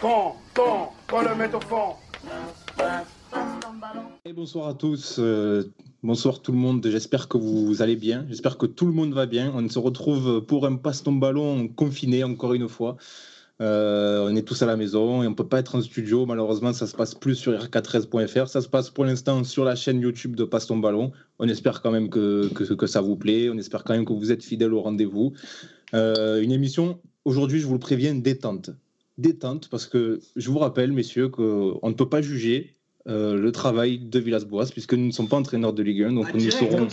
Quand, quand, quand le met au fond. Et bonsoir à tous, euh, bonsoir tout le monde, j'espère que vous allez bien, j'espère que tout le monde va bien. On se retrouve pour un passe ton ballon confiné encore une fois. Euh, on est tous à la maison et on peut pas être en studio. Malheureusement, ça se passe plus sur r413.fr. Ça se passe pour l'instant sur la chaîne YouTube de Passe ton ballon. On espère quand même que, que, que, ça vous plaît. On espère quand même que vous êtes fidèles au rendez-vous. Euh, une émission, aujourd'hui, je vous le préviens, détente. Détente, parce que je vous rappelle, messieurs, qu'on ne peut pas juger euh, le travail de Villas-Boas, puisque nous ne sommes pas entraîneurs de Ligue 1, donc Ah, nous direct, serons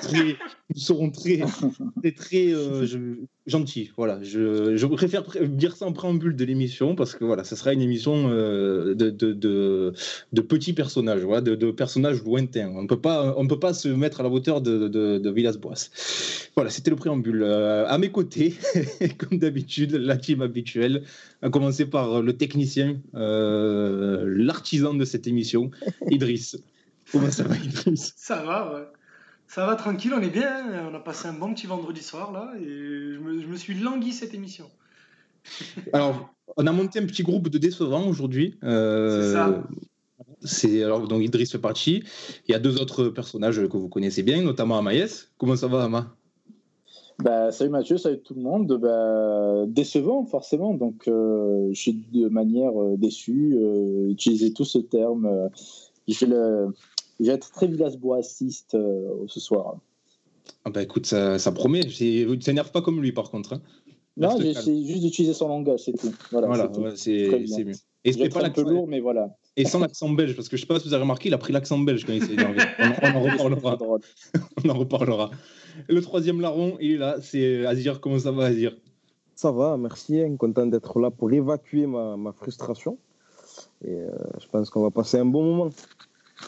très, nous serons très, très, très euh, je- gentils. Voilà, je, je préfère pré- dire ça en préambule de l'émission parce que voilà, ça sera une émission euh, de, de, de, petits personnages, voilà, de, personnages lointains. On ne peut pas, on peut pas se mettre à la hauteur de Villas-Boas. Voilà, c'était le préambule. Euh, à mes côtés, comme d'habitude, la team habituelle, à commencer par le technicien, euh, l'artisan de cette émission, Idriss. Comment ça va, Idriss? Ça va, ouais. Ça va tranquille, on est bien. hein. On a passé un bon petit vendredi soir là et je me, je me suis langui cette émission. Alors, on a monté un petit groupe de décevants aujourd'hui. Euh, C'est ça. C'est alors donc Idriss fait partie. Il y a deux autres personnages que vous connaissez bien, notamment Amaïs. Comment ça va, Ama? Bah, salut Mathieu, salut tout le monde. Bah, décevant, forcément. Donc, euh, je suis de manière euh, déçu. Euh, utilisez tout ce terme. Euh, je, vais le... je vais être très Villas-Boasiste euh, ce soir. ah bah écoute, ça, ça promet. C'est- Tu t'énerves pas comme lui, par contre. hein. Non, j'ai essayé juste d'utiliser son langage, c'est tout. Voilà, Voilà, c'est ouais, c'est c'est mieux. Et, c'est pas un peu lourd, mais voilà. et sans l'accent belge, parce que je sais pas si vous avez remarqué, il a pris l'accent belge quand il s'est énervé. On, on en C'est reparlera. on en reparlera. Le troisième larron, il est là, c'est Azir. Comment ça va, Azir? Ça va, merci. hein, Content d'être là pour évacuer ma, ma frustration. Et euh, je pense qu'on va passer un bon moment.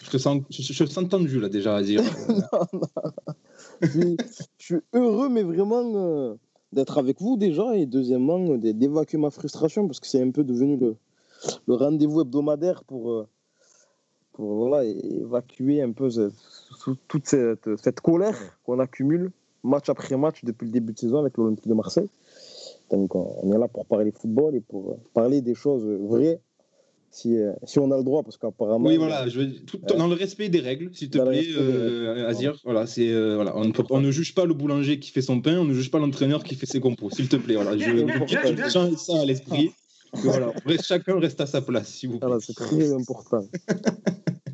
Je te sens, je, sens tendu là déjà. Je suis, je suis heureux, mais vraiment euh, d'être avec vous déjà. Et deuxièmement, euh, d'é- d'évacuer ma frustration parce que c'est un peu devenu le, rendez-vous hebdomadaire pour, euh, voilà, évacuer un peu toute cette, cette colère qu'on accumule match après match depuis le début de saison avec l'Olympique de Marseille. Donc on est là pour parler football et pour parler des choses vraies si, euh, si on a le droit parce qu'apparemment Oui, voilà, je veux- tout- dans le respect des règles, s'il te plaît, euh. Azir. Voilà, c'est euh, voilà, on, ne peut- on ne juge pas le boulanger qui fait son pain, on ne juge pas l'entraîneur qui fait ses compos, s'il te plaît. Voilà, je je- j'ai ça à l'esprit. Que Voilà, chacun reste à sa place, s'il vous plaît. Voilà, c'est très important.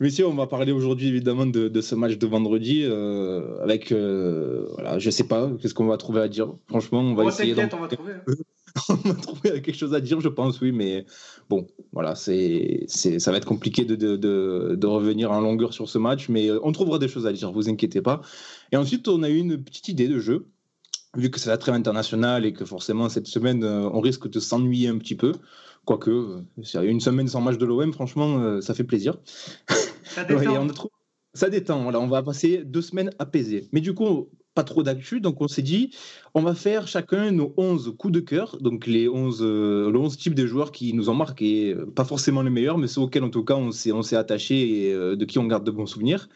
Messieurs, on va parler aujourd'hui évidemment de, de ce match de vendredi euh, avec, euh, voilà, je sais pas, qu'est-ce qu'on va trouver à dire. Franchement, on va Oh, essayer on va trouver. hein. on va trouver quelque chose à dire, je pense, oui, mais bon, voilà, c'est, c'est, ça va être compliqué de, de, de, de revenir en longueur sur ce match, mais on trouvera des choses à dire, vous inquiétez pas. Et ensuite, on a eu une petite idée de jeu, vu que c'est la trêve internationale et que forcément cette semaine, euh, on risque de s'ennuyer un petit peu. Quoique, euh, c'est une semaine sans match de l'OM, franchement, euh, ça fait plaisir. Ça Ouais, détend. on trop- Ça détend, voilà, on va passer deux semaines apaisées. Mais du coup, pas trop d'actu, donc on s'est dit, on va faire chacun nos 11 coups de cœur, donc les 11, euh, le 11 types de joueurs qui nous ont marqué, euh, pas forcément les meilleurs, mais ceux auxquels en tout cas on s'est, on s'est attaché et euh, de qui on garde de bons souvenirs.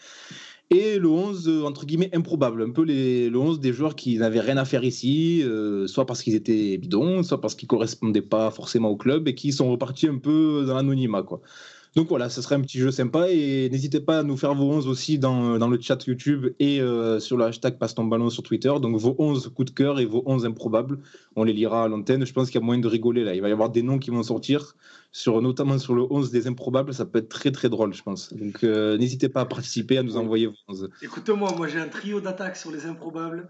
Et le 11, euh, entre guillemets, improbable, un peu les, le 11 des joueurs qui n'avaient rien à faire ici, euh, soit parce qu'ils étaient bidons, soit parce qu'ils correspondaient pas forcément au club et qui sont repartis un peu dans l'anonymat, quoi. Donc voilà, ce serait un petit jeu sympa et n'hésitez pas à nous faire vos 11 aussi dans, dans le chat YouTube et euh, sur le hashtag passe ton ballon sur Twitter. Donc vos 11 coups de cœur et vos 11 improbables, on les lira à l'antenne. Je pense qu'il y a moyen de rigoler là. Il va y avoir des noms qui vont sortir, sur, notamment sur le 11 des improbables. Ça peut être très très drôle, je pense. Donc euh, n'hésitez pas à participer, à nous envoyer vos 11. Écoute-moi, moi j'ai un trio d'attaques sur les improbables.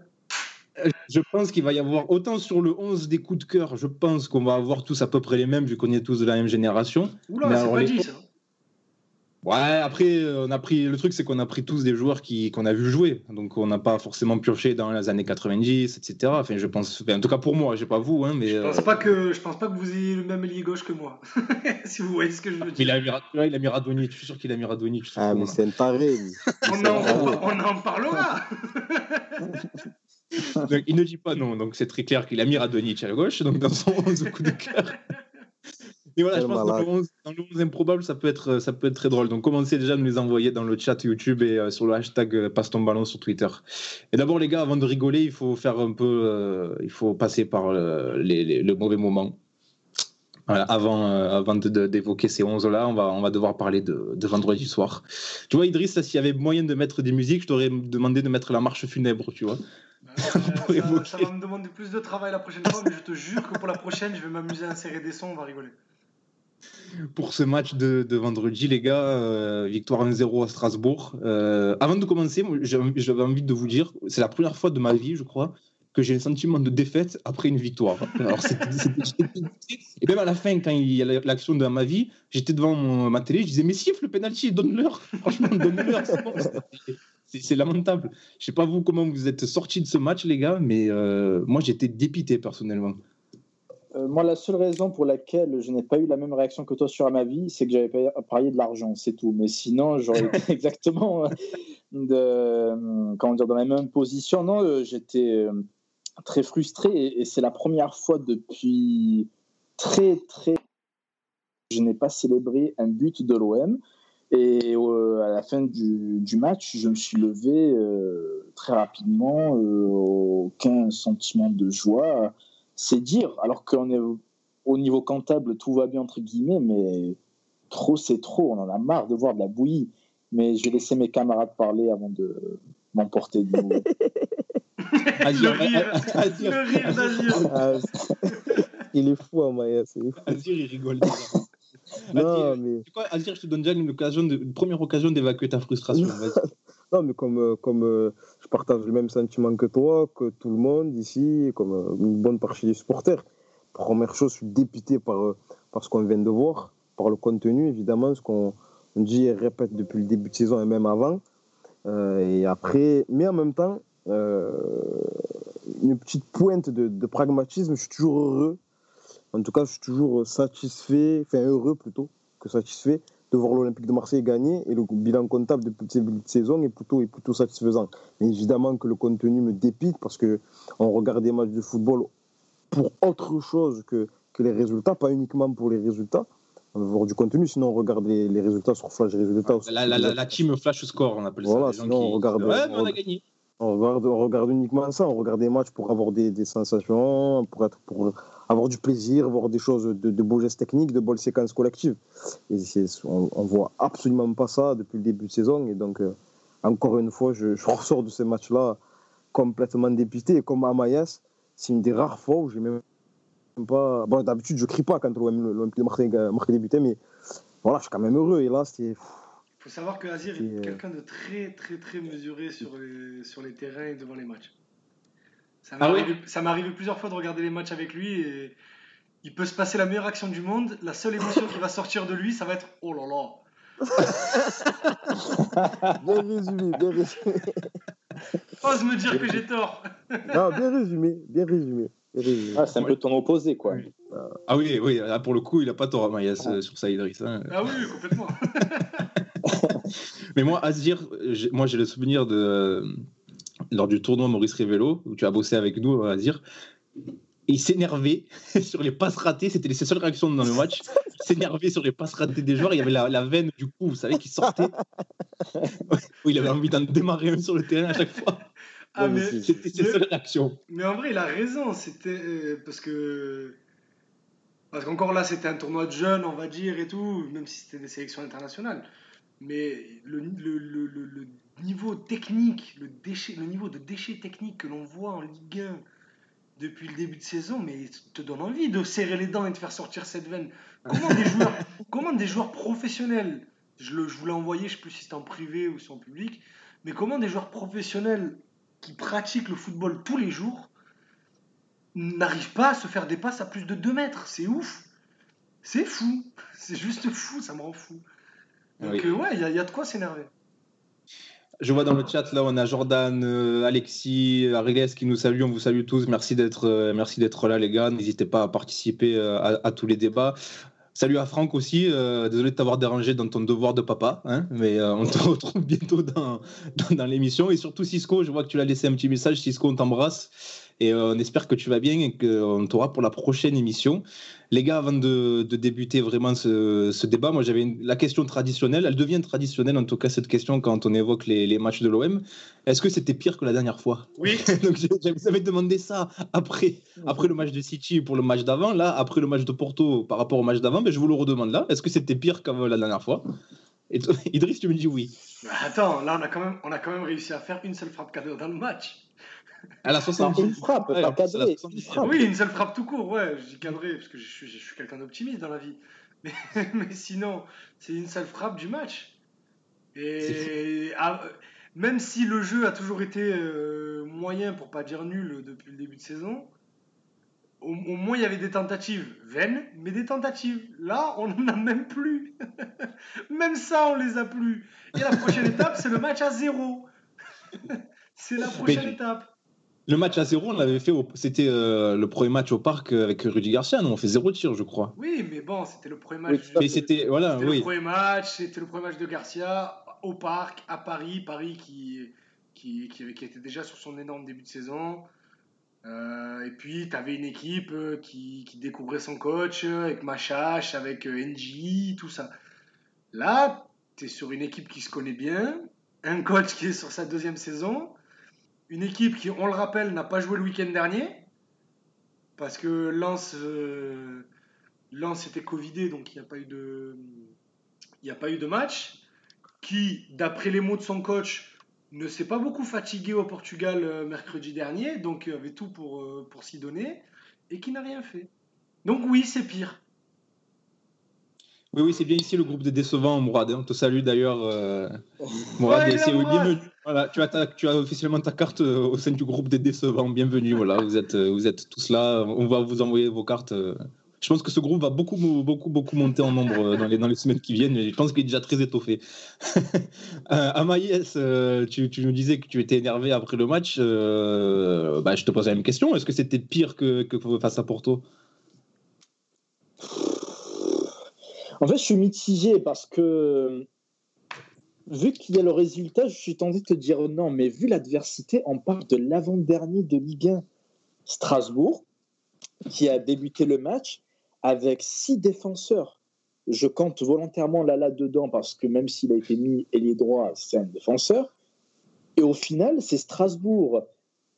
Je pense qu'il va y avoir autant sur le 11 des coups de cœur, je pense qu'on va avoir tous à peu près les mêmes vu qu'on est tous de la même génération. Oula, c'est pas les- dit ça. Ouais, après, euh, on a pris le truc, c'est qu'on a pris tous des joueurs qui qu'on a vu jouer, donc on n'a pas forcément pioché dans les années 90, etc. Enfin, je pense, enfin, en tout cas pour moi, je sais pas vous, hein, mais Je euh, pense pas que je pense pas que vous ayez le même ailier gauche que moi. si vous voyez ce que je veux il dire. a mis, il a mis Radonjic, je suis sûr qu'il a mis Radonjic. Ah, mais c'est un taré. On en, on en parlera. Donc, il ne dit pas non, donc c'est très clair qu'il a mis Radonjic à gauche, donc dans son 11 coup de cœur. Et voilà, je pense que dans le, malade. 11, dans le 11 improbable, ça peut, être, ça peut être très drôle. Donc commencez déjà à nous les envoyer dans le chat YouTube et euh, sur le hashtag euh, passe ton ballon sur Twitter. Et d'abord, les gars, avant de rigoler, il faut faire un peu. euh, il faut passer par euh, les- les- le mauvais moment. Voilà, avant, euh, avant d'évoquer ces 11-là, on va, on va devoir parler de, de vendredi soir. Tu vois, Idriss, s'il y avait moyen de mettre des musiques, je t'aurais demandé de mettre la marche funèbre, tu vois. Bah, ça, évoquer. ça va me demander plus de travail la prochaine fois, mais je te jure que pour la prochaine, je vais m'amuser à insérer des sons, on va rigoler. Pour ce match de, vendredi, les gars, euh, victoire 1-0 à Strasbourg. Euh, avant de commencer, j'avais envie de vous dire, c'est la première fois de ma vie, je crois, que j'ai un sentiment de défaite après une victoire. Et même à la fin, quand il y a l'action de ma vie, j'étais devant ma télé, je disais, mais siffle le penalty, donne-leur. Franchement, donne-leur. c'est lamentable. Je sais pas vous comment vous êtes sortis de ce match, les gars, mais euh, moi j'étais dépité personnellement. Euh, moi, la seule raison pour laquelle je n'ai pas eu la même réaction que toi sur ma vie, c'est que j'avais parié de l'argent, c'est tout. Mais sinon, j'aurais été exactement euh, de, euh, comment dire, dans la même position. Non, euh, j'étais très frustré et, et c'est la première fois depuis très, très. Je n'ai pas célébré un but de l'OM. Et euh, à la fin du, du match, je me suis levé euh, très rapidement, euh, aucun sentiment de joie c'est dire, alors qu'on est au niveau comptable, tout va bien entre guillemets, mais trop c'est trop, on en a marre de voir de la bouillie. Mais je vais laisser mes camarades parler avant de m'emporter de nouveau. Azir, Le rire, Azir, le rire d'Azir. Ah, il est fou, Amaya. Fou. Azir, il rigole. déjà. Non, Azir, mais, quoi, Azir, je te donne déjà une, occasion de- une première occasion d'évacuer ta frustration. non, mais comme, euh, comme euh, je partage le même sentiment que toi, que tout le monde ici, comme euh, une bonne partie des supporters. Première chose, je suis dépité par, ce qu'on vient de voir, par le contenu, évidemment, ce qu'on on dit et répète depuis le début de saison et même avant. Et après, mais en même temps, une petite pointe de pragmatisme, je suis toujours heureux. En tout cas, je suis toujours satisfait, enfin heureux plutôt que satisfait de voir l'Olympique de Marseille gagner et le bilan comptable depuis le début de saison est plutôt, est plutôt satisfaisant. Mais évidemment que le contenu me dépite parce que on regarde des matchs de football pour autre chose que, que les résultats, pas uniquement pour les résultats. On veut voir du contenu, sinon on regarde les, les résultats sur Flash Résultats. La, la, la, les la team flash score, on appelle Voilà, ça. gens sinon on regarde- Ouais, mais on on- a gagné. on regarde, on regarde uniquement ça, on regarde des matchs pour avoir des, des sensations, pour, être, pour avoir du plaisir, voir des choses, de, de beaux gestes techniques, de belles séquences collectives. Et on, on voit absolument pas ça depuis le début de saison. Et donc, euh, encore une fois, je, je ressors de ces matchs-là complètement dépité. Et comme Amayas, c'est une des rares fois où j'ai même pas. Bon, d'habitude, je crie pas quand l'Olympique de Marseille, débutait, mais voilà, je suis quand même heureux. Et là, c'est. Il faut savoir que Azir est euh, quelqu'un de très, très, très mesuré sur les, sur les terrains et devant les matchs. Ça m'est Ah arrivé, m'est arrivé plusieurs fois de regarder les matchs avec lui et il peut se passer la meilleure action du monde. La seule émotion qui va sortir de lui, ça va être oh là là. Bien résumé, bien résumé. Ose me dire que j'ai tort. Non, bien résumé, bien résumé. bien résumé. Ah, c'est un peu ton opposé, quoi. Oui. Ah oui, oui, là, pour le coup, il a pas tort, Amayas, euh, sur ça, Idriss. hein. Ah oui, complètement. Mais moi, Azir, moi j'ai le souvenir de euh, lors du tournoi Maurice Révélo, où tu as bossé avec nous, Azir. Il s'énervait sur les passes ratées, c'était ses seules réactions dans le match. Il s'énervait sur les passes ratées des joueurs, il y avait la, la veine du coup, vous savez, qui sortait. il avait envie d'en démarrer un sur le terrain à chaque fois. Ah, Ouais, mais C'était ses seules réactions. mais en vrai, il a raison. C'était euh, parce que. Parce qu'encore là, c'était un tournoi de jeunes, on va dire, et tout, même si c'était des sélections internationales. Mais le, le- le niveau technique, le, déchet, le niveau de déchet technique que l'on voit en Ligue 1 depuis le début de saison, mais te donne envie de serrer les dents et de faire sortir cette veine. Comment des joueurs, comment des joueurs professionnels, je, le, je vous l'ai envoyé, je sais plus si c'était en privé ou si en public, mais comment des joueurs professionnels qui pratiquent le football tous les jours n'arrivent pas à se faire des passes à plus de 2 mètres? C'est ouf C'est fou C'est juste fou, ça me rend fou. Donc Oui. euh, ouais, il y, a- il y a de quoi s'énerver. Je vois dans le chat là, on a Jordan, euh, Alexis, Ariles qui nous saluent. On vous salue tous. Merci d'être, euh, merci d'être là, les gars. N'hésitez pas à participer euh, à, tous les débats. Salut à Franck aussi. désolé de t'avoir dérangé dans ton devoir de papa, hein, mais on te retrouve bientôt dans, dans l'émission. Et surtout Cisco, je vois que tu l'as laissé un petit message. Cisco, on t'embrasse. Et on espère que tu vas bien et qu'on t'aura pour la prochaine émission. Les gars, avant de, débuter vraiment ce, débat, moi j'avais la question traditionnelle, elle devient traditionnelle en tout cas cette question quand on évoque les, matchs de l'OM. Est-ce que c'était pire que la dernière fois? Oui. Donc j'avais demandé ça après, après le match de City pour le match d'avant. Là, après le match de Porto par rapport au match d'avant, mais ben, je vous le redemande là. Est-ce que c'était pire que la dernière fois? Et Idriss, tu me dis oui. Attends, là on a, quand même, on a quand même réussi à faire une seule frappe cadeau dans le match. À la 70 Une frappe, pas cadré. Oui, une seule frappe tout court, ouais, j'ai cadré, parce que je suis, je suis quelqu'un d'optimiste dans la vie. Mais, mais sinon, c'est une seule frappe du match. Et même si le jeu a toujours été euh, moyen, pour pas dire nul, depuis le début de saison, au, moins il y avait des tentatives vaines, mais des tentatives. Là, on n'en a même plus. même ça, on les a plus. Et la prochaine étape, c'est le match à zéro. c'est la prochaine étape. Le match à zéro, on l'avait fait, c'était euh, le premier match au parc avec Rudy Garcia, non On fait zéro tir, je crois. Oui, mais bon, c'était le premier match. mais c'était voilà, oui. le premier match, c'était le premier match de Garcia au parc à Paris, Paris qui qui, qui, était déjà sur son énorme début de saison. Euh, et puis, tu avais une équipe euh, qui, qui, découvrait son coach avec Machache, avec NJ, tout ça. Là, tu es sur une équipe qui se connaît bien, un coach qui est sur sa deuxième saison une équipe qui, on le rappelle, n'a pas joué le week-end dernier, parce que Lens, euh, Lens était Covidé, donc il n'y a, pas eu de, a pas eu de match, qui, d'après les mots de son coach, ne s'est pas beaucoup fatigué au Portugal euh, mercredi dernier, donc avait tout pour, euh, pour s'y donner, et qui n'a rien fait. Donc oui, c'est pire. Oui, oui, c'est bien ici le groupe des décevants, Mourad. On te salue d'ailleurs, euh, Mourad. bienvenue. Voilà, tu, as officiellement ta carte euh, au sein du groupe des décevants. Bienvenue. Voilà, vous êtes, euh, tous là. On va vous envoyer vos cartes. Je pense que ce groupe va beaucoup, beaucoup, beaucoup monter en nombre dans les, semaines qui viennent. Je pense qu'il est déjà très étoffé. Amaïs, tu, tu, nous disais que tu étais énervé après le match. bah, je te pose la même question. Est-ce que c'était pire que, que face à Porto? En fait, je suis mitigé parce que vu qu'il y a le résultat, je suis tenté de te dire non, mais vu l'adversité, on parle de l'avant-dernier de Ligue 1, Strasbourg, qui a débuté le match avec six défenseurs. Je compte volontairement là dedans parce que même s'il a été mis ailier droit, c'est un défenseur. Et au final, c'est Strasbourg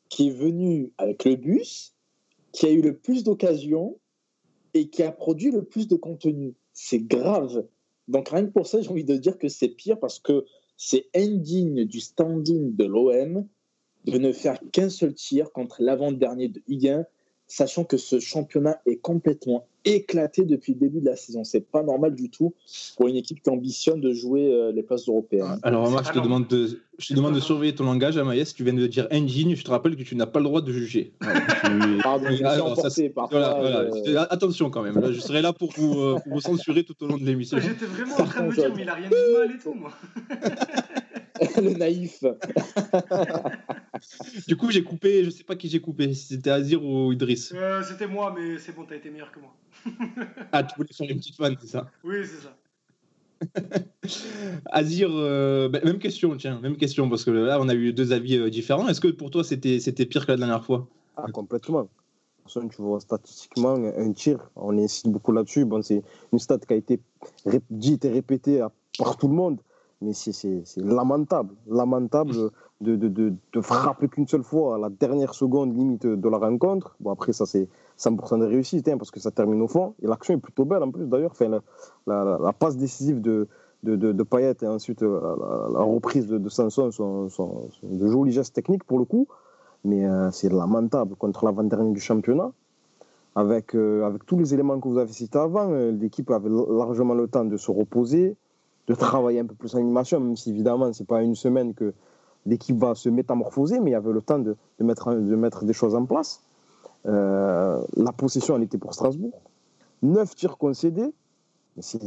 qui est venu avec le bus, qui a eu le plus d'occasions et qui a produit le plus de contenu c'est grave. Donc rien que pour ça, j'ai envie de dire que c'est pire parce que c'est indigne du standing de l'OM de ne faire qu'un seul tir contre l'avant-dernier de Ligue 1 sachant que ce championnat est complètement éclaté depuis le début de la saison. C'est pas normal du tout pour une équipe qui ambitionne de jouer euh, les places européennes. Alors, moi, je te demande de, je te demande de surveiller ton langage, Amaïs. Tu viens de dire engine. Je te rappelle que tu n'as pas le droit de juger. Pardon, Attention quand même. je serai là pour vous, euh, pour vous censurer tout au long de l'émission. J'étais vraiment en train de me dire, mais il a rien de mal et tout, moi. le naïf. du coup, j'ai coupé, je sais pas qui j'ai coupé, si c'était Azir ou Idriss. Euh, c'était moi, mais c'est bon, t'as été meilleur que moi. ah, tu voulais faire une petite fan, c'est ça? Oui, c'est ça. Azir, euh, bah, même question, tiens, même question, parce que là, on a eu deux avis euh, différents. Est-ce que pour toi, c'était, c'était pire que la dernière fois? Ah, complètement. Tu vois, statistiquement, un tir, on insiste beaucoup là-dessus. Bon, c'est une stat qui a été dite et répétée par tout le monde mais c'est lamentable, lamentable de, de, de, de frapper qu'une seule fois à la dernière seconde limite de la rencontre. Bon, après, ça, c'est 100% de réussite, hein, parce que ça termine au fond. Et l'action est plutôt belle en plus, d'ailleurs. Enfin, la, la, passe décisive de, de, de, Payet et ensuite euh, la, reprise de, de Sanson sont, sont, de jolis gestes techniques pour le coup. Mais euh, c'est lamentable contre l'avant-dernier du championnat. Avec, euh, avec tous les éléments que vous avez cités avant, l'équipe avait largement le temps de se reposer, de travailler un peu plus en animation, même si évidemment, ce n'est pas une semaine que l'équipe va se métamorphoser, mais il y avait le temps de, de, mettre, de mettre des choses en place. Euh, la possession, elle était pour Strasbourg. Neuf tirs concédés. C'est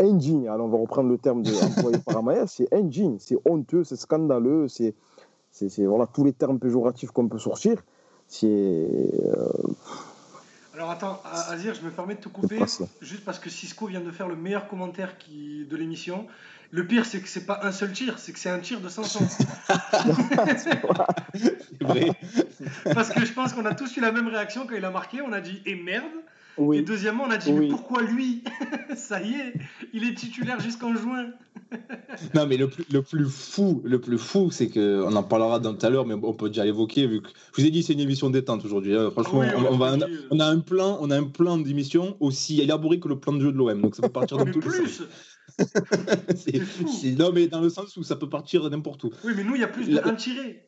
indigne. Alors, on va reprendre le terme de, employé par Amaya. C'est indigne, c'est honteux, c'est scandaleux, c'est voilà, tous les termes péjoratifs qu'on peut sortir. C'est. Euh, Alors attends, Azir, je me permets de te couper, juste parce que Cisco vient de faire le meilleur commentaire qui... de l'émission. Le pire, c'est que c'est pas un seul tir, c'est que c'est un tir de 500. C'est vrai. parce que je pense qu'on a tous eu la même réaction quand il a marqué, on a dit « et merde !» Et deuxièmement, on a dit Oui. « mais pourquoi lui Ça y est, il est titulaire jusqu'en juin. Non, mais le plus, le plus fou, le plus fou, c'est que on en parlera dans tout à l'heure, mais on peut déjà l'évoquer vu que je vous ai dit c'est une émission détente aujourd'hui. hein. Franchement, Oui, on, on on va, l'a on a, dit. on a un plan, on a un plan d'émission aussi élaboré que le plan de jeu de l'OM. Donc ça peut partir dans Mais tous les sens. plus C'est- c'est fou. c'est- Non, mais dans le sens où ça peut partir n'importe où. Oui, mais nous, il y a plus de La- un tiré.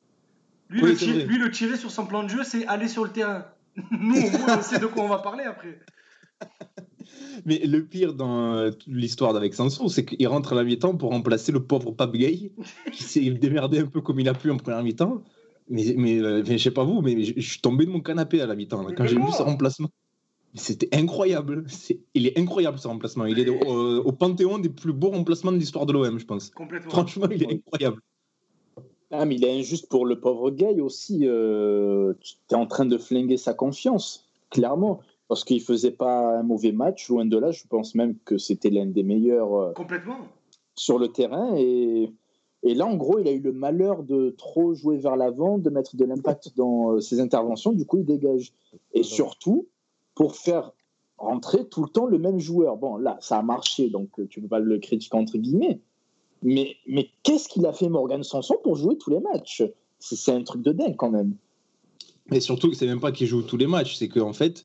Lui, Oui, le c'est tir- vrai. lui, le tiré sur son plan de jeu, c'est aller sur le terrain. Nous, au moins, on sait de quoi on va parler après. Mais le pire dans euh, l'histoire d'avec Sanson, c'est qu'il rentre à la mi-temps pour remplacer le pauvre Pape Gay, qui s'est démerdé un peu comme il a pu en première mi-temps. Mais, mais euh, enfin, je sais pas vous, mais je, je suis tombé de mon canapé à la mi-temps Mais quand j'ai vu ce remplacement. C'était incroyable. Il est incroyable ce remplacement. Il est au, au panthéon des plus beaux remplacements de l'histoire de l'OM, je pense. Complètement. Franchement, il est incroyable. Ah, mais il est injuste pour le pauvre Gay aussi. Euh, tu es en train de flinguer sa confiance, clairement. Parce qu'il faisait pas un mauvais match, loin de là. Je pense même que c'était l'un des meilleurs euh, Complètement. sur le terrain. Et, et là, en gros, il a eu le malheur de trop jouer vers l'avant, de mettre de l'impact dans euh, ses interventions. Du coup, il dégage. Et surtout, pour faire rentrer tout le temps le même joueur. Bon, là, ça a marché, donc euh, tu peux pas le critiquer entre guillemets. Mais, mais qu'est-ce qu'il a fait Morgan Sanson pour jouer tous les matchs? C'est un truc de dingue quand même. Mais surtout que c'est même pas qu'il joue tous les matchs, c'est qu'en fait,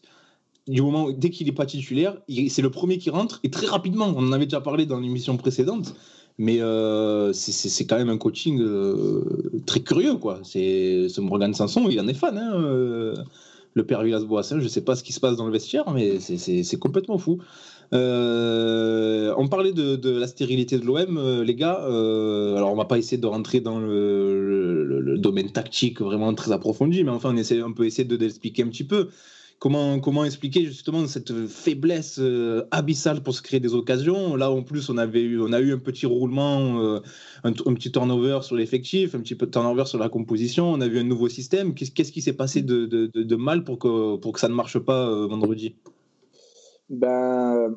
du moment dès qu'il est pas titulaire, c'est le premier qui rentre et très rapidement. On en avait déjà parlé dans l'émission précédente, mais euh, c'est- quand même un coaching euh, très curieux, quoi. C'est ce Morgan Sanson, il en est fan, hein, euh, le père Villas-Boassin. Je sais pas ce qui se passe dans le vestiaire, mais c'est complètement fou. Euh, on parlait de, la stérilité de l'OM, euh, les gars. Euh, alors, on va pas essayer de rentrer dans le, domaine tactique vraiment très approfondi, mais enfin, on, peut essayer de l'expliquer un petit peu. Comment, expliquer justement cette faiblesse abyssale pour se créer des occasions? Là, en plus, on, avait eu, a eu un petit roulement, un, petit turnover sur l'effectif, un petit peu de turnover sur la composition. On a vu un nouveau système. Qu'est-ce qui s'est passé de, mal pour que, ça ne marche pas vendredi? Ben,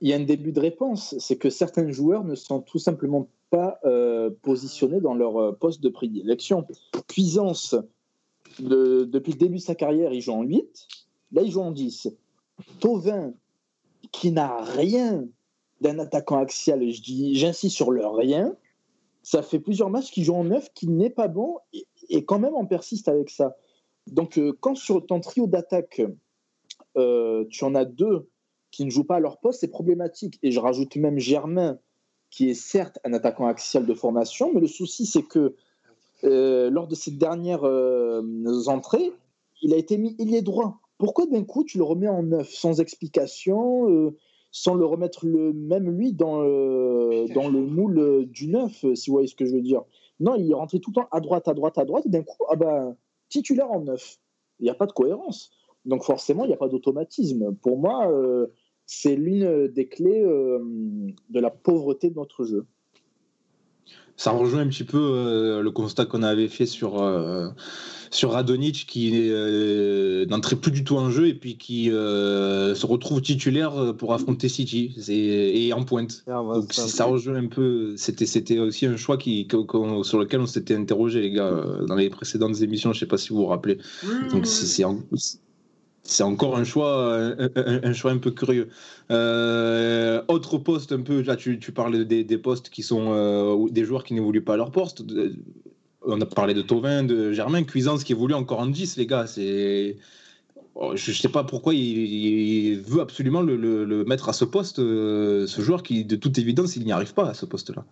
il y a un début de réponse. C'est que certains joueurs ne sont tout simplement pas euh, positionnés dans leur euh, poste de prédilection. Cuisance, de- depuis le début de sa carrière, il joue en 8. Là, il joue en 10. Tovin, qui n'a rien d'un attaquant axial, je j'insiste sur le rien. Ça fait plusieurs matchs qu'il joue en 9, qui n'est pas bon, et, quand même on persiste avec ça. Donc, euh, quand sur ton trio d'attaque, euh, tu en as deux qui ne jouent pas à leur poste, c'est problématique. Et je rajoute même Germain, qui est certes un attaquant axial de formation, mais le souci, c'est que euh, lors de ses dernières euh, entrées, il a été mis ailier droit. Pourquoi d'un coup tu le remets en neuf, sans explication, euh, sans le remettre le même lui dans, dans le moule du neuf, si vous voyez ce que je veux dire? Non, il est rentré tout le temps à droite, à droite, à droite, et d'un coup, ah bah, titulaire en neuf. Il n'y a pas de cohérence. Donc forcément, il n'y a pas d'automatisme. Pour moi, c'est l'une des clés euh, de la pauvreté de notre jeu. Ça rejoint un petit peu euh, le constat qu'on avait fait sur, euh, sur Radonic qui euh, n'entrait plus du tout en jeu et puis qui euh, se retrouve titulaire pour affronter City et en pointe. Va Donc ça rejoint un peu, c'était c'était aussi un choix qui, sur lequel on s'était interrogé les gars dans les précédentes émissions, je sais pas si vous vous rappelez. Donc c'est c'est en- c'est encore un choix, un, un- un choix un peu curieux. Euh, autre poste un peu, là tu, tu parlais des, des postes qui sont euh, ou des joueurs qui n'évoluent pas à leur poste. On a parlé de Tovin, de Germain, Cuisance qui évolue encore en 10, les gars. C'est Oh, je ne sais pas pourquoi il, il veut absolument le, le- le mettre à ce poste, euh, ce joueur qui, de toute évidence, il n'y arrive pas à ce poste-là.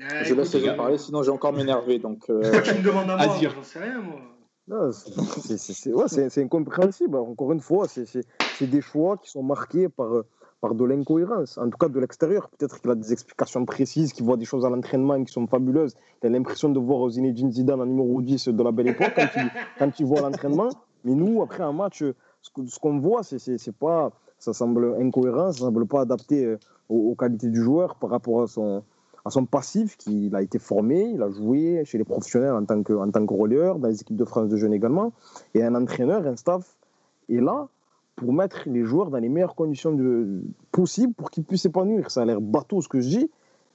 Ah, Je laisse les euh, parler, sinon j'ai encore m'énervé. Donc, euh, tu me demandes à moi. J'en sais rien, moi. C'est- ouais, incompréhensible. Encore une fois, c'est des choix qui sont marqués par, par de l'incohérence. En tout cas, de l'extérieur. Peut-être qu'il a des explications précises, qu'il voit des choses à l'entraînement qui sont fabuleuses. Il a l'impression de voir Zinedine Zidane en numéro 10 de la belle époque quand il, quand il voit l'entraînement. Mais nous, après un match, ce qu'on voit, c'est pas, ça semble incohérent, ça semble pas adapté euh, aux qualités du joueur par rapport à son, à son passif, qu'il a été formé, il a joué chez les professionnels en tant que, en tant que relieur, dans les équipes de France de jeunes également, et un entraîneur, un staff est là pour mettre les joueurs dans les meilleures conditions de, possibles pour qu'ils puissent s'épanouir. Ça a l'air bateau ce que je dis,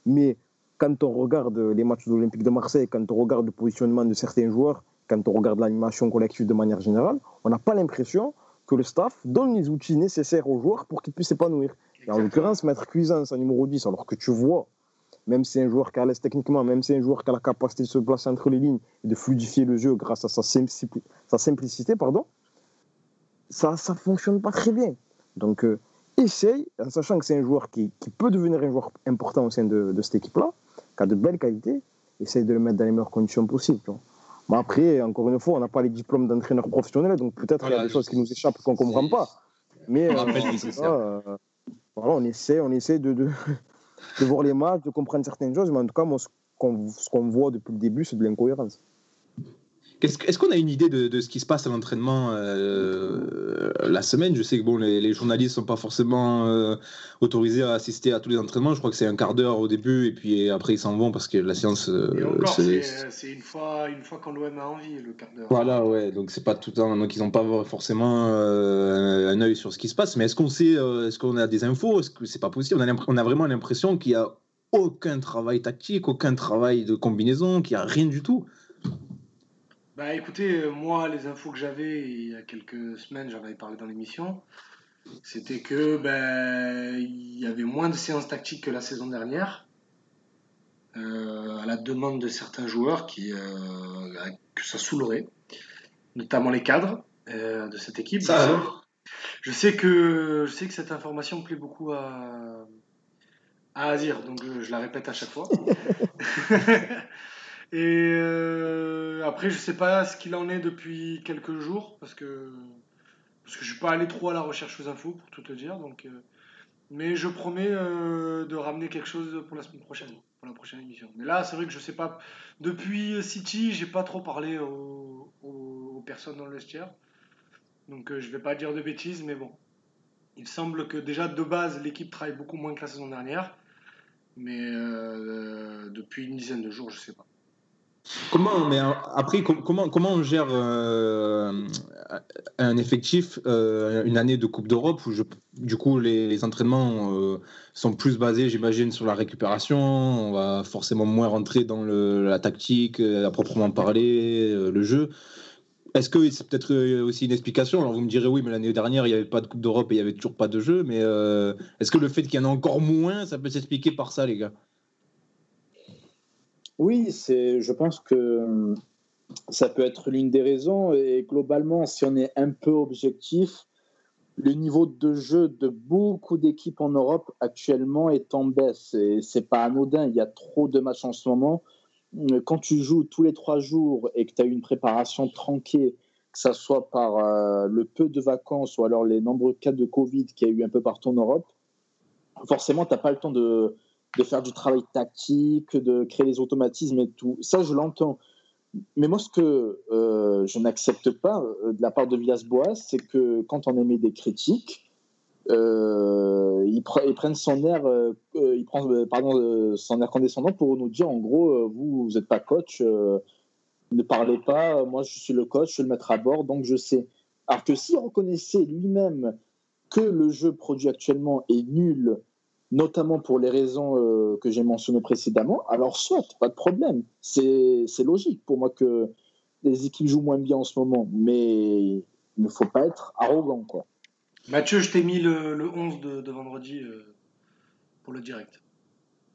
mais quand on regarde les matchs de l'Olympique de Marseille, quand on regarde le positionnement de certains joueurs, quand on regarde l'animation collective de manière générale, on n'a pas l'impression que le staff donne les outils nécessaires aux joueurs pour qu'ils puissent s'épanouir. Et en l'occurrence, mettre Cuisance en numéro 10, alors que tu vois, même si c'est un joueur qui a l'aise techniquement, même si c'est un joueur qui a la capacité de se placer entre les lignes et de fluidifier le jeu grâce à sa, sa simplicité, pardon, ça ne fonctionne pas très bien. Donc, euh, essaye, en sachant que c'est un joueur qui, qui, peut devenir un joueur important au sein de, de cette équipe-là, qui a de belles qualités, essaye de le mettre dans les meilleures conditions possibles. Mais après, encore une fois, on n'a pas les diplômes d'entraîneur professionnel, donc peut-être qu'il y a des choses qui nous échappent qu'on ne comprend pas. Mais euh, euh, voilà, on essaie, on essaie de, de, de, voir les matchs, de comprendre certaines choses, mais en tout cas, moi, ce qu'on voit depuis le début, c'est de l'incohérence. Est-ce qu'on a une idée de, ce qui se passe à l'entraînement euh, la semaine? Je sais que bon, les, journalistes ne sont pas forcément euh, autorisés à assister à tous les entraînements. Je crois que c'est un quart d'heure au début et puis après ils s'en vont parce que la séance. Euh, c'est une fois, une fois quand l'OM a envie, le quart d'heure. Voilà, ouais. Donc c'est pas tout le temps. Donc ils n'ont pas forcément un œil sur ce qui se passe. Mais est-ce qu'on sait, est-ce qu'on a des infos? Est-ce que c'est pas possible? On a, on a vraiment l'impression qu'il n'y a aucun travail tactique, aucun travail de combinaison, qu'il n'y a rien du tout. Bah écoutez, euh, moi, les infos que j'avais il y a quelques semaines, j'en avais parlé dans l'émission, c'était que ben, il y avait moins de séances tactiques que la saison dernière, euh, à la demande de certains joueurs qui, euh, que ça saoulerait, notamment les cadres de cette équipe. Ça, je sais que je sais que cette information plaît beaucoup à, à Azir, donc je la répète à chaque fois. Et euh, après, je sais pas ce qu'il en est depuis quelques jours, parce que, parce que je suis pas allé trop à la recherche aux infos, pour tout te dire. Donc, euh, mais je promets euh, de ramener quelque chose pour la semaine prochaine, pour la prochaine émission. Mais là, c'est vrai que je sais pas. Depuis City, j'ai pas trop parlé aux, aux, personnes dans le vestiaire. Donc, je vais pas dire de bêtises, mais bon. Il semble que déjà de base, l'équipe travaille beaucoup moins que la saison dernière. Mais depuis une dizaine de jours, je sais pas. Comment, mais après, comment, comment on gère euh, un effectif, euh, une année de Coupe d'Europe où du coup les, entraînements euh, sont plus basés, j'imagine, sur la récupération. On va forcément moins rentrer dans la tactique, à proprement parler, le jeu. Est-ce que c'est peut-être aussi une explication? Alors vous me direz oui, mais l'année dernière il n'y avait pas de Coupe d'Europe et il n'y avait toujours pas de jeu. Mais est-ce que le fait qu'il y en a encore moins, ça peut s'expliquer par ça, les gars? Oui, c'est, je pense que hum, ça peut être l'une des raisons. Et globalement, si on est un peu objectif, le niveau de jeu de beaucoup d'équipes en Europe actuellement est en baisse. Et c'est pas anodin. Il y a trop de matchs en ce moment. Hum, quand tu joues tous les trois jours et que tu as une préparation tranquille, que ce soit par euh, le peu de vacances ou alors les nombreux cas de Covid qu'il y a eu un peu partout en Europe, forcément, tu n'as pas le temps de, de faire du travail tactique, de créer les automatismes et tout. Ça, je l'entends. Mais moi, ce que euh, je n'accepte pas euh, de la part de Villas-Boas, c'est que quand on émet des critiques, euh, ils, prennent son air, prend, pardon, son air condescendant pour nous dire en gros, vous, vous n'êtes pas coach, ne parlez pas, moi je suis le coach, je suis le mettre à bord, donc je sais. Alors que s'il reconnaissait lui-même que le jeu produit actuellement est nul notamment pour les raisons euh, que j'ai mentionnées précédemment, alors soit, pas de problème. C'est logique pour moi que les équipes jouent moins bien en ce moment, mais il ne faut pas être arrogant. Quoi. Mathieu, je t'ai mis le, le 11 de, vendredi euh, pour le direct.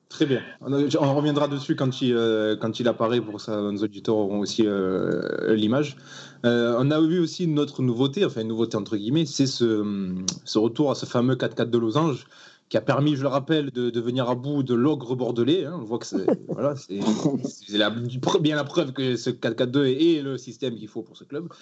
Très bien. On, reviendra dessus quand il, euh, quand il apparaît, pour ça nos auditeurs auront aussi l'image. on a vu aussi une autre nouveauté, enfin une nouveauté entre guillemets, c'est ce, ce, retour à ce fameux 4-4 de losange qui a permis, je le rappelle, de, venir à bout de l'ogre bordelais. Hein. On voit que c'est voilà, bien la preuve que ce 4-4-2 est le système qu'il faut pour ce club.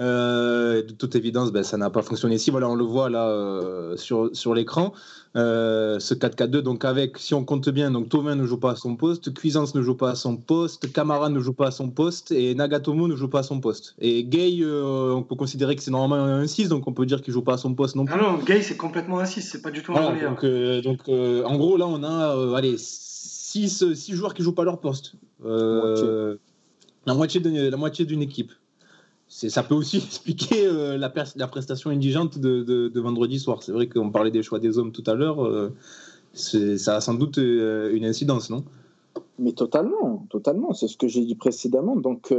Euh, de toute évidence, ben, ça n'a pas fonctionné ici. Voilà, on le voit là euh, sur, sur l'écran. Euh, ce 4-4-2, donc avec, si on compte bien, donc Tovin ne joue pas à son poste, Cuisance ne joue pas à son poste, Camara ne joue pas à son poste et Nagatomo ne joue pas à son poste. Et Gay, on peut considérer que c'est normalement un 6, donc on peut dire qu'il joue pas à son poste non plus. Ah non, Gay c'est complètement un 6, c'est pas du tout un voilà, Donc, donc en gros, là on a allez, 6, 6 joueurs qui jouent pas leur poste. La moitié d'une équipe ça peut aussi expliquer euh, la, prestation indigente de, de, vendredi soir. C'est vrai qu'on parlait des choix des hommes tout à l'heure. Euh, ça a sans doute euh, une incidence, non? Mais totalement, totalement. C'est ce que j'ai dit précédemment. Donc,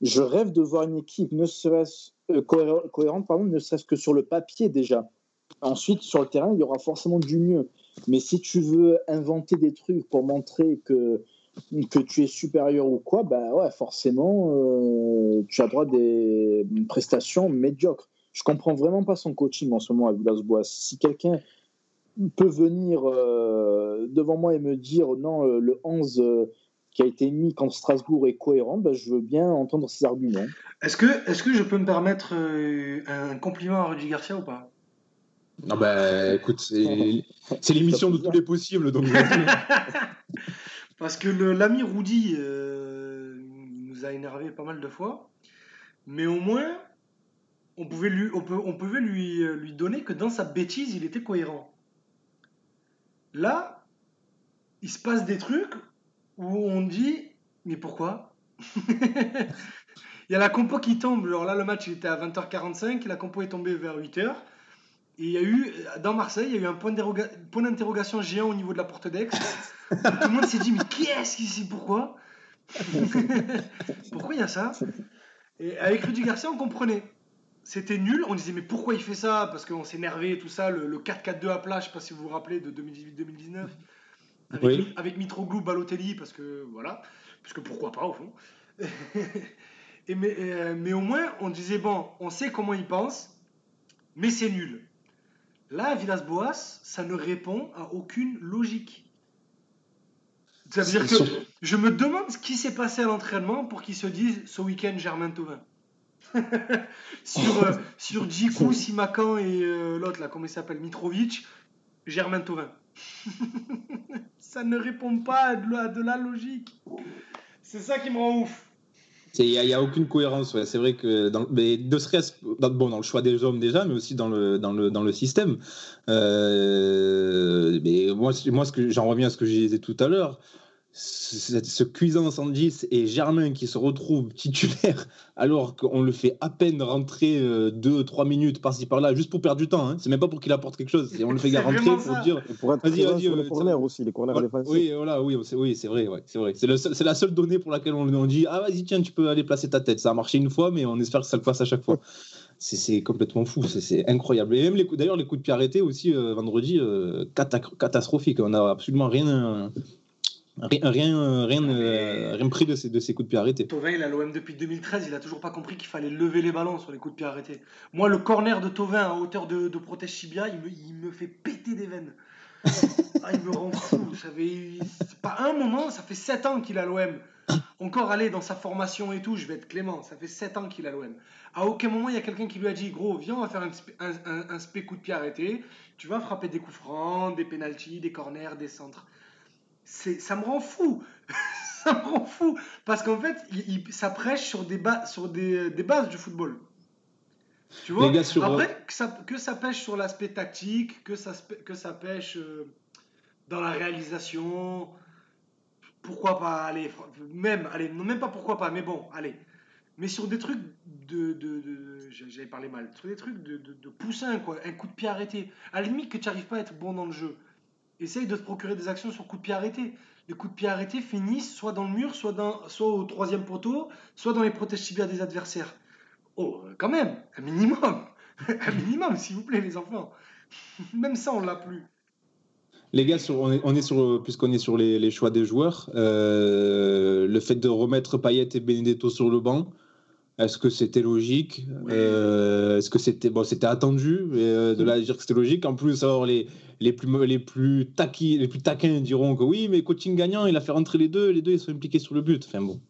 je rêve de voir une équipe ne serait-ce cohérente, pardon, ne serait-ce que sur le papier déjà. Ensuite, sur le terrain, il y aura forcément du mieux. Mais si tu veux inventer des trucs pour montrer que que tu es supérieur ou quoi, bah ouais, forcément, euh, tu as droit à des prestations médiocres. Je comprends vraiment pas son coaching en ce moment à Villas-Boas. Si quelqu'un peut venir euh, devant moi et me dire non, euh, le 11 qui a été mis contre Strasbourg est cohérent, bah, je veux bien entendre ses arguments. Est-ce que, est que je peux me permettre un compliment à Rudy Garcia ou pas? Non, bah écoute, c'est l'émission de tous les possibles, donc. Parce que l'ami Rudy euh, nous a énervé pas mal de fois. Mais au moins, on pouvait, euh, lui donner que dans sa bêtise, il était cohérent. Là, il se passe des trucs où on dit Mais pourquoi? Il y a la compo qui tombe. Alors là, le match il était à 20h45, la compo est tombée vers 8h. Et il y a eu, dans Marseille, il y a eu un point d'interrogation géant au niveau de la porte d'Aix. Tout le monde s'est dit, mais qui est-ce ici Pourquoi Pourquoi il y a ça Et avec Rudy Garcia, on comprenait. C'était nul. On disait, mais pourquoi il fait ça Parce qu'on s'est énervé, tout ça. Le, 4-4-2 à plat, je ne sais pas si vous vous rappelez, de 2018-2019. Avec, oui. avec Mitroglou, Balotelli, parce que voilà. Parce que pourquoi pas, au fond. Et mais, euh, mais au moins, on disait, bon, on sait comment il pense, mais c'est nul. Là, Villas-Boas, ça ne répond à aucune logique. Ça veut dire que je me demande ce qui s'est passé à l'entraînement pour qu'ils se disent ce week-end Germain Tauvin. sur, euh, sur Djikou, Simakan et euh, l'autre, là, comment il s'appelle Mitrovic, Germain Tauvin. ça ne répond pas à de la logique. C'est ça qui me rend ouf. Il n'y a, aucune cohérence. C'est vrai que, dans, mais de stress, dans, bon, dans le choix des hommes déjà, mais aussi dans le, dans le, dans le système. Euh, mais moi, moi ce que, j'en reviens à ce que je disais tout à l'heure ce cuisant 110 et Germain qui se retrouve titulaire alors qu'on le fait à peine rentrer 2-3 euh, minutes par-ci par-là juste pour perdre du temps. Hein. C'est même pas pour qu'il apporte quelque chose. On le fait rentrer pour dire. pour être vas-y, vas-y, les corners aussi, les corners défensifs. Oui, voilà, oui, c'est oui, vrai. Ouais, c'est vrai. C'est la seule donnée pour laquelle on, on dit Ah, vas-y, tiens, tu peux aller placer ta tête. Ça a marché une fois, mais on espère que ça le fasse à chaque fois. c'est complètement fou, c'est incroyable. Et même les coups, d'ailleurs, les coups de pied arrêtés aussi euh, vendredi, euh, catastrophique. On n'a absolument rien Rien, rien, rien, rien pris de ces, de ces coups de pied arrêtés. Tovin, il a l'OM depuis 2013, il a toujours pas compris qu'il fallait lever les ballons sur les coups de pied arrêtés. Moi, le corner de Tovin à hauteur de, de Protège Chibia, il me, il me fait péter des veines. ah, il me rend fou. C'est pas un moment, ça fait 7 ans qu'il a l'OM. Encore aller dans sa formation et tout, je vais être clément, ça fait 7 ans qu'il a l'OM. À aucun moment, il y a quelqu'un qui lui a dit Gros, viens, on va faire un, un, un, spé coup de pied arrêté. Tu vas frapper des coups francs, des pénalties, des corners, des centres ça me rend fou. ça me rend fou. Parce qu'en fait, il, ça prêche sur, des, sur des, des, bases du football. Tu vois? Après, que ça, que ça, pêche sur l'aspect tactique, que ça, que ça pêche euh, dans la réalisation. Pourquoi pas Allez, même, allez, non, même pas pourquoi pas, mais bon, allez. Mais sur des trucs de. de, de J'avais parlé mal. Sur des trucs de, de, poussin, quoi. Un coup de pied arrêté. À la limite que tu n'arrives pas à être bon dans le jeu essaye de te procurer des actions sur coup de pied arrêté. Les coups de pied arrêtés finissent soit dans le mur, soit, au troisième poteau, soit dans les protèges tibias des adversaires. Oh, quand même, un minimum. un minimum, s'il vous plaît, les enfants. Même ça, on l'a plus. Les gars, on, est, puisqu'on est sur les, choix des joueurs, euh, le fait de remettre Payet et Benedetto sur le banc, est-ce que c'était logique? Euh, Est-ce que c'était bon, c'était attendu euh, de la dire que c'était logique? En plus, alors les les plus les plus taquis, les plus taquins diront que oui, mais coaching gagnant, il a fait rentrer les deux, les deux ils sont impliqués sur le but. Enfin bon,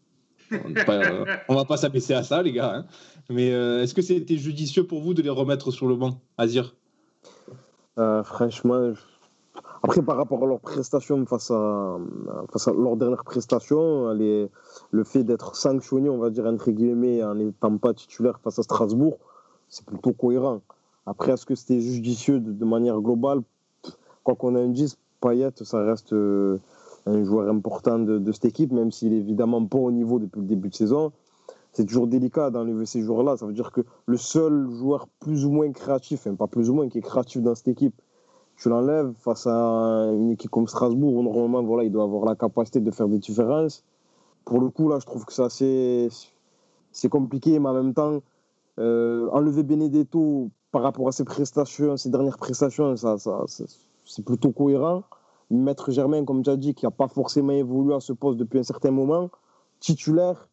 on, ne va pas s'abaisser à ça, les gars. Hein. Mais euh, est-ce que c'était judicieux pour vous de les remettre sur le banc, Azir? Franchement, après, par rapport à leur prestation face à, face à leur dernière prestation, les, le fait d'être sanctionné, on va dire, entre guillemets, en n'étant pas titulaire face à Strasbourg, c'est plutôt cohérent. Après, est-ce que c'était judicieux de, manière globale? Quoi qu'on en dise, Payet, ça reste euh, un joueur important de, de cette équipe, même s'il est évidemment pas au niveau depuis le début de saison. c'est toujours délicat d'enlever ces joueurs-là. Ça veut dire que le seul joueur plus ou moins créatif, enfin pas plus ou moins, qui est créatif dans cette équipe, tu l'enlèves face à une équipe comme Strasbourg, où normalement voilà, il doit avoir la capacité de faire des différences. Pour le coup, là, je trouve que assez c'est compliqué, mais en même temps, euh, enlever Benedetto par rapport à ses prestations, ses dernières prestations, ça, ça, c'est plutôt cohérent. Maître Germain, comme tu as dit, qui n'a pas forcément évolué à ce poste depuis un certain moment, titulaire,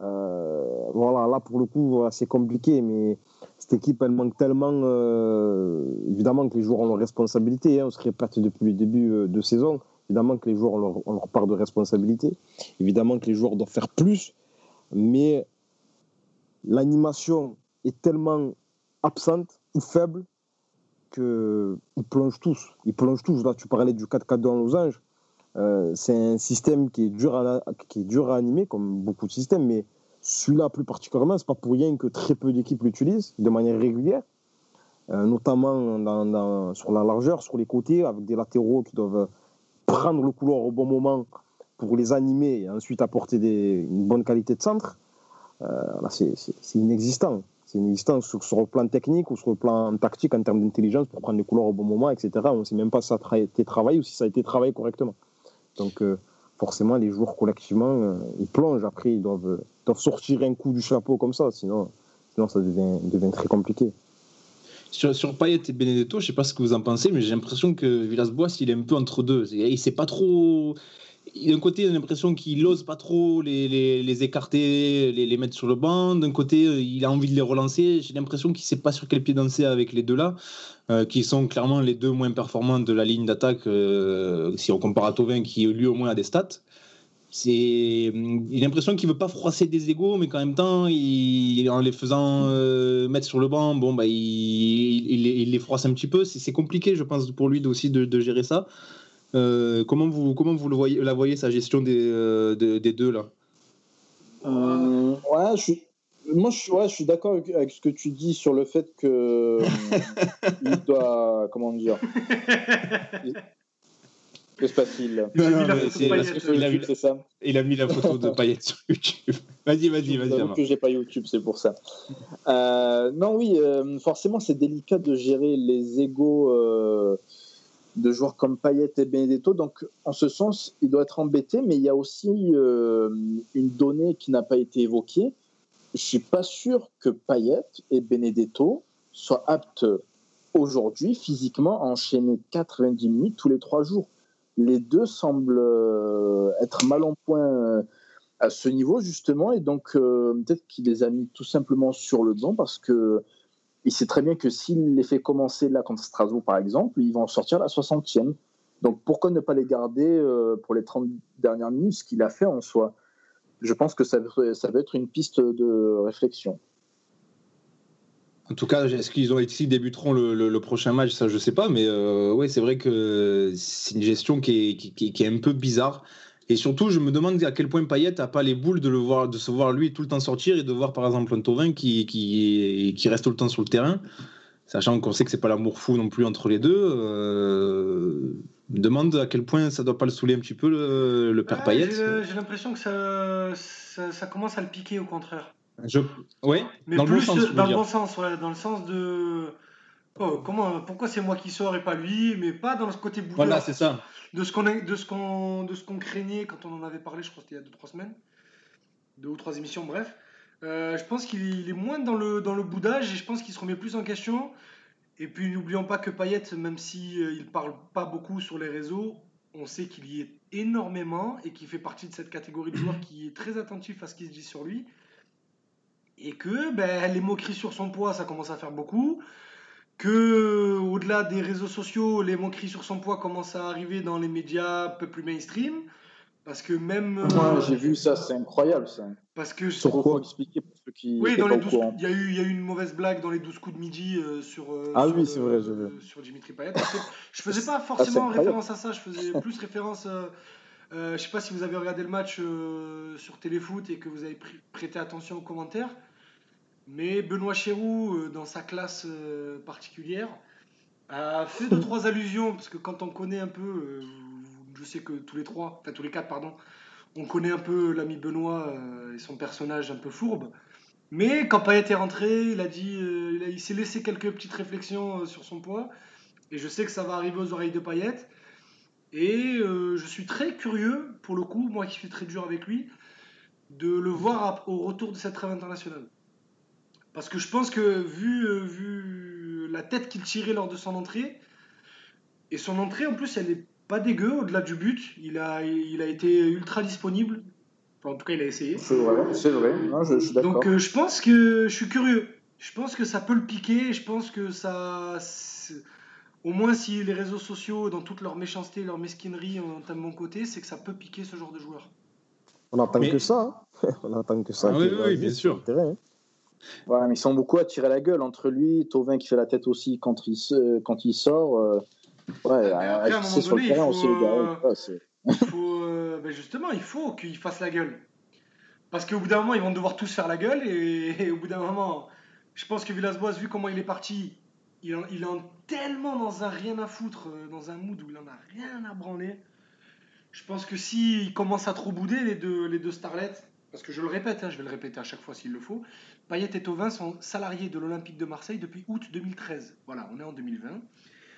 euh, voilà, là pour le coup, c'est compliqué, mais cette équipe, elle manque tellement, euh, évidemment que les joueurs ont leur responsabilité, hein, on se répète depuis le début de saison, évidemment que les joueurs ont leur, ont part de responsabilité, évidemment que les joueurs doivent faire plus, mais l'animation est tellement absente ou faible qu'ils plongent tous. Ils plongent tous. Là, tu parlais du 4-4-2 en losange. Euh, c'est un système qui est, dur à, qui est dur à animer, comme beaucoup de systèmes, mais celui-là plus particulièrement, c'est pas pour rien que très peu d'équipes l'utilisent de manière régulière, euh, notamment sur la largeur, sur les côtés, avec des latéraux qui doivent prendre le couloir au bon moment pour les animer et ensuite apporter une bonne qualité de centre. Euh, c'est inexistant. C'est inexistant sur, le plan technique ou sur le plan tactique en termes d'intelligence pour prendre les couleurs au bon moment, etc. On ne sait même pas si ça a été travaillé ou si ça a été travaillé correctement. Donc, euh, forcément, les joueurs collectivement, euh, ils plongent. Après, ils doivent, sortir un coup du chapeau comme ça, sinon, sinon ça devient, devient très compliqué. Sur, sur Payet et Benedetto, je ne sais pas ce que vous en pensez, mais j'ai l'impression que Villas-Boas, il est un peu entre deux. Il ne sait pas trop d'un côté, il a l'impression qu'il n'ose pas trop les, les, écarter, les, mettre sur le banc. D'un côté, il a envie de les relancer. J'ai l'impression qu'il ne sait pas sur quel pied danser avec les deux-là, euh, qui sont clairement les deux moins performants de la ligne d'attaque, euh, si on compare à Tovin, qui lui au moins a des stats. A l'impression qu'il veut pas froisser des égaux, mais qu'en même temps, en les faisant euh, mettre sur le banc, bon, bah, il, il, les froisse un petit peu. C'est compliqué, je pense, pour lui aussi de gérer ça. Euh, comment vous comment vous le voyez la voyez sa gestion des, euh, des, des deux là? Euh, Ouais, je suis moi je, ouais, je suis d'accord avec, avec, ce que tu dis sur le fait que il doit comment dire que se passe-t-il? Il, a mis la photo de Payet sur YouTube. Vas-y, vas-y, vas-y. J'avoue que j'ai pas YouTube, c'est pour ça. Euh, non, oui, euh, forcément, c'est délicat de gérer les égaux euh, de joueurs comme Payet et Benedetto. Donc, en ce sens, il doit être embêté, mais il y a aussi euh, une donnée qui n'a pas été évoquée. Je suis pas sûr que Payet et Benedetto soient aptes aujourd'hui physiquement à enchaîner 90 minutes tous les trois jours. Les deux semblent euh, être mal en point euh, à ce niveau justement, et donc peut-être qu'il les a mis tout simplement sur le banc parce que il sait très bien que s'il les fait commencer là contre Strasbourg, par exemple, ils vont en sortir la 60e. Donc pourquoi ne pas les garder euh, pour les 30 dernières minutes, ce qu'il a fait en soi? Je pense que ça, ça va être une piste de réflexion. En tout cas, est-ce qu'ils ont ici débuteront le, prochain match Ça, je ne sais pas, mais euh, c'est vrai que c'est une gestion qui est, qui, qui est, un peu bizarre. Et surtout, je me demande à quel point Payet n'a pas les boules de, le voir, de se voir lui tout le temps sortir et de voir par exemple un Tovin qui, qui, qui reste tout le temps sur le terrain, sachant qu'on sait que c'est pas l'amour fou non plus entre les deux. Euh, demande à quel point ça doit pas le saouler un petit peu le, le père ouais, Payet. J'ai l'impression que ça, ça, ça, commence à le piquer au contraire. Je... Mais dans plus le bon sens. Dans le bon sens, ouais, dans le sens de. Oh, comment, pourquoi c'est moi qui sors et pas lui, mais pas dans ce côté boudeur. Voilà, c'est ça. De ce qu'on de ce qu'on de ce qu'on craignait quand on en avait parlé, je crois c'était il y a deux trois semaines, deux ou trois émissions, bref. Euh, je pense qu'il est moins dans le dans le boudage et je pense qu'il se remet plus en question. Et puis n'oublions pas que Payet, même si euh, il parle pas beaucoup sur les réseaux, on sait qu'il y est énormément et qu'il fait partie de cette catégorie de joueurs qui est très attentif à ce qui se dit sur lui. Et que ben, les moqueries sur son poids, ça commence à faire beaucoup que au-delà des réseaux sociaux, les moqueries sur son poids commencent à arriver dans les médias un peu plus mainstream. Parce que même. Ouais, euh, j'ai vu ça, c'est incroyable ça. Parce que. Pourquoi expliquer pour ceux qui. Oui, dans les 12, il y, a eu, il y a eu une mauvaise blague dans les 12 coups de midi euh, sur. Euh, ah sur oui, c'est vrai, je veux. Sur Dimitri Payet. Je faisais pas forcément ah, référence à ça, je faisais plus référence. je sais pas si vous avez regardé le match sur Téléfoot et que vous avez prêté attention aux commentaires. Mais Benoît Chéroux, euh, dans sa classe euh, particulière, a fait deux trois allusions parce que quand on connaît un peu, euh, je sais que tous les trois, enfin tous les quatre pardon, On connaît un peu l'ami Benoît et son personnage un peu fourbe. Mais quand Payet est rentré, il a dit, il, s'est laissé quelques petites réflexions sur son poids. Et je sais que ça va arriver aux oreilles de Payet. Et je suis très curieux, pour le coup, moi qui suis très dur avec lui, de le voir au retour de cette trêve internationale. Parce que je pense que vu, euh, vu la tête qu'il tirait lors de son entrée, et son entrée en plus elle est pas dégueu au-delà du but, il a, il a été ultra disponible. Enfin, en tout cas, il a essayé. C'est vrai, c'est vrai. Non, je, je suis d'accord. Donc euh, je pense que je suis curieux. Je pense que ça peut le piquer. Je pense que ça. Au moins, si les réseaux sociaux, dans toute leur méchanceté, leur mesquinerie, ont un bon côté, c'est que ça peut piquer ce genre de joueur. On attend Mais- que ça. hein. On attend que ça. Ah oui, oui, bien sûr. terrain, hein. Ouais, mais ils sont beaucoup à tirer la gueule entre lui, Tovin qui fait la tête aussi quand il, se- quand il sort. euh, ouais, à- à agissez moment sur le donné, terrain il aussi, les gars. euh, Ouais, c'est- Il faut, euh, ben justement, il faut qu'ils fassent la gueule. Parce qu'au bout d'un moment, ils vont devoir tous faire la gueule. Et, et au bout d'un moment, je pense que Villas-Boas, vu comment il est parti, il, en- il est en- tellement dans un rien à foutre, dans un mood où il en a rien à branler. Je pense que s'il commence à trop bouder, les deux, les deux starlets, parce que je le répète, hein, je vais le répéter à chaque fois s'il le faut, Payet et Tovin sont salariés de l'Olympique de Marseille depuis août 2013. Voilà, on est en 2020.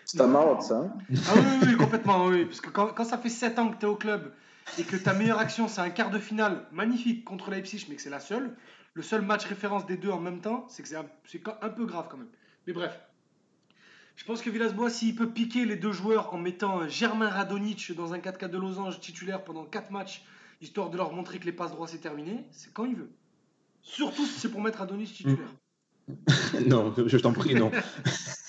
C'est ta marotte, ça. hein? Ah oui, oui, oui, complètement, oui. Parce que quand, quand ça fait 7 ans que tu es au club et que ta meilleure action, c'est un quart de finale magnifique contre Leipzig, mais que c'est la seule, le seul match référence des deux en même temps, c'est que c'est un, un peu grave quand même. Mais bref. Je pense que Villas-Boas, s'il peut piquer les deux joueurs en mettant euh, Germain Radonic dans un 4-4 de losange titulaire pendant 4 matchs, histoire de leur montrer que les passes droits c'est terminé, c'est quand il veut. Surtout si c'est pour mettre Radonic titulaire. non, je t'en prie, non.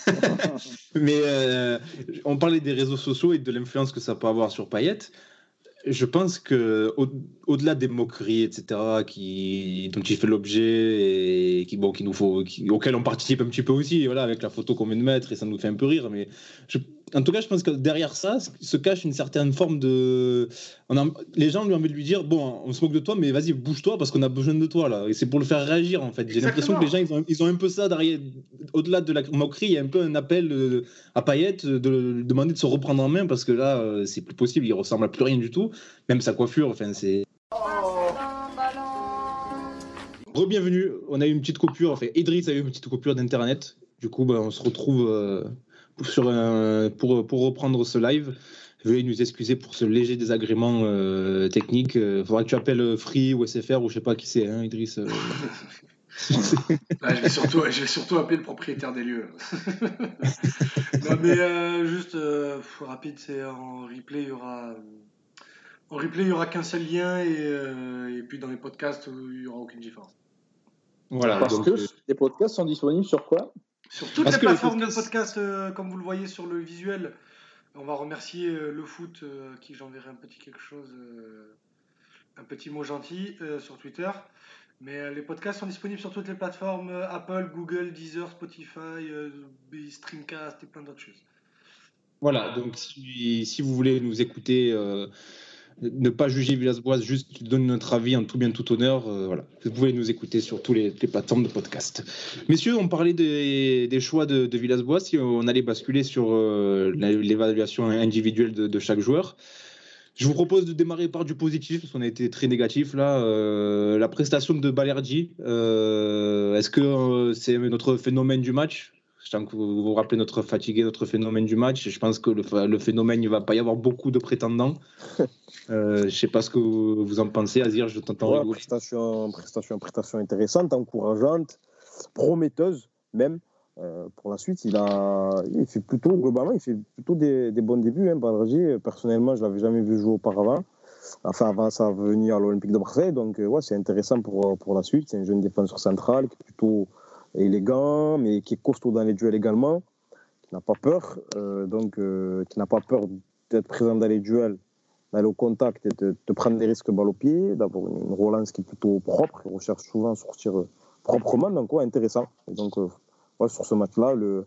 Mais euh, on parlait des réseaux sociaux et de l'influence que ça peut avoir sur Payet. Je pense que au- au-delà des moqueries, etc., qui, dont il fait l'objet et qui, bon, qui nous faut, qui, auxquelles on participe un petit peu aussi, voilà, avec la photo qu'on vient de mettre et ça nous fait un peu rire. Mais je- en tout cas, je pense que derrière ça se cache une certaine forme de. On a, les gens lui ont envie de lui dire bon, on se moque de toi, mais vas-y, bouge-toi parce qu'on a besoin de toi là. Et c'est pour le faire réagir en fait. J'ai l'impression que les gens ils ont, ils ont un peu ça derrière. Au-delà de la moquerie, il y a un peu un appel euh, à Payet de, de lui demander de se reprendre en main parce que là, euh, c'est plus possible. Il ressemble à plus rien du tout. Même sa coiffure, enfin, c'est. Re-bienvenue. On a eu une petite coupure. Enfin, Idriss a eu une petite coupure d'internet. Du coup, bah, on se retrouve euh, sur un- pour, pour reprendre ce live. Veuillez nous excuser pour ce léger désagrément euh, technique. Il faudra que tu appelles euh, Free ou SFR ou je sais pas qui c'est, hein, Idriss. euh. Je, vais surtout, je vais surtout appeler le propriétaire des lieux. non, mais euh, juste euh, rapide, c'est en replay, il y aura. euh, En replay, il y aura qu'un seul lien et, euh, et puis dans les podcasts, euh, il y aura aucune différence. voilà. Parce donc, que euh, les podcasts sont disponibles sur quoi? Sur toutes Parce les plateformes de podcast, euh, comme vous le voyez sur le visuel, on va remercier euh, le foot, euh, qui j'enverrai un petit quelque chose, un petit mot gentil sur Twitter. Mais les podcasts sont disponibles sur toutes les plateformes Apple, Google, Deezer, Spotify, Streamcast et plein d'autres choses. Voilà, donc si, si vous voulez nous écouter, ne pas juger Villas-Boas, juste donner notre avis en tout bien tout honneur, euh, voilà. vous pouvez nous écouter sur toutes les, plateformes de podcast. Messieurs, on parlait des, choix de, Villas-Boas, si on allait basculer sur euh, l'évaluation individuelle de, chaque joueur. Je vous propose de démarrer par du positif, parce qu'on a été très négatif là. Euh, la prestation de Balerdi, est-ce que c'est notre phénomène du match? Je sens que vous vous rappelez notre fatigué, notre phénomène du match. Je pense que le, ph- le phénomène, il ne va pas y avoir beaucoup de prétendants. Euh, je ne sais pas ce que vous, vous en pensez, Azir, je t'entends Ouais, prestation, prestation, prestation intéressante, encourageante, prometteuse même. Euh, pour la suite, il a, il fait plutôt globalement, il fait plutôt des, des bons débuts. Hein, Balerdi. personnellement, je l'avais jamais vu jouer auparavant. Enfin, avant sa venue à l'Olympique de Marseille. Donc, euh, ouais, c'est intéressant pour, pour la suite. C'est un jeune défenseur central qui est plutôt élégant, mais qui est costaud dans les duels également, qui n'a pas peur. euh, donc, euh, qui n'a pas peur d'être présent dans les duels d'aller au contact et de, de prendre des risques balle au pied, d'avoir une, relance qui est plutôt propre. Il recherche souvent à sortir euh, proprement, donc ouais, intéressant. Et donc, euh, ouais, sur ce match-là, le,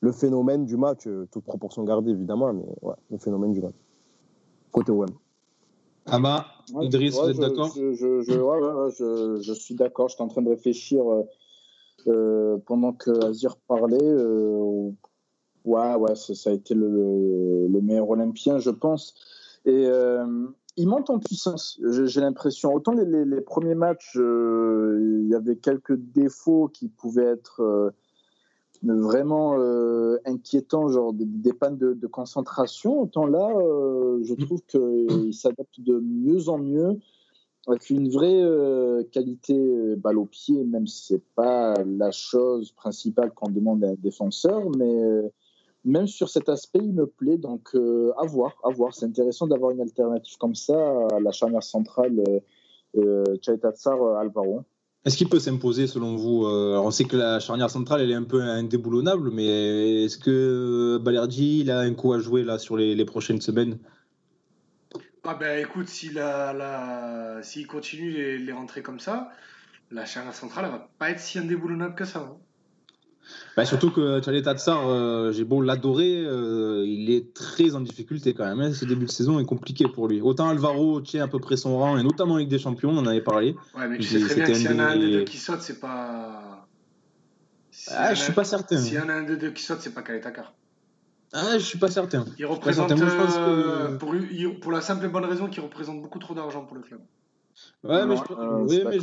le phénomène du match, euh, toute proportion gardée évidemment, mais ouais, le phénomène du match. Côté OM. Ama, Ouais, Idriss, ouais, vous êtes d'accord? je, je, je- ouais, ouais, ouais, je, je suis d'accord. J'étais en train de réfléchir euh, euh, pendant que Azir parlait. euh, ouais, ouais, ça, a été le, le- le meilleur Olympien, je pense. Et, euh, il monte en puissance, j'ai l'impression. Autant les, premiers matchs, il y avait quelques défauts qui pouvaient être vraiment inquiétants, genre des, pannes de, de concentration. Autant là, je trouve qu'il s'adapte de mieux en mieux avec une vraie euh, qualité euh, balle au pied, même si c'est pas la chose principale qu'on demande à un défenseur, mais euh, même sur cet aspect, il me plaît. Donc, euh, à voir, à voir. C'est intéressant d'avoir une alternative comme ça à la charnière centrale Chaitatsar Alvaro. Est-ce qu'il peut s'imposer selon vous On sait que la charnière centrale, elle est un peu indéboulonnable, mais est-ce que Balerdi, il a un coup à jouer là sur les prochaines semaines? Ah ben écoute, s'il a la... s'il continue les, les rentrées comme ça, la charnière centrale, elle va pas être si indéboulonnable que ça. hein. Bah, Surtout que Chalet Tatsar, euh, j'ai beau l'adorer, euh, il est très en difficulté quand même. hein. Ce début de saison est compliqué pour lui. Autant Alvaro tient à peu près son rang, et notamment avec des champions, on en avait parlé. Ouais, mais tu sais très bien que s'il y en a un des deux qui saute, c'est pas. Ah, je suis pas certain. S'il y en a un des deux qui saute, c'est pas Kaletakar. Ah, je suis pas certain. Il pas représente, certain. Moi, je pense que- euh, pour, la simple et bonne raison qu'il représente beaucoup trop d'argent pour le club. Ouais, mais, je, euh, oui, mais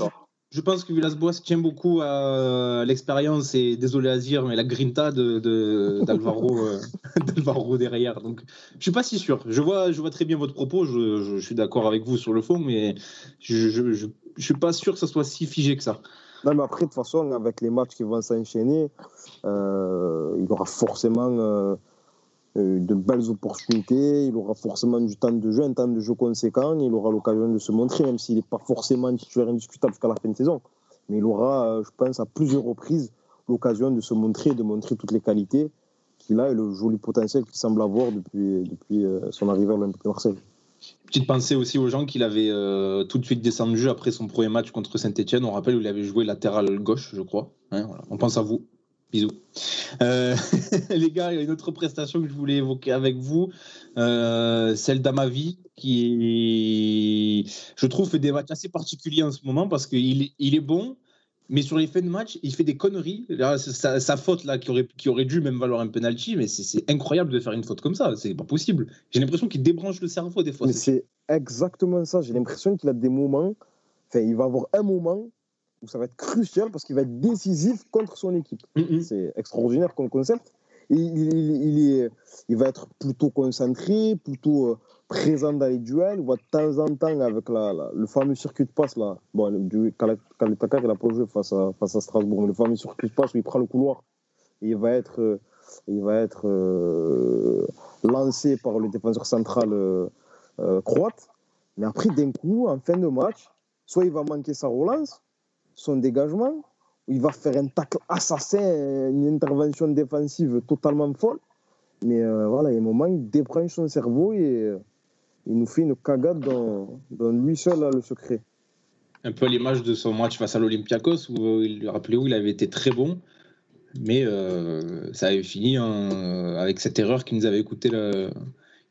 je, pense que Villas-Boas tient beaucoup à l'expérience et désolé à dire, mais la grinta de, de- d'Alvaro, euh, d'Alvaro derrière. Donc, je suis pas si sûr. Je vois, je vois très bien votre propos. Je, je- je suis d'accord avec vous sur le fond, mais je, je suis pas sûr que ça soit si figé que ça. Non, mais après, de toute façon, avec les matchs qui vont s'enchaîner, euh, il aura forcément euh, euh, de belles opportunités, il aura forcément du temps de jeu, un temps de jeu conséquent, il aura l'occasion de se montrer, même s'il n'est pas forcément titulaire indiscutable jusqu'à la fin de saison. Mais il aura, euh, je pense, à plusieurs reprises l'occasion de se montrer, de montrer toutes les qualités qu'il a et le joli potentiel qu'il semble avoir depuis, depuis euh, son arrivée à l'Olympique de Marseille. Petite pensée aussi aux gens qu'il avait euh, tout de suite descendu après son premier match contre Saint-Etienne. On rappelle où il avait joué latéral gauche, je crois. Hein. On pense à vous. Bisous. Euh, les gars, il y a une autre prestation que je voulais évoquer avec vous, euh, celle d'Amavi, qui, je trouve, fait des matchs assez particuliers en ce moment parce qu'il est- il est bon, mais sur les fins de match, il fait des conneries. Là, sa, sa faute là, qui aurait, qui aurait dû même valoir un penalty, mais c'est- incroyable de faire une faute comme ça. C'est pas possible. J'ai l'impression qu'il débranche le cerveau des fois. Mais c'est exactement ça. J'ai l'impression qu'il a des moments, enfin, il va avoir un moment où ça va être crucial parce qu'il va être décisif contre son équipe. Mhm. C'est extraordinaire comme concept. Il, il- il est, il va être plutôt concentré, plutôt euh, présent dans les duels. Il va de temps en temps avec la, la- le fameux circuit de passe. Là. Bon, le- du Kaletakar, il n'a pas joué face à, face à Strasbourg, mais le fameux circuit de passe où il prend le couloir et il va être, euh, il va être euh, lancé par le défenseur central euh, euh, croate. Mais après, d'un coup, en fin de match, soit il va manquer sa relance, son dégagement, ou il va faire un tacle assassin, une intervention défensive totalement folle. Mais euh, voilà, il y a un moment, il débranche son cerveau et euh, il nous fait une cagade dont, dont lui seul a le secret. un peu l'image de son match face à l'Olympiakos où euh, il rappelez-vous il avait été très bon mais ça avait fini avec cette erreur qui nous avait coûté le,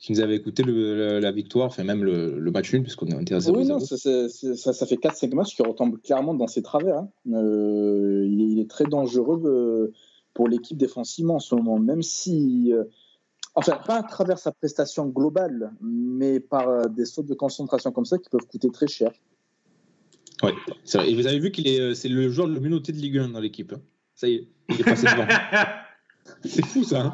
qui nous avait coûté le- la, la victoire enfin même le, le match nul puisqu'on était à 0 Oui, non, ça, ça fait 4-5 matchs qui retombent clairement dans ses travers. hein. Euh, il, est, il est très dangereux euh, pour l'équipe défensivement en ce moment, même si. euh, enfin, pas à travers sa prestation globale, mais par des sautes de concentration comme ça qui peuvent coûter très cher. ouais, c'est vrai. et vous avez vu qu'il est c'est le joueur le mieux noté de Ligue 1 dans l'équipe hein. ça y est il est passé devant c'est fou ça hein.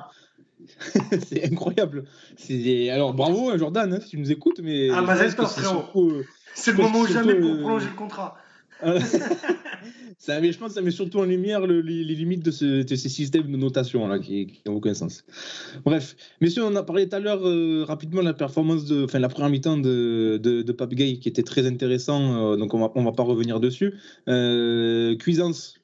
c'est incroyable c'est alors bravo hein, Jordan hein, si tu nous écoutes mais Ah, frérot. surtout, euh, C'est le moment ou jamais pour euh, prolonger le contrat. Euh, ça, mais je pense que ça met surtout en lumière le- les, les limites de, ce- de ces systèmes de notation là, qui n'ont aucun sens. Bref, messieurs, on a parlé tout à l'heure euh, rapidement de la performance de, enfin la première mi-temps de, de, de Pape Gay qui était très intéressant, euh, donc on va, on va pas revenir dessus. Euh, Cuisance,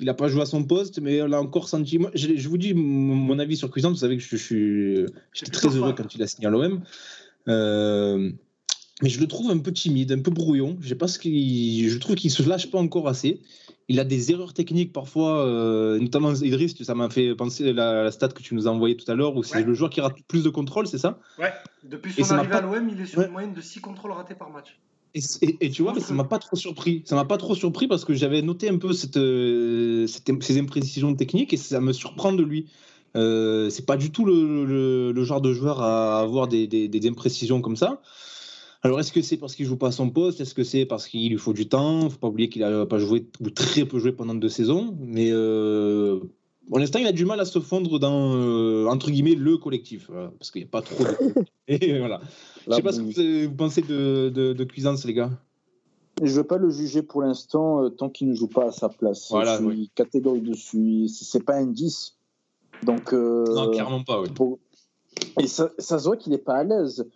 il n'a pas joué à son poste, mais on l'a encore senti. Moi, je, je vous dis mon avis sur Cuisance, vous savez que je, suis, j'étais très heureux quand il a signé à l'OM. Euh, mais je le trouve un peu timide, un peu brouillon. Je sais pas ce qu'il, je trouve qu'il se lâche pas encore assez. Il a des erreurs techniques parfois, euh, notamment Idriss. Ça m'a fait penser à la, la stat que tu nous as envoyée tout à l'heure, où c'est Ouais. le joueur qui rate plus de contrôle, c'est ça? Ouais, depuis son arrivée à l'OM, il est sur Ouais. une moyenne de 6 contrôles ratés par match. Et, tu vois, mais ça m'a pas trop surpris. Ça m'a pas trop surpris parce que j'avais noté un peu euh, ces imprécisions techniques et ça me surprend de lui. Euh, c'est pas du tout le, genre de joueur à avoir des, imprécisions comme ça. Alors, est-ce que c'est parce qu'il joue pas à son poste? Est-ce que c'est parce qu'il lui faut du temps? Faut pas oublier qu'il a pas joué ou très peu joué pendant deux saisons. Mais euh, pour l'instant, il a du mal à se fondre dans euh, entre guillemets le collectif, parce qu'il n'y a pas trop. De... Et voilà. Je sais pas ce que vous pensez de, de, de Cuisance, les gars. Je ne veux pas le juger pour l'instant euh, tant qu'il ne joue pas à sa place. Voilà, je suis oui. catégorique dessus. C'est pas un 10. Donc, euh, Non, clairement pas. Oui. pour- Et ça, ça se voit qu'il n'est pas à l'aise.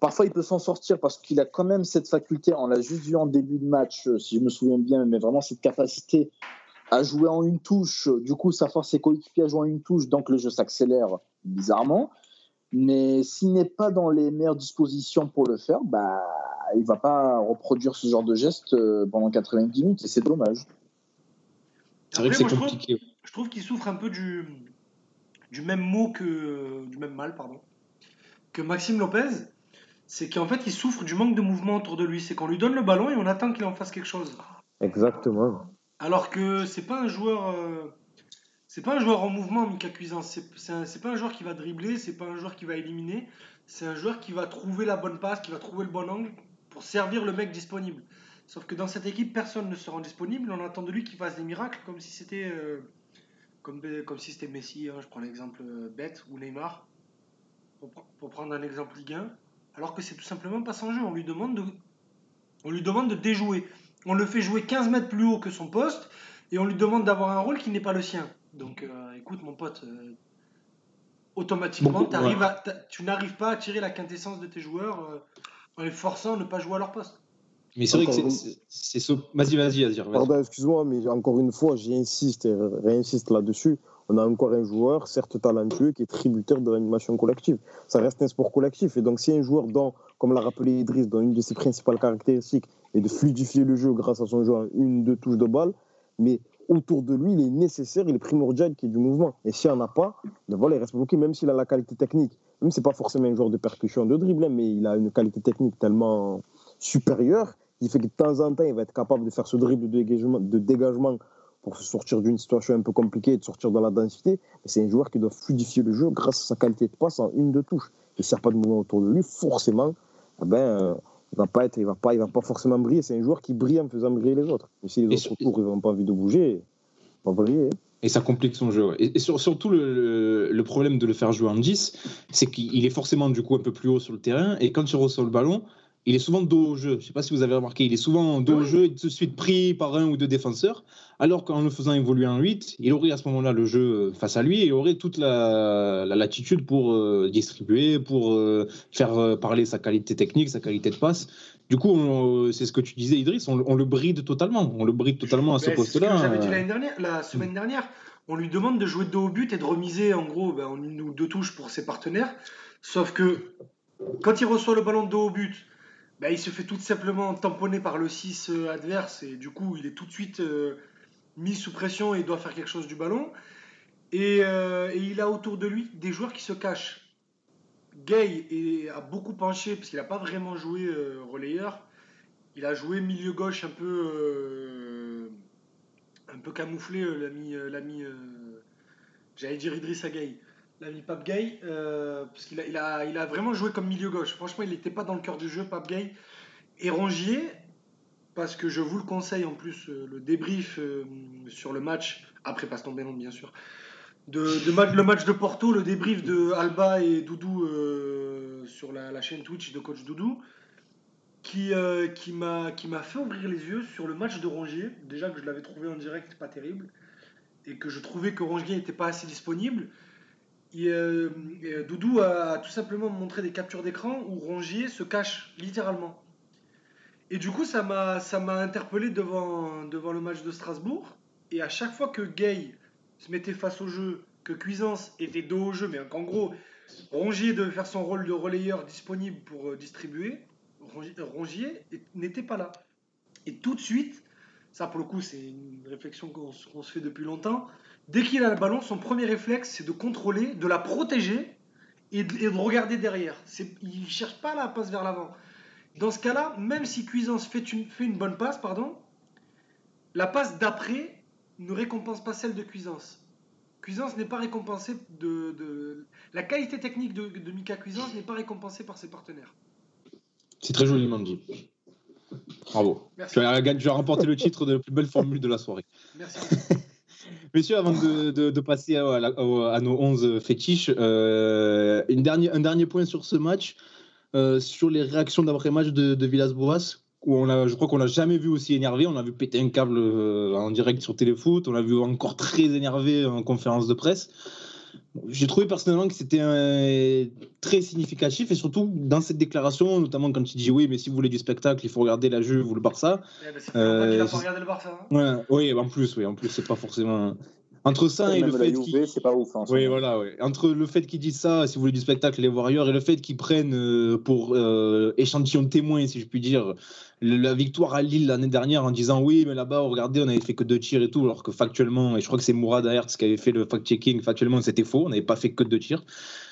Parfois, il peut s'en sortir parce qu'il a quand même cette faculté, on l'a juste vu en début de match, euh, si je me souviens bien, mais vraiment cette capacité à jouer en une touche. Du coup, ça force ses coéquipiers à jouer en une touche, donc le jeu s'accélère bizarrement. Mais s'il n'est pas dans les meilleures dispositions pour le faire, bah, il va pas reproduire ce genre de geste euh, pendant 90 minutes et c'est dommage. C'est vrai que c'est je trouve- compliqué. Je trouve qu'il souffre un peu du, du même mot que. du même mal, pardon. Que Maxime Lopez. C'est qu'en fait, il souffre du manque de mouvement autour de lui. C'est qu'on lui donne le ballon et on attend qu'il en fasse quelque chose. Exactement. Alors que c'est pas un joueur. euh, c'est pas un joueur en mouvement, Mika Cuisance. C'est pas un joueur qui va dribbler, c'est pas un joueur qui va éliminer. C'est un joueur qui va trouver la bonne passe, qui va trouver le bon angle pour servir le mec disponible. Sauf que dans cette équipe, personne ne se rend disponible. On attend de lui qu'il fasse des miracles comme si c'était euh, comme, comme si c'était Messi. hein. Je prends l'exemple euh, bête ou Neymar pour, pour prendre un exemple Ligue 1. Alors que c'est tout simplement pas son jeu. On lui demande de, on lui demande de déjouer. On le fait jouer 15 mètres plus haut que son poste et on lui demande d'avoir un rôle qui n'est pas le sien. Donc euh, écoute mon pote, euh, automatiquement Bon, à- tu n'arrives pas à tirer la quintessence de tes joueurs euh, en les forçant à ne pas jouer à leur poste. Mais c'est vrai que c'est- ce. Vas-y, vas-y, Azir. vas-y. Pardon, excuse-moi, mais encore une fois, j'insiste et réinsiste là-dessus. On a encore un joueur, certes talentueux, qui est tributaire de l'animation collective. Ça reste un sport collectif. Et donc, si un joueur, dans, comme l'a rappelé Idriss, dans une de ses principales caractéristiques, est de fluidifier le jeu grâce à son jeu en une, deux touches de balle, mais autour de lui, il est nécessaire, il est primordial qu'il y ait du mouvement. Et s'il n'y en a pas, ben voilà, il reste bloqué, même s'il a la qualité technique. Même si ce n'est pas forcément un joueur de percussion, de dribble, hein, mais il a une qualité technique tellement supérieure il fait que de temps en temps, il va être capable de faire ce dribble de dégagement, de dégagement pour se sortir d'une situation un peu compliquée et de sortir dans la densité. Mais c'est un joueur qui doit fluidifier le jeu grâce à sa qualité de passe en une de touche. Et s'il n'y a pas de mouvement autour de lui, forcément, eh ben, euh, il va pas être, il va pas, il va pas forcément briller. C'est un joueur qui brille en faisant briller les autres. Mais si les Et autres autour, ils n'ont pas envie de bouger, ils vont briller. Et ça complique son jeu. ouais. Et, et sur- surtout, le, le- le problème de le faire jouer en 10, c'est qu'il est forcément du coup un peu plus haut sur le terrain. Et quand il reçoit le ballon, il est souvent dos au jeu. Je ne sais pas si vous avez remarqué, il est souvent dos au jeu et tout de suite pris par un ou deux défenseurs. Alors qu'en le faisant évoluer en 8, il aurait à ce moment-là le jeu face à lui et il aurait toute la, la latitude pour euh, distribuer, pour euh, faire euh, parler sa qualité technique, sa qualité de passe. Du coup, c'est ce que tu disais, Idriss, on, le- on le bride totalement. On le bride totalement à ce Ben, c'est ce poste-là. j'avais dit euh. dernière, la semaine dernière. On lui demande de jouer dos au but et de remiser en gros ben, en une ou deux touches pour ses partenaires. Sauf que quand il reçoit le ballon de dos au but, ben, il se fait tout simplement tamponner par le 6 euh, adverse et du coup il est tout de suite euh, mis sous pression et doit faire quelque chose du ballon. Et, euh, et il a autour de lui des joueurs qui se cachent. Gay a beaucoup penché parce qu'il n'a pas vraiment joué relayeur. Il a joué milieu gauche un peu, un peu camouflé, l'ami, j'allais dire Idriss Gay, l'ami Pape Gay, euh, parce qu'il a, vraiment joué comme milieu gauche. Franchement, il n'était pas dans le cœur du jeu, Pape Gay. Et Rongier, parce que je vous le conseille en plus, euh, le débrief euh, sur le match, après passe tomber non bien sûr, de, le match de Porto, le débrief de Alba et Doudou sur la, chaîne Twitch de coach Doudou, qui, qui m'a fait ouvrir les yeux sur le match de Rongier. Déjà que je l'avais trouvé en direct pas terrible, et que je trouvais que Rongier n'était pas assez disponible. Euh, euh, Doudou a tout simplement montré des captures d'écran où Rongier se cache littéralement. Et du coup, ça m'a ça m'a interpellé devant, devant le match de Strasbourg. Et à chaque fois que Gay se mettait face au jeu, que Cuisance était dos au jeu, mais qu'en gros, Rongier devait faire son rôle de relayeur disponible pour euh, distribuer, Rongier, n'était pas là. Et tout de suite, ça pour le coup, c'est une réflexion qu'on se fait depuis longtemps. Dès qu'il a le ballon, son premier réflexe, c'est de contrôler, de la protéger et de, et de regarder derrière. Il ne cherche pas la passe vers l'avant. Dans ce cas-là, même si Cuisance fait une, fait une bonne passe, pardon, la passe d'après ne récompense pas celle de Cuisance. Cuisance n'est pas récompensée de, de- La qualité technique de, de Mika Cuisance n'est pas récompensée par ses partenaires. C'est très joliment dit. Bravo. Merci. Tu as, tu as remporté le titre de la plus belle formule de la soirée. Merci. Messieurs, avant de, passer à, nos 11 fétiches, euh, une un dernier point sur ce match, euh, sur les réactions d'après-match de, de Villas-Boas, où on a, je crois qu'on l'a jamais vu aussi énervé. On a vu péter un câble euh, en direct sur Téléfoot, on l'a vu encore très énervé en conférence de presse. J'ai trouvé personnellement que c'était très significatif et surtout dans cette déclaration, notamment quand il dit oui, mais si vous voulez du spectacle, il faut regarder la Juve ou le Barça. A Euh, pas regardé le Barça. hein. Ouais, oui, en plus, oui, en plus, c'est pas forcément. Entre ça et le fait qu'il. c'est pas ouf. hein, en ce Oui, moment. voilà, ouais. Entre le fait qu'ils disent ça, si vous voulez du spectacle, les Warriors, et le fait qu'ils prennent euh, pour euh, échantillon de témoin, si je puis dire, la victoire à Lille l'année dernière en disant oui, mais là-bas, regardez, on avait fait que deux tirs et tout, alors que factuellement, et je crois que c'est Mourad Hertz qui avait fait le fact-checking, factuellement, c'était faux, on n'avait pas fait que deux tirs.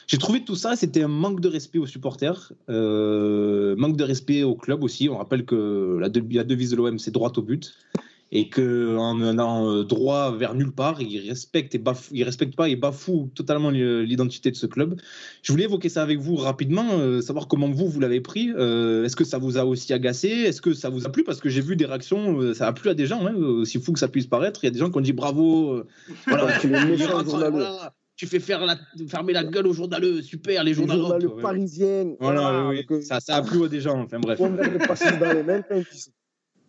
J'ai trouvé tout ça, c'était un manque de respect aux supporters, euh, manque de respect au club aussi. On rappelle que la, de- la devise de l'OM, c'est droit au but et qu'en allant euh, droit vers nulle part, il respecte et bafoue, il respecte pas et bafoue totalement li- l'identité de ce club. Je voulais évoquer ça avec vous rapidement, euh, savoir comment vous vous l'avez pris. Euh, Est-ce que ça vous a aussi agacé? Est-ce que ça vous a plu? Parce que j'ai vu des réactions, euh, ça a plu à des gens, hein, aussi fou que ça puisse paraître. Il y a des gens qui ont dit bravo. voilà, Tu les voilà, fais faire la, fermer la gueule aux journaleux, super, les Les journaleux Ouais, ouais. parisiens. Voilà, oui, avec, ça, ça a plu à des gens. Enfin bref. on dans les mêmes.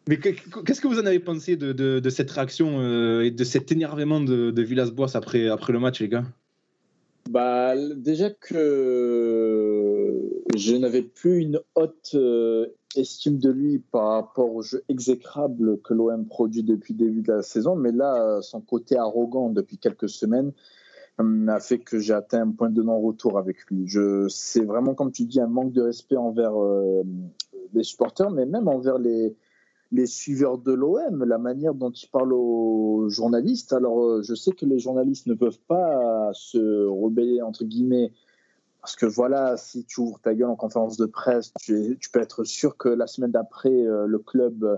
Mais que- que- qu'est-ce que vous en avez pensé de, de- cette réaction euh, et de cet énervement de, de Villas-Boas après, après le match, les gars? Bah, déjà que je n'avais plus une haute euh, estime de lui par rapport au jeu exécrable que l'OM produit depuis le début de la saison, mais là, son côté arrogant depuis quelques semaines hum, a fait que j'ai atteint un point de non-retour avec lui. C'est vraiment, comme tu dis, un manque de respect envers euh, les supporters, mais même envers les, les suiveurs de l'OM, la manière dont il parle aux journalistes. Alors, euh, je sais que les journalistes ne peuvent pas se rebeller, entre guillemets, parce que voilà, si tu ouvres ta gueule en conférence de presse, tu, peux être sûr que la semaine d'après, euh, le club euh,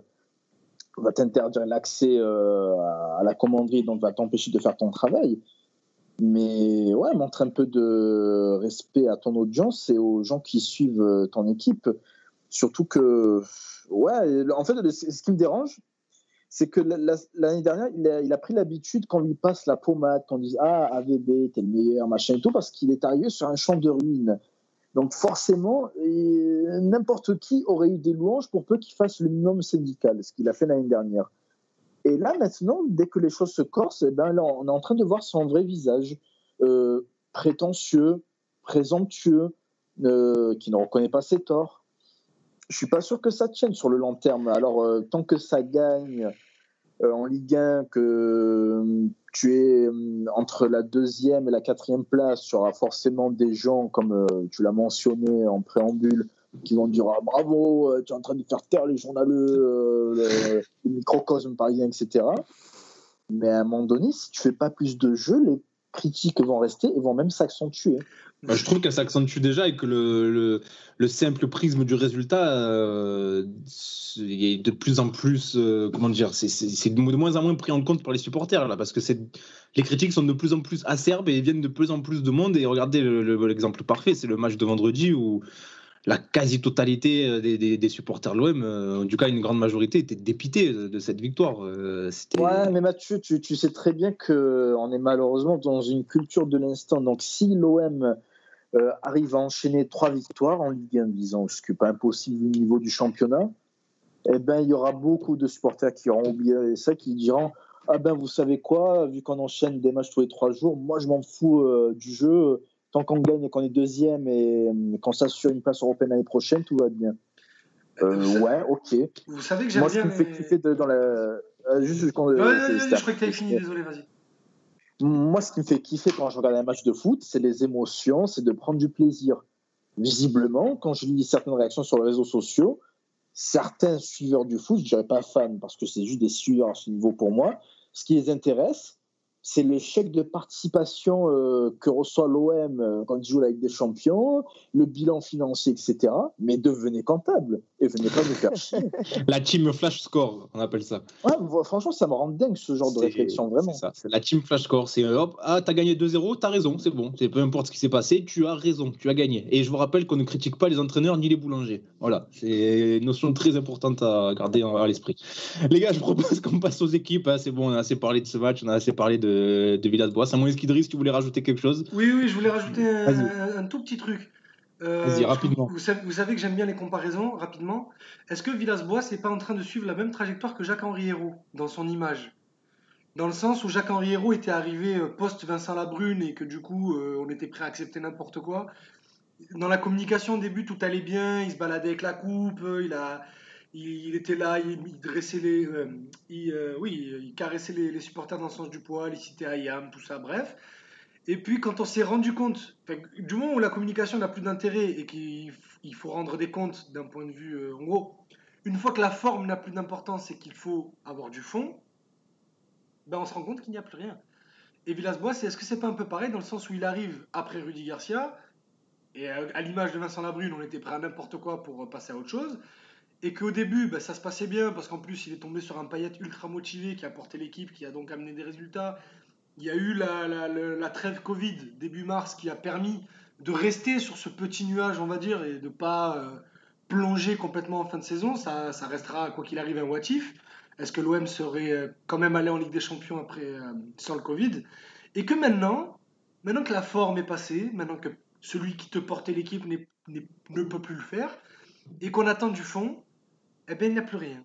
va t'interdire l'accès à la commanderie, donc va t'empêcher de faire ton travail. Mais ouais, montre un peu de respect à ton audience et aux gens qui suivent ton équipe. Surtout que, ouais, en fait, ce qui me dérange, c'est que la- la- l'année dernière, il a, pris l'habitude qu'on lui passe la pommade, qu'on dise Ah, AVB, t'es le meilleur, machin et tout, parce qu'il est arrivé sur un champ de ruines. Donc, forcément, n'importe qui aurait eu des louanges pour peu qu'il fasse le minimum syndical, ce qu'il a fait l'année dernière. Et là, maintenant, dès que les choses se corsent, eh ben, là, on est en train de voir son vrai visage, euh, prétentieux, présomptueux, euh, qui ne reconnaît pas ses torts. Je suis pas sûr que ça tienne sur le long terme. Alors, euh, tant que ça gagne euh, en Ligue 1, que euh, tu es entre la deuxième et la quatrième place, tu auras forcément des gens, comme tu l'as mentionné en préambule, qui vont dire ah, bravo, tu es en train de faire taire les journaleux, le, le microcosme parisien, etc. Mais à un moment donné, si tu fais pas plus de jeux, les critiques vont rester et vont même s'accentuer. Bah, Je trouve qu'elle s'accentue déjà et que le, le, le simple prisme du résultat euh, est de plus en plus, euh, comment dire, c'est- de moins en moins pris en compte par les supporters là, parce que les critiques sont de plus en plus acerbes et viennent de plus en plus de monde. Et regardez le- le- l'exemple parfait, c'est le match de vendredi où la quasi-totalité des, des- supporters de l'OM, euh, en tout cas une grande majorité, était dépitée de, de cette victoire. Euh, Ouais, mais Mathieu, tu, sais très bien qu'on est malheureusement dans une culture de l'instant. Donc, si l'OM euh, arrive à enchaîner trois victoires en Ligue 1, disons, ce qui n'est pas impossible au niveau du championnat, eh ben, il y aura beaucoup de supporters qui auront oublié ça, qui diront Ah ben, vous savez quoi, vu qu'on enchaîne des matchs tous les trois jours, moi, je m'en fous euh, du jeu. Tant qu'on gagne et qu'on est deuxième et euh, qu'on s'assure une place européenne l'année prochaine, tout va bien. Euh, ouais, ok. Vous savez que j'aime Moi, ce bien. qui me fait les- kiffer de- dans la. euh, juste quand. Ouais, euh, ouais, je crois que t'avais fini, désolé, vas-y. Moi, ce qui me fait kiffer quand je regarde un match de foot, c'est les émotions, c'est de prendre du plaisir. Visiblement, quand je lis certaines réactions sur les réseaux sociaux, certains suiveurs du foot, je dirais pas fans, parce que c'est juste des suiveurs à ce niveau pour moi, ce qui les intéresse, c'est le chèque de participation euh, que reçoit l'OM euh, quand il joue Ligue des Champions, le bilan financier, etc. Mais devenez comptable. et venez pas me faire chier. La team flash score, on appelle ça. Ouais, franchement, ça me rend dingue ce genre de réflexion, vraiment. C'est ça, c'est la team flash score. C'est hop, ah, t'as gagné 2-0, t'as raison, c'est bon. Peu importe ce qui s'est passé, tu as raison, tu as gagné. Et je vous rappelle qu'on ne critique pas les entraîneurs ni les boulangers. Voilà, c'est une notion très importante à garder à l'esprit. Les gars, je propose qu'on passe aux équipes. hein. C'est bon, on a assez parlé de ce match, on a assez parlé de, de Villas-Boas. À moins qu'Idriss, tu voulais rajouter quelque chose. Oui, oui, je voulais rajouter un, tout petit truc. Euh, Vas-y, rapidement. Vous savez, vous savez que j'aime bien les comparaisons, rapidement. Est-ce que Villas-Boas n'est pas en train de suivre la même trajectoire que Jacques-Henri Hérault dans son image? Dans le sens où Jacques-Henri Hérault était arrivé euh, post-Vincent Labrune et que du coup, euh, on était prêt à accepter n'importe quoi. Dans la communication, au début, tout allait bien. Il se baladait avec la coupe. Il, a, il, était là, il, dressait les. euh, euh, caressait les, supporters dans le sens du poil, il citait Ayam, tout ça, bref. Et puis, quand on s'est rendu compte, du moment où la communication n'a plus d'intérêt et qu'il faut rendre des comptes d'un point de vue. euh, en gros, une fois que la forme n'a plus d'importance et qu'il faut avoir du fond, ben on se rend compte qu'il n'y a plus rien. Et Villas-Boas, est-ce que c'est pas un peu pareil dans le sens où il arrive après Rudy Garcia et à, l'image de Vincent Labrune, on était prêt à n'importe quoi pour passer à autre chose. Et qu'au début, ben, ça se passait bien parce qu'en plus, il est tombé sur un paillette ultra motivé qui a porté l'équipe, qui a donc amené des résultats. Il y a eu la, trêve Covid début mars qui a permis de rester sur ce petit nuage, on va dire, et de ne pas euh, plonger complètement en fin de saison. Ça, ça restera, quoi qu'il arrive, un watif. Est-ce que l'OM serait euh, quand même allé en Ligue des Champions après, euh, sans le Covid? Et que maintenant, maintenant que la forme est passée, maintenant que celui qui te portait l'équipe ne peut plus le faire, et qu'on attend du fond, eh bien, il n'y a plus rien.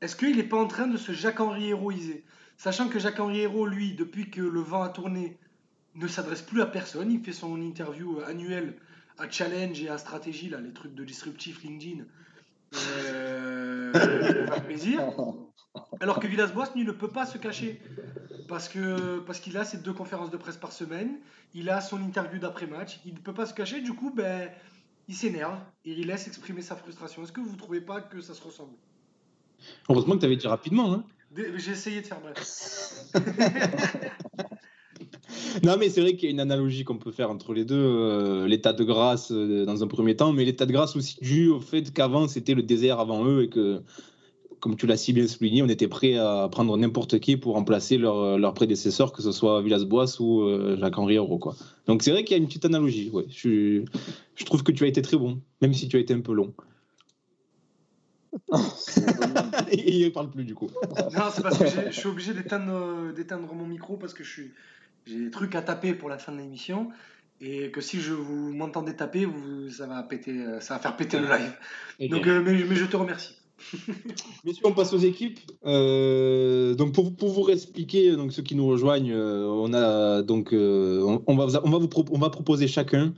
Est-ce qu'il n'est pas en train de se Jacques-Henri héroïser? Sachant que Jacques-Henri Hérault, lui, depuis que le vent a tourné, ne s'adresse plus à personne. Il fait son interview euh, annuelle à Challenge et à Stratégie, là, les trucs de disruptif LinkedIn, euh. Alors que Villas-Boas, lui, ne peut pas se cacher. Parce parce qu'il a ses deux conférences de presse par semaine, il a son interview d'après-match, il ne peut pas se cacher, du coup, ben, il s'énerve et il laisse exprimer sa frustration. Est-ce que vous ne trouvez pas que ça se ressemble? Heureusement que tu avais dit rapidement. Hein. J'ai essayé de faire bref. Non, mais c'est vrai qu'il y a une analogie qu'on peut faire entre les deux. euh, l'état de grâce euh, dans un premier temps, mais l'état de grâce aussi dû au fait qu'avant c'était le désert avant eux et que, comme tu l'as si bien souligné, on était prêt à prendre n'importe qui pour remplacer leur, leur prédécesseur, que ce soit Villas-Boas ou euh, Jacques-Henri Hérault, quoi. Donc c'est vrai qu'il y a une petite analogie. Ouais. Je, je trouve que tu as été très bon, même si tu as été un peu long. il ne parle plus du coup. Non, c'est parce que je suis obligé d'éteindre euh, d'éteindre mon micro parce que j'ai des trucs à taper pour la fin de l'émission et que si je vous m'entendez taper, vous, ça va péter, euh, ça va faire péter le live. Donc, euh, mais, mais je te remercie. Messieurs, on passe aux équipes. Euh, donc pour, pour vous expliquer, donc ceux qui nous rejoignent, euh, on a donc euh, on, va on va on va proposer chacun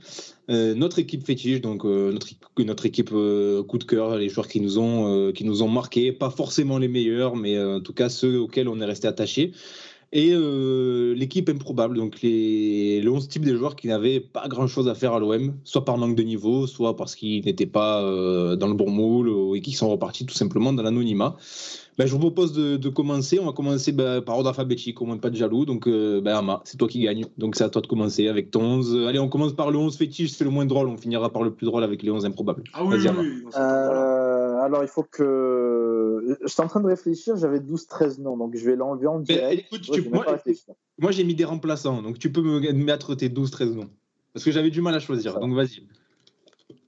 notre équipe fétiche, donc notre notre équipe coup de cœur, les joueurs qui nous ont qui nous ont pas forcément les meilleurs, mais en tout cas ceux auxquels on est resté attaché. Et euh, l'équipe improbable, donc les, les 11 types de joueurs qui n'avaient pas grand chose à faire à l'OM, soit par manque de niveau, soit parce qu'ils n'étaient pas euh, dans le bon moule ou- et qui sont repartis tout simplement dans l'anonymat. Ben, je vous propose de, de commencer. On va commencer ben, par ordre alphabétique, au moins pas de jaloux. Donc, euh, ben, Ama, c'est toi qui gagne. Donc, c'est à toi de commencer avec ton 11. Allez, on commence par le 11 fétiche, c'est le moins drôle. On finira par le plus drôle avec les 11 improbables. Ah oui, Vas-y, oui, voilà. Euh, alors, il faut que. J'étais en train de réfléchir, j'avais 12-13 noms, donc je vais l'enlever en direct. écoute, Ouais, tu- je moi, moi, j'ai mis des remplaçants. Donc, tu peux me mettre tes 12-13 noms. Parce que j'avais du mal à choisir. Donc, vas-y.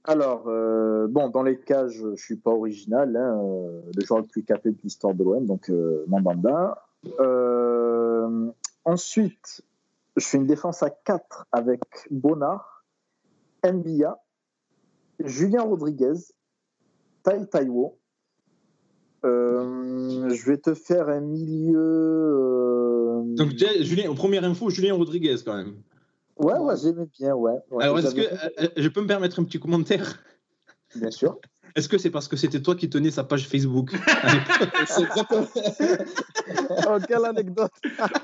Alors, euh, bon, dans les cas, je ne suis pas original. Hein, euh, le joueur le plus capé de l'histoire de l'OM, donc euh, Mandanda. Euh, ensuite, je fais une défense à 4 avec Bonnard, Mbia, Julien Rodriguez, Tai Taiwo. Euh, je vais te faire un milieu. euh, Donc, Julien, première info, Julien Rodriguez quand même. Ouais, ouais, j'aimais bien, ouais. ouais. Alors, est-ce que J'avais- euh, je peux me permettre un petit commentaire? Bien sûr. Est-ce que c'est parce que c'était toi qui tenais sa page Facebook? C'est exactement. Oh, quelle anecdote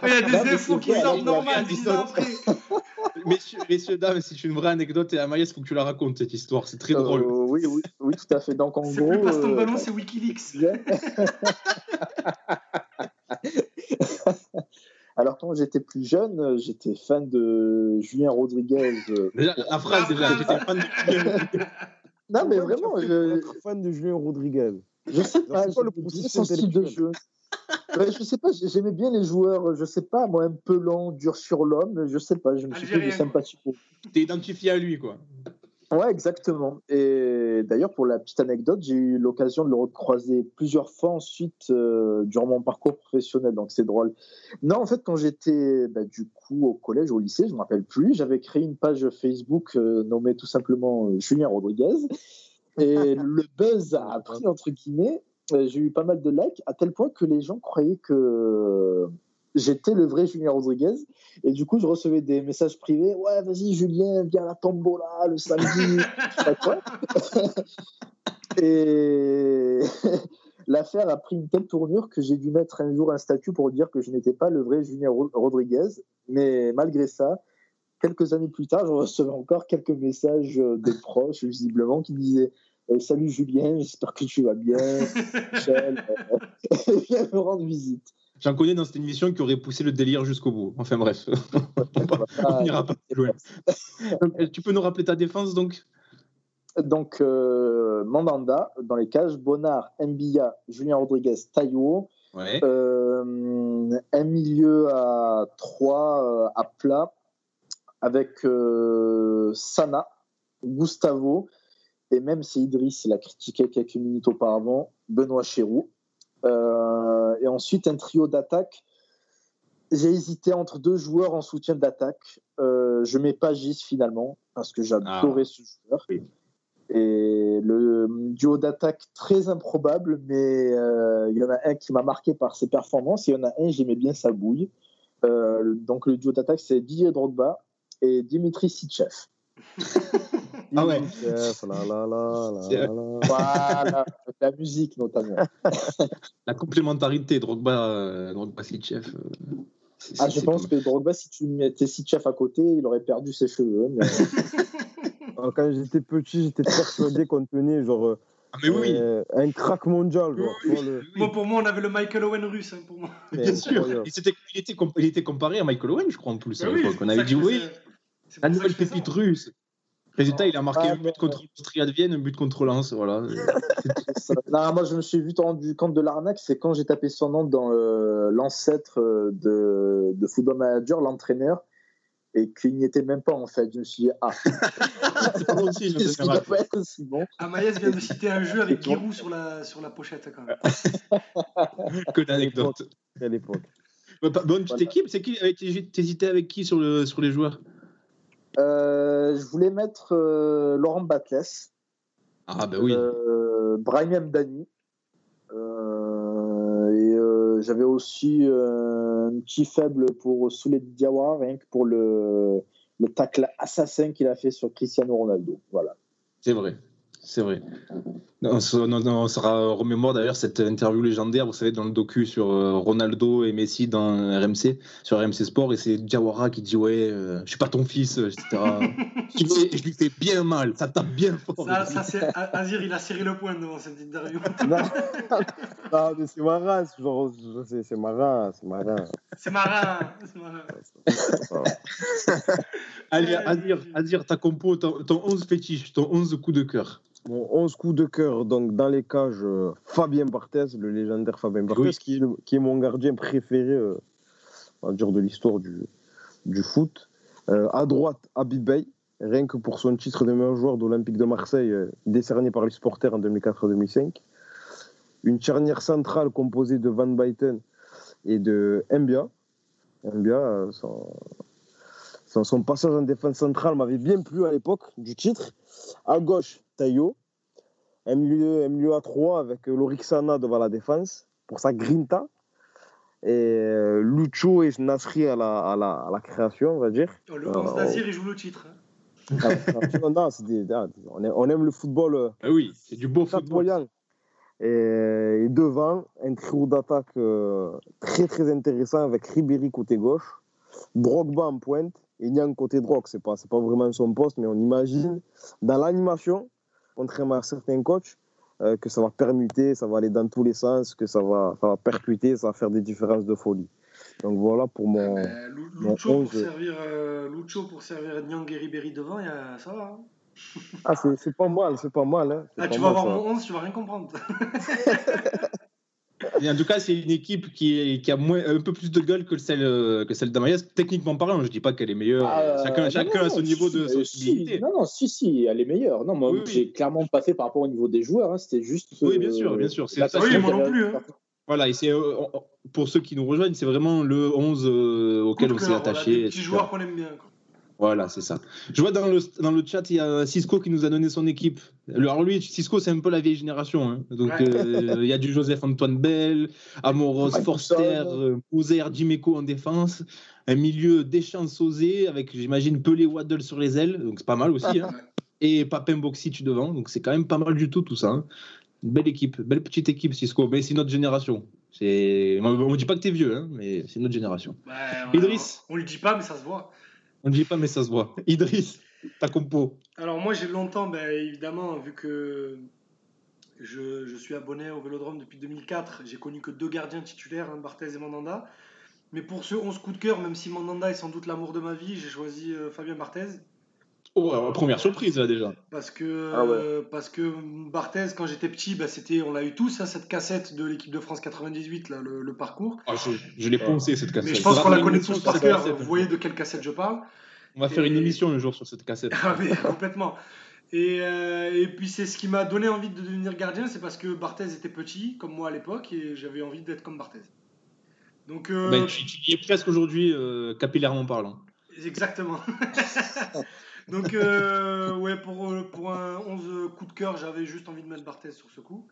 Il y a des infos qui sortent alors, normales messieurs, messieurs, dames, c'est une vraie anecdote et Amaïs, il faut que tu la racontes cette histoire. C'est très Euh, drôle. oui, oui, oui, tout à fait. Donc, en C'est gros. plus passe ton euh, ballon, c'est Wikileaks. Alors, quand j'étais plus jeune, j'étais fan de Julien Rodriguez. euh, Déjà, la phrase, déjà, j'étais fan de Julien Rodriguez. Non, mais vraiment, je, fan de Julien Rodriguez. je sais C'est pas, quoi le processus de jeu. Ouais, je sais pas, j'aimais bien les joueurs, je sais pas, moi, un peu lent, dur sur l'homme, je sais pas, je me suis fait Algérien, de quoi. sympathie pour T'es identifié à lui, quoi. Ouais, exactement. Et d'ailleurs, pour la petite anecdote, j'ai eu l'occasion de le recroiser plusieurs fois ensuite euh, durant mon parcours professionnel, donc c'est drôle. Non, en fait, quand j'étais bah, du coup au collège, au lycée, je ne me rappelle plus, j'avais créé une page Facebook euh, nommée tout simplement euh, Julien Rodriguez. Et le buzz a pris, entre guillemets, j'ai eu pas mal de likes, à tel point que les gens croyaient que j'étais le vrai Julien Rodriguez. Et du coup, je recevais des messages privés. Ouais, vas-y, Julien, viens à la tombola le samedi. quoi. Et l'affaire a pris une telle tournure que j'ai dû mettre un jour un statut pour dire que je n'étais pas le vrai Julien Ro- Rodriguez. Mais malgré ça, quelques années plus tard, je recevais encore quelques messages euh, des proches, visiblement, qui disaient euh, Salut Julien, j'espère que tu vas bien. Michel, euh, viens me rendre visite. J'en connais dans cette émission qui aurait poussé le délire jusqu'au bout. Enfin bref, on n'ira pas plus loin. Donc, tu peux nous rappeler ta défense, donc? Donc, euh, Mandanda, dans les cages, Bonnard, Mbia, Julien Rodriguez, Ouais. euh, un milieu à 3 à plat, avec euh, Sana, Gustavo, et même si Idriss l'a critiqué quelques minutes auparavant, Benoît Chéroux. Euh, et ensuite, un trio d'attaque. J'ai hésité entre deux joueurs en soutien d'attaque. Euh, je mets pas Gis finalement, parce que j'adorais ce joueur. Oui. Et le duo d'attaque très improbable, mais euh, il y en a un qui m'a marqué par ses performances, et il y en a un, j'aimais bien sa bouille. Euh, donc le duo d'attaque, c'est Didier Drogba et Dimitri Sitchev. Ah ouais. Chef. Voilà, la musique notamment. La complémentarité Drogba, euh, Drogba Sitchef. euh, Ah, je pense que Drogba, si tu mettais Sitchev à côté, il aurait perdu ses cheveux. mais- Alors, Quand j'étais petit, j'étais persuadé qu'on tenait genre mal. Ah, mais oui, euh, un crack mondial. Genre, le- Moi, pour moi, on avait le Michael Owen russe. hein, pour moi. bien sûr. Il, était, il était comparé à Michael Owen, je crois, en plus, à c'est On avait dit oui, la nouvelle pépite russe. Résultat, il a marqué Ah, un but contre l'Austria de Vienne, un but contre Lens. Voilà. Ça- non, moi, je me suis vite rendu compte de l'arnaque, c'est quand j'ai tapé son nom dans euh, l'ancêtre euh, de, de Football Manager, l'entraîneur, et qu'il n'y était même pas en fait. Je me suis dit, ah, c'est pas bon signe. va pas être aussi bon? Amaïs vient de citer un jeu avec Giroud sur la, sur la pochette quand même. Que d'anecdotes. à l'époque. Bonne petite Voilà. équipe. C'est qui avec- T'hésitais avec qui sur, le, sur les joueurs? Je voulais mettre euh, Laurent Batles, Ah, bah oui. euh, Brahim Mdani, euh, et euh, j'avais aussi euh, un petit faible pour Souled Diawara, rien que pour le, le tacle assassin qu'il a fait sur Cristiano Ronaldo. Voilà. C'est vrai. C'est vrai. On se, on- on se remémore d'ailleurs cette interview légendaire, vous savez, dans le docu sur euh, Ronaldo et Messi dans RMC, sur RMC Sport, et c'est Diawara qui dit Ouais, euh, je suis pas ton fils, etc. je, lui fais, je lui fais bien mal, ça tape bien fort. Ça, ça, c'est- Azir, il a serré le point devant cette interview. non, non, mais c'est ma race. Genre, c'est c'est ma race. C'est ma race. C'est c'est marin. Allez, Azir, Azir, ta compo, ton, ton 11 fétiche, ton 11 coup de cœur. Bon, 11 coups de cœur, donc dans les cages, euh, Fabien Barthez, le légendaire Fabien Barthez, Oui. qui, est le- qui est mon gardien préféré, euh, on va dire, de l'histoire du, du foot. Euh, à droite, Habib Bey, rien que pour son titre de meilleur joueur d'Olympique de Marseille, euh, décerné par les supporters en 2004-2005. Une charnière centrale composée de Van Buyten et de Mbia. Mbia, son, son- son passage en défense centrale m'avait bien plu à l'époque du titre. À gauche, Tayo. Un milieu, un milieu à 3 avec euh, Lorixana devant la défense pour sa grinta. Et euh, Lucho et Nasri à la, à, la, à la création, on va dire. Oh, le 11 Euh, d'Azir, il joue le titre. hein. Non, non, c'est des- on, aime, on le football Ah oui, c'est du beau football. Et, et devant, un trio d'attaque très très intéressant avec Ribéry côté gauche, Drogba en pointe et Niang côté drogue. C'est pas, c'est pas vraiment son poste, mais on imagine dans l'animation, contrairement à certains coachs, euh, que ça va permuter, ça va aller dans tous les sens, que ça va, ça va percuter, ça va faire des différences de folie. Donc voilà pour mon. Lu- mon Lucho, pour 11. servir, euh, Lucho pour servir Nyang et Ribéry devant, il y a- ça va. hein. Ah, c'est pas mal, c'est pas mal. Hein. Ah, pas tu vas mal, voir ça. mon 11, tu vas rien comprendre. Et en tout cas, c'est une équipe qui, est- qui a moins, un peu plus de gueule que celle, euh, que celle d'Amaïs. Techniquement parlant, je dis pas qu'elle est meilleure. Ah, chacun non, chacun non, a son si, niveau de si, sensibilité. si, non, non, si, si, elle est meilleure. Non, moi, Oui, oui. j'ai clairement pas fait par rapport au niveau des joueurs. hein, C'était juste. Oui, bien sûr, bien sûr, c'est ça, oui, moi non plus, hein. Voilà, et c'est, euh, pour ceux qui nous rejoignent, c'est vraiment le 11 euh, auquel Coup on s'est attaché. etc. joueurs qu'on aime bien. quoi. Voilà, c'est ça. Je vois dans le, dans le chat, il y a Cisco qui nous a donné son équipe. Alors lui, Cisco, c'est un peu la vieille génération. hein. Donc Ouais. euh, il y a du Joseph-Antoine Bell, Amoros, Forster, Thompson. euh, Dimeco en défense. Un milieu Deschamps Sauzé avec, j'imagine, Pelé Waddle sur les ailes. Donc c'est pas mal aussi. hein. Ouais. Et Papin Boxic devant. Donc c'est quand même pas mal du tout, tout ça. hein. Une belle équipe, belle petite équipe, Cisco. Mais c'est notre génération. C'est... On ne dit pas que t'es vieux, hein, mais c'est notre génération. Bah, on- Idriss. On, le dit pas, mais ça se voit. On ne dit pas, mais ça se voit. Idriss, ta compo. Alors moi j'ai longtemps, ben, évidemment, vu que je, je suis abonné au Vélodrome depuis 2004, j'ai connu que deux gardiens titulaires, hein, Barthez et Mandanda. Mais pour ce 11 coups de cœur, même si Mandanda est sans doute l'amour de ma vie, j'ai choisi euh, Fabien Barthez. Oh, alors, première surprise là déjà. Parce que, Ah ouais. euh, parce que Barthez, quand j'étais petit, bah, c'était, on l'a eu tous, hein, cette cassette de l'équipe de France 98, là, le, le parcours. Ah, je je l'ai poncé cette cassette. Mais je pense qu'on la connaît tous par cœur. Vous voyez de quelle cassette je parle On va faire une émission un jour sur cette cassette. Ah mais complètement. Et, euh, et puis c'est ce qui m'a donné envie de devenir gardien, c'est parce que Barthez était petit, comme moi à l'époque, et j'avais envie d'être comme Barthez. Donc, euh, Ben, tu, tu y es presque aujourd'hui, euh, capillairement parlant. exactement. Donc, ouais, pour, pour un 11 coup de cœur, j'avais juste envie de mettre Barthez sur ce coup.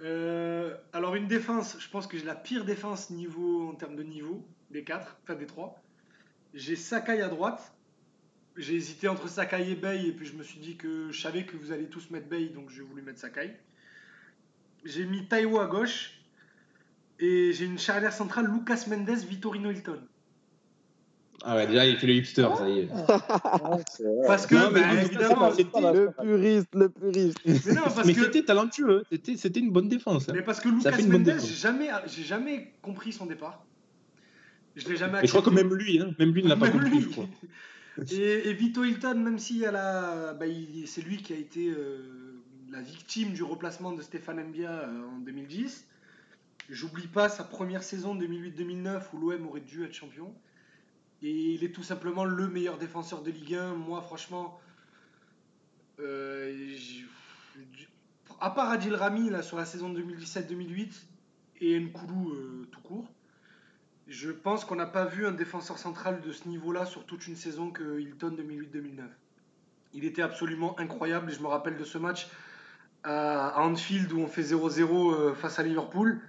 Alors, une défense, je pense que j'ai la pire défense niveau, en termes de niveau, des quatre, enfin des trois. J'ai Sakai à droite. J'ai hésité entre Sakai et Bay, et puis je me suis dit que je savais que vous allez tous mettre Bay, donc j'ai voulu mettre Sakai. J'ai mis Taiwo à gauche. Et j'ai une charnière centrale, Lucas Mendes, Vitorino Hilton. Ah ouais, déjà il fait le hipster, ça y est. Vrai. Parce que, Non, mais bah, Lucas, évidemment, c'est pas- Le puriste, le puriste. mais non, parce mais que, c'était talentueux, c'était, c'était une bonne défense. hein. mais parce que Lucas Mendes, j'ai jamais, j'ai jamais compris son départ. Je l'ai jamais Et je crois que même lui, hein, même lui ne l'a pas compris, lui. je crois. Et, et Vito Hilton, même si elle a, bah, c'est lui qui a été euh, la victime du replacement de Stéphane Mbia euh, en 2010. J'oublie pas sa première saison 2008-2009 où l'OM aurait dû être champion. Et il est tout simplement le meilleur défenseur de Ligue 1. Moi, franchement, euh, à part Adil Rami là, sur la saison 2017-2008 et Nkoulou tout court, je pense qu'on n'a pas vu un défenseur central de ce niveau-là sur toute une saison que Hilton 2008-2009. Il était absolument incroyable je me rappelle de ce match à Anfield où on fait 0-0 euh, face à Liverpool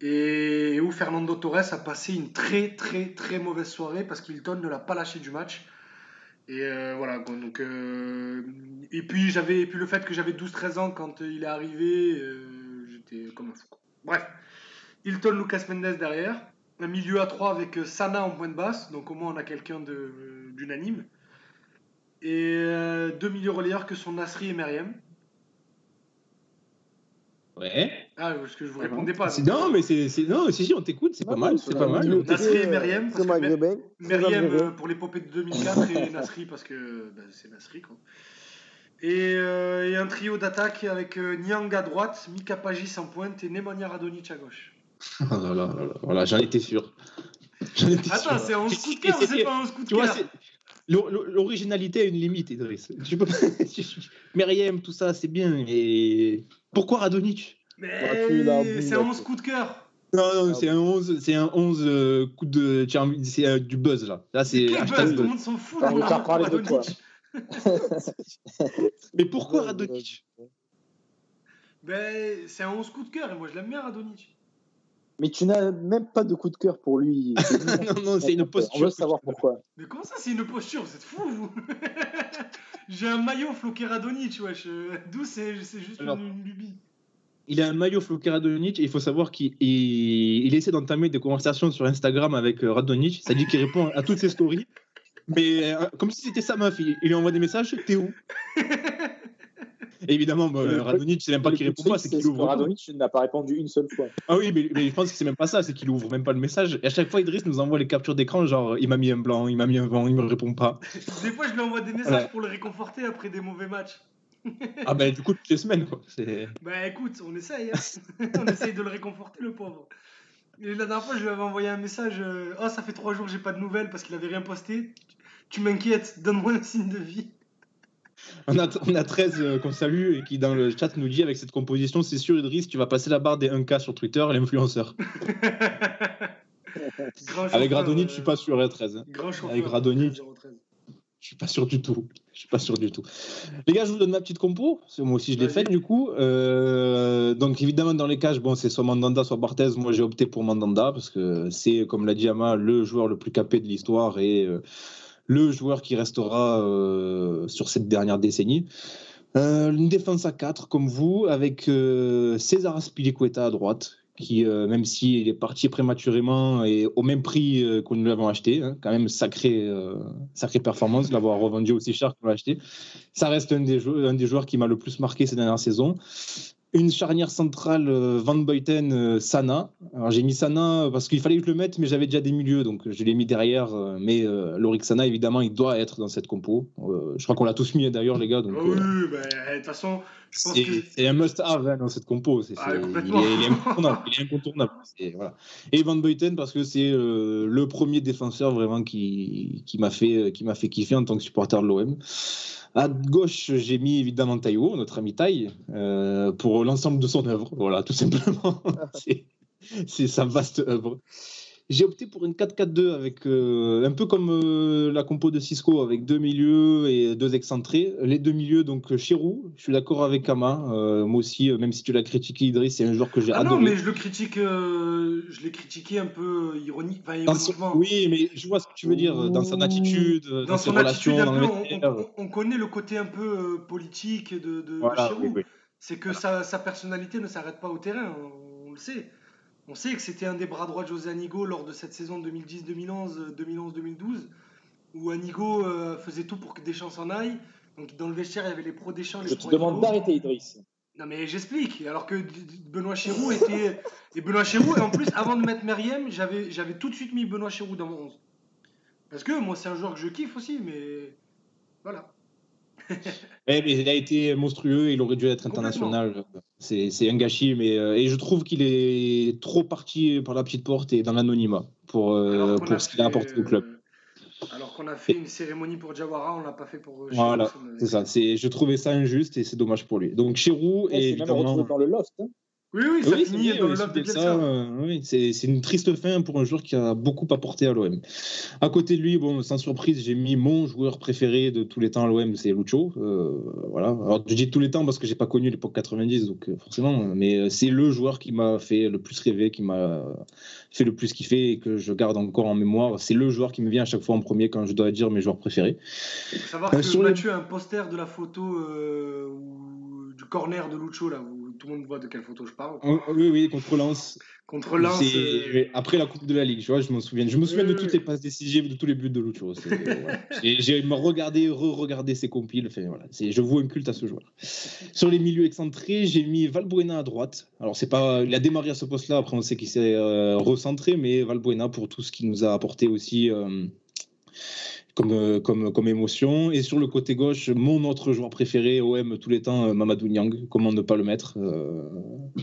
et où Fernando Torres a passé une très très très mauvaise soirée parce qu'Hilton ne l'a pas lâché du match. Et euh, voilà, donc, euh, et puis j'avais puis le fait que j'avais 12-13 ans quand il est arrivé, j'étais comme un fou. Bref, Hilton, Lucas Mendes derrière, un milieu à 3 avec euh, Sana en point de basse, donc au moins on a quelqu'un de- euh, d'unanime. Et euh, deux milieux relayeurs que sont Nasri et Meriem. Ouais. Ah, parce que je vous Mhm. répondais pas. Donc, non, mais c'est, non, si, si, on t'écoute, c'est pas non, mal, c'est pas mal. Nasri et Meriem, Très parce que Meriem euh, pour l'épopée de 2004 et Nasri parce que bah, c'est Nasri quoi. Et, euh, et un trio d'attaque avec euh, Niang à droite, Mika Pagis en pointe et Nemanja Radonic à gauche. Oh là là là là, voilà, j'en étais sûr. J'en étais Attends, sûr. c'est un Et 11 coup de cœur, c'est pas un 11 coup de Tu vois, cœur. l'originalité a une limite, Idriss. Tu peux pas... Meriem, tout ça, c'est bien. Et pourquoi Radonic? Mais bu, c'est là, un 11 tu- coup de cœur. Non, non, c'est un 11, c'est un 11 euh, coup de, c'est euh, du buzz là. Là, c'est hashtag buzz, tout le monde s'en fout. On va parler de Radonic. toi. Mais pourquoi Radonic? Ben, c'est un 11 coup de cœur et moi je l'aime bien Radonic. Mais tu n'as même pas de coup de cœur pour lui. Non, non, c'est une On posture. veut savoir pourquoi. Mais comment ça, c'est une posture? Vous êtes fous, vous J'ai un maillot floqué Radonic, wesh. D'où c'est c'est juste Alors. une, une lubie? Il a un maillot floqué Radonic et il faut savoir qu'il il, il essaie d'entamer des conversations sur Instagram avec euh, Radonic. Ça dit qu'il répond à toutes ses stories. Mais euh, comme si c'était sa meuf, il, il lui envoie des messages T'es où? évidemment, bah, Le- Radonic, c'est même pas qu'il répond pas, c'est qu'il ouvre. Radonjic n'a pas répondu une seule fois. Ah oui, mais, mais je pense que c'est même pas ça, c'est qu'il ouvre même pas le message. Et à chaque fois, Idriss nous envoie les captures d'écran, genre il m'a mis un blanc, il m'a mis un vent, il me répond pas. Des fois, je lui envoie des messages pour le réconforter après des mauvais matchs. Ah ben du coup, toutes les semaines, quoi. Bah écoute, on essaye. hein. on essaye de le réconforter, le pauvre. Et la dernière fois, je lui avais envoyé un message euh, Oh, ça fait trois jours que j'ai pas de nouvelles parce qu'il avait rien posté. Tu m'inquiètes, donne-moi un signe de vie. On a, on a 13 euh, qu'on salue et qui dans le chat nous dit avec cette composition, c'est sûr Idriss, tu vas passer la barre des 1K sur Twitter, l'influenceur. Avec euh, je suis pas sûr à 13. hein. Grand chauffeur. Avec Radonic. 013. Je suis pas sûr du tout. Je suis pas sûr du tout. Les gars, je vous donne ma petite compo. Moi aussi, je l'ai faite du coup. Euh, donc évidemment, dans les cages, bon, c'est soit Mandanda, soit Barthez. Moi, j'ai opté pour Mandanda parce que c'est, comme l'a dit Ama, le joueur le plus capé de l'histoire et euh, le joueur qui restera euh, sur cette dernière décennie. Euh, une défense à 4 comme vous, avec euh, César Aspilicueta à droite, qui, même s'il est parti prématurément et au même prix euh, que nous l'avons acheté, hein, quand même sacré, euh, sacrée performance l'avoir revendu aussi cher qu'on l'a acheté. Ça reste un des, un des joueurs qui m'a le plus marqué ces dernières saisons. Une charnière centrale euh, Van Beuten euh, Sana. Alors j'ai mis Sana parce qu'il fallait que je le mette, mais j'avais déjà des milieux, donc je l'ai mis derrière. euh, mais euh, Lorik Sana, évidemment, il doit être dans cette compo. Euh, je crois qu'on l'a tous mis d'ailleurs, les gars. Donc, Ah euh, bah, toute façon, c'est que. un must-have hein, dans cette compo. Ah, il, est, il est incontournable. il est incontournable. C'est- voilà. Et Van Beuten parce que c'est euh, le premier défenseur vraiment qui, qui m'a fait, qui m'a fait kiffer en tant que supporter de l'OM. À gauche, j'ai mis évidemment Taïwo, notre ami Taï, euh, pour l'ensemble de son œuvre. Voilà, tout simplement. c'est sa vaste œuvre. J'ai opté pour une 4-4-2 avec euh, un peu comme euh, la compo de Cisco avec deux milieux et deux excentrés. Les deux milieux, donc Chirou, je suis d'accord avec Kama. Euh, moi aussi, euh, même si tu l'as critiqué, Idriss, c'est un joueur que j'ai Ah non, mais je le critique, euh, je l'ai critiqué un peu euh, ironique, enfin, Dans son- ironiquement. Oui, mais je vois ce que tu veux dire, dans son attitude, dans, Dans ses son relations, attitude, un dans peu, le on, connaît le côté un peu euh, politique de, de, oui, oui. C'est que sa, sa personnalité ne s'arrête pas au terrain, on, on le sait. On sait que c'était un des bras droits de José Anigo lors de cette saison 2010-2011, euh, 2011-2012, où Anigo euh, faisait tout pour que Deschamps s'en aille. Donc dans le vestiaire, il y avait les pros Deschamps, les Je te demande d'arrêter, Idriss. Non mais j'explique. Alors que Benoît Chéroux était et Benoît Chéroux et en plus avant de mettre Meriem, j'avais j'avais tout de suite mis Benoît Chéroux dans mon 11. Parce que moi c'est un joueur que je kiffe aussi mais voilà. Eh, mais il a été monstrueux, il aurait dû être international. C'est un gâchis, mais euh, et je trouve qu'il est trop parti par la petite porte et dans l'anonymat pour, euh, pour a ce qu'il a apporté au club. euh, Alors qu'on a fait une cérémonie pour Jawara, on l'a pas fait pour Voilà, C'est ça. C'est, je trouvais ça injuste et c'est dommage pour lui. Donc Chirou Ouais, et c'est même évidemment. retrouvé dans le loft. hein. Oui oui, ça Oui, finit bien, dans le oui, de Bielsa. euh, oui, c'est, c'est une triste fin pour un joueur qui a beaucoup apporté à l'OM. À côté de lui, bon, sans surprise, j'ai mis mon joueur préféré de tous les temps à l'OM, c'est Lucho. Euh, voilà. Alors, je dis tous les temps parce que j'ai pas connu l'époque 90, donc euh, forcément, mais c'est le joueur qui m'a fait le plus rêver, qui m'a fait le plus kiffer et que je garde encore en mémoire. C'est le joueur qui me vient à chaque fois en premier quand je dois dire mes joueurs préférés. Il faut savoir que Mathieu a un poster de la photo du corner de Lucho là où tout le monde voit de quelle photo je parle. Oh, Oui, oui, contre Lens. Contre Lens. Euh, Après la Coupe de la Ligue, tu vois, je m'en souviens. Je me souviens de Oui, toutes les passes décisives, de tous les buts de Lucho. C'est- voilà. J'ai regardé, re-regardé ses compiles. Enfin, voilà. C'est- Je voue un culte à ce joueur. Sur les milieux excentrés, j'ai mis Valbuena à droite. Alors, c'est pas, il a démarré à ce poste-là. Après, on sait qu'il s'est euh, recentré, mais Valbuena pour tout ce qu'il nous a apporté aussi. euh, comme, euh, comme, comme émotion. Et sur le côté gauche, mon autre joueur préféré, OM tous les temps, euh, Mamadou Niang. Comment ne pas le mettre Euh,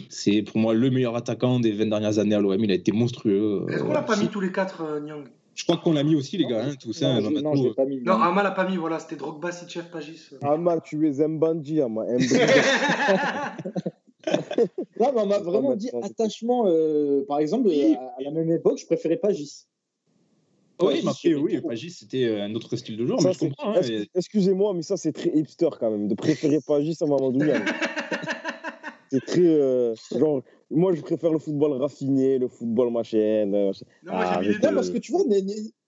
C'est pour moi le meilleur attaquant des 20 dernières années à l'OM. Il a été monstrueux. Est-ce qu'on l'a pas mis tous les quatre, euh, Nyang Je crois qu'on l'a mis aussi, les gars, hein, tout ça. Non, je- Mamadou, non, je euh, pas mis. Non, Ama l'a pas mis, voilà, c'était Drogba, Sitchef, Pagis. Ama, tu es Mbandi, Ama. Mbandi. Non, mais on m'a vraiment dit attachement. euh, par exemple, Oui. à, à la même époque, je préférais pas Oui, après, oui. Pagis, c'était un autre style de joueur, Ça, mais je comprends. hein, mais- Excusez-moi, mais ça, c'est très hipster quand même, de préférer Pagis à Mamadou Niang. C'est très. euh, genre, moi, je préfère le football raffiné, le football machin. euh, Non, moi Ah. Non, parce que tu vois,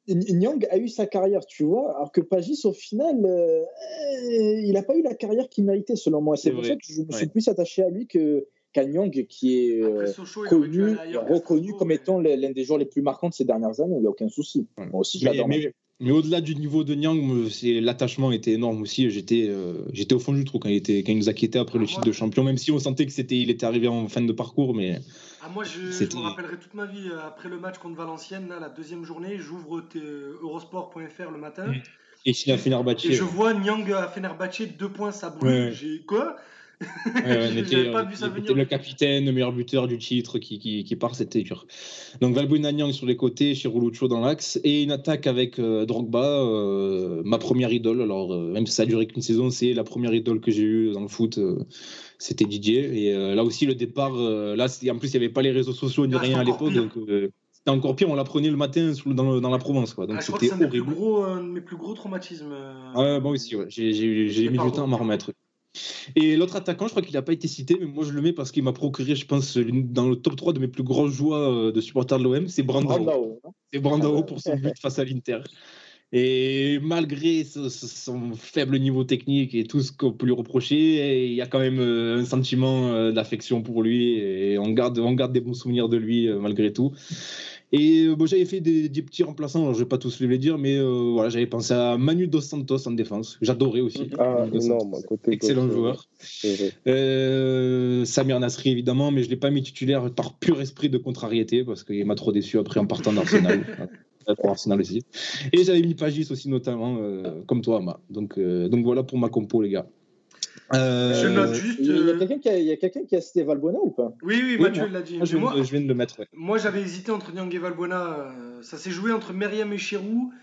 Nyang a eu sa carrière, tu vois, alors que Pagis, au final, euh, euh, il n'a pas eu la carrière qu'il méritait, selon moi. C'est C'est pour vrai. ça que je me suis Ouais. plus attaché à lui que- qu'à Nyang, qui est euh, Après Sochaux, connu, reconnu Strasbourg, comme mais- étant l'un des joueurs les plus marquants de ces dernières années, il n'y a aucun souci. Moi aussi, je Mais, l'adore. mais Mais au-delà du niveau de c'est- l'attachement était énorme aussi. J'étais euh, j'étais au fond du trou quand il, était, quand il nous a quittés après le Ah, titre moi- de champion, même si on sentait que c'était il était arrivé en fin de parcours. Mais Ah, moi, je, je me rappellerai toute ma vie euh, après le match contre Valenciennes, là, la deuxième journée. J'ouvre eurosport.fr le matin. Et je vois Nyang à Fenerbahçe, deux points, ça brûle. Ouais. J'ai quoi? ouais, on était, pas vu ça il était venir. le capitaine, le meilleur buteur du titre qui, qui, qui part, c'était dur. Donc Valbuena sur les côtés, Chirulucho dans l'axe et une attaque avec euh, Drogba, euh, ma première idole. Alors euh, même si ça a duré qu'une saison, c'est la première idole que j'ai eue dans le foot. euh, c'était Didier. Et euh, là aussi le départ, euh, là en plus il n'y avait pas les réseaux sociaux ni Ah, rien à l'époque, donc euh, c'était encore pire. On l'apprenait le matin sous- dans, le- dans la Provence, quoi. Donc Ah, c'était horrible. un de mes plus gros traumatismes. euh. Moi aussi, ouais. j'ai mis du temps à m'en remettre. Et l'autre attaquant, je crois qu'il n'a pas été cité, mais moi je le mets parce qu'il m'a procuré, je pense, dans le top 3 de mes plus grosses joies euh, de supporters de l'OM, c'est Brandao. Brandao, non C'est Brandao pour son but face à l'Inter. Et malgré ce- ce- son faible niveau technique et tout ce qu'on peut lui reprocher, il y a quand même euh, un sentiment euh, d'affection pour lui et on garde, on garde des bons souvenirs de lui malgré tout. Et euh, bon, j'avais fait des, des petits remplaçants, alors je vais pas tous les dire, mais euh, voilà, j'avais pensé à Manu Dos Santos en défense. J'adorais aussi. Ah, Dos Santos. énorme. côté Excellent gauche, joueur. Euh, Samir Nasri, évidemment, mais je ne l'ai pas mis titulaire par pur esprit de contrariété parce qu'il m'a trop déçu après en partant d'Arsenal. pour Arsenal aussi. Et j'avais mis Pagis aussi, notamment, euh, comme toi, Ama. Donc, euh, donc voilà pour ma compo, les gars. Euh, Je note juste. Il y a quelqu'un qui, a- qui a cité Valbuena ou pas? Oui, oui, Oui, Mathieu moi- l'a dit. moi, je, viens moi, de- je viens de le mettre. ouais. moi, j'avais hésité entre Nyang et Valbuena. euh, Ça s'est joué entre Meriem et Chirou,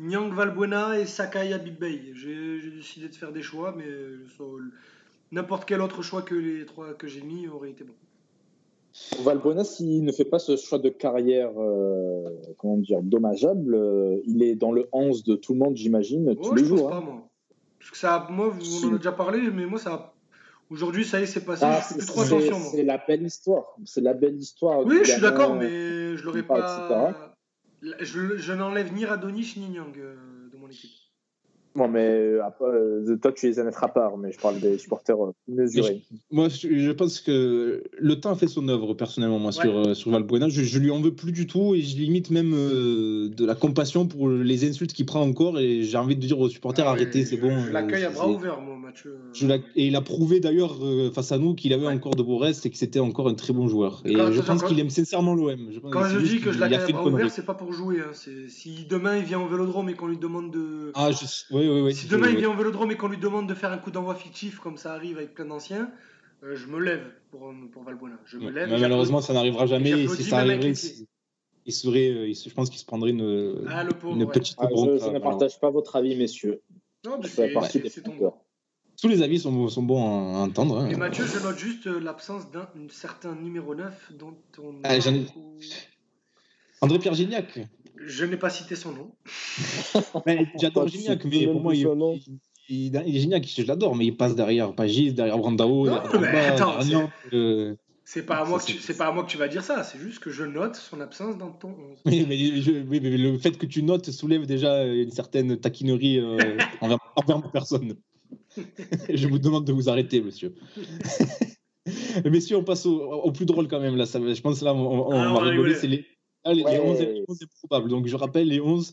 Nyang, Valbuena et Sakai Abibay. J'ai décidé de faire des choix, mais n'importe quel autre choix que les trois que j'ai mis aurait été bon. Valbuena, s'il ne fait pas ce choix de carrière, euh, comment dire, dommageable, euh, il est dans le 11 de tout le monde, j'imagine, tous les jours. pas, hein. Parce que ça, moi, on en a déjà parlé, mais moi, ça. Aujourd'hui, ça y est, c'est passé. Ah, je fais c'est plus trop attention, moi. c'est la belle histoire. C'est la belle histoire. Oui, je suis d'accord, mais je l'aurais qui parle, pas. Je, je n'enlève ni Radonich ni Nyang euh, de mon équipe. Bon, mais euh, après, euh, toi, tu les as mettre à part, mais je parle des supporters euh, mesurés. Moi, je pense que le temps a fait son œuvre, personnellement, moi, Ouais. sur, sur Valbuena. Je, je lui en veux plus du tout et je limite même euh, de la compassion pour les insultes qu'il prend encore. Et j'ai envie de dire aux supporters, Ah, arrêtez, c'est bon. Je l'accueille à bras ouverts, moi, Mathieu. Je et il a prouvé d'ailleurs euh, face à nous qu'il avait Ouais. encore de beaux restes et que c'était encore un très bon joueur. Et Quand- je pense qu'il aime sincèrement l'OM. Quand je dis que je l'accueille à bras ouverts, c'est pas pour jouer. hein. Si demain il vient au vélodrome et qu'on lui demande de. Ah, je... oui, oui, oui. si demain il vient au vélodrome et qu'on lui demande de faire un coup d'envoi fictif comme ça arrive avec plein d'anciens, euh, je me lève pour, pour Valbuena. Je me lève. Mais malheureusement, ça n'arrivera jamais. Et si ça arriverait, il- serait, euh, il je pense qu'il se prendrait une, Ah, le pauvre, une ouais. petite Ah, je, bronca, je ne partage pas votre avis, messieurs. Non, mais c'est ton. Tous les avis sont, sont bons à entendre. hein. Et Mathieu, je note juste euh, l'absence d'un certain numéro 9 dont on. Ah, j'en ai- André-Pierre Gignac. Je n'ai pas cité son nom. J'adore Gignac, mais pour moi, il, il, il- Gignac, je l'adore, mais il passe derrière Pagis, derrière Brandao, Non, derrière mais Drogba, attends, derrière c'est- Niang, euh, C'est pas, à moi que tu- c'est- pas à moi que tu vas dire ça, c'est juste que je note son absence dans ton 11. Oui mais, je- oui, mais le fait que tu notes soulève déjà une certaine taquinerie euh, envers, envers ma personne. je vous demande de vous arrêter, monsieur. Messieurs, on passe au, au plus drôle quand même. Là, ça, je pense là, on, on- Ah, va rigoler. C'est les, ah, les, les Ouais. 11, les 11 improbables. Donc, je rappelle les 11,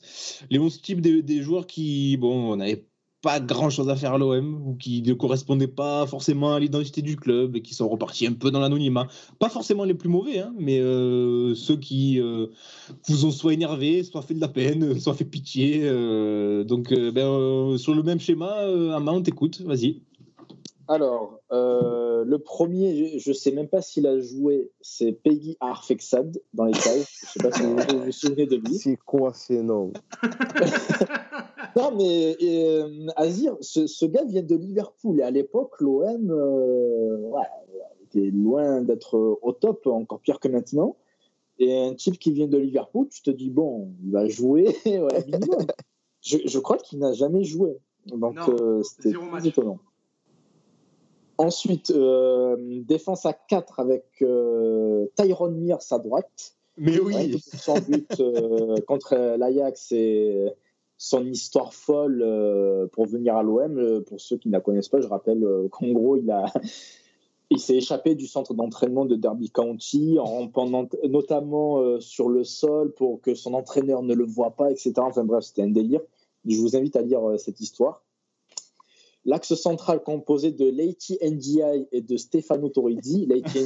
les 11 types des, des joueurs qui, bon, n'avaient pas grand chose à faire à l'OM ou qui ne correspondaient pas forcément à l'identité du club et qui sont repartis un peu dans l'anonymat. Pas forcément les plus mauvais, hein, mais euh, ceux qui euh, vous ont soit énervé, soit fait de la peine, soit fait pitié. euh, donc, ben, sur le même schéma, Ama, on t'écoute, vas-y. Alors, euh, le premier, je ne sais même pas s'il a joué, c'est Peggy Arfexad dans les cages. Je ne sais pas si vous vous, vous souvenez de lui. C'est quoi ces noms? Non, mais euh, Azir, ce, ce gars vient de Liverpool. Et à l'époque, l'OM euh, ouais, était loin d'être au top, encore pire que maintenant. Et un type qui vient de Liverpool, tu te dis, bon, il va jouer ouais, je, je crois qu'il n'a jamais joué. Donc, euh, c'était étonnant. Ensuite, euh, défense à 4 avec euh, Tyrone Mears à droite. Mais Ouais, son but euh, contre l'Ajax et son histoire folle euh, pour venir à l'OM. Pour ceux qui ne la connaissent pas, je rappelle qu'en gros, il a, Il s'est échappé du centre d'entraînement de Derby County, en rampant notamment sur le sol pour que son entraîneur ne le voit pas, etc. Enfin bref, c'était un délire. Je vous invite à lire cette histoire. L'axe central composé de Leiti NDI et de Stefano Torrizzi. Leiti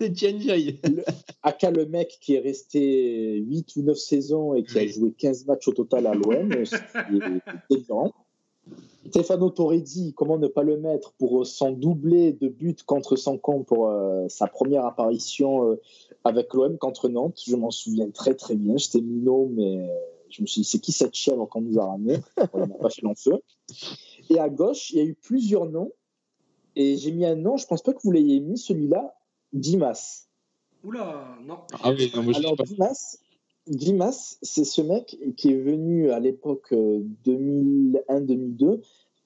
NDI, le, aka le mec qui est resté 8 ou 9 saisons et qui a joué 15 matchs au total à l'OM. Stefano Torrizzi, comment ne pas le mettre pour son doublé de but contre son camp pour euh, sa première apparition euh, avec l'OM contre Nantes? Je m'en souviens très très bien. J'étais minot, mais je me suis dit, c'est qui cette chèvre qu'on nous a ramené On n'a pas fait l'enfeu. Et à gauche, il y a eu plusieurs noms. Et j'ai mis un nom, je pense pas que vous l'ayez mis, celui-là, Dimas. Oula, non. Ah oui, non, moi, je Alors, sais pas. Dimas, Dimas, c'est ce mec qui est venu à l'époque euh, 2001-2002,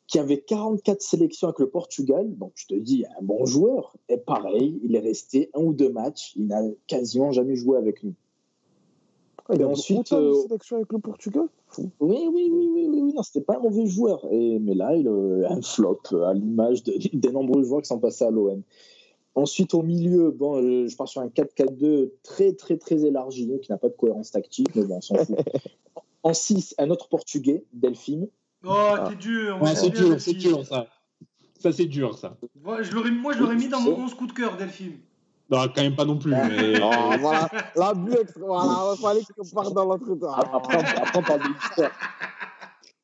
qui avait 44 sélections avec le Portugal. Donc, je te dis, un bon joueur. Et pareil, il est resté un ou deux matchs. Il n'a quasiment jamais joué avec nous. Ah, il Et a ensuite, euh, avec le Portugal. Oui, oui, oui, oui, oui, oui. non, c'était pas un mauvais joueur. Et, mais là, il a un flop euh, à l'image de- des nombreux joueurs qui sont passés à l'OM. Ensuite, au milieu, bon, euh, je pars sur un 4-4-2 très, très, très élargi, qui n'a pas de cohérence tactique, mais bon, on s'en fout. En 6, un autre portugais, Delphine. Oh, t'es dur. moi, Ouais, c'est dur, c'est dur ça. Ça, c'est dur ça. Ouais, je l'aurais- moi, je l'aurais mis dans mon 11 coup de cœur, Delphine. Non, quand même pas non plus. Mais... Voilà, l'abus extra. Voilà, il fallait qu'on parte dans l'autre temps. Après, après, on parle de l'histoire.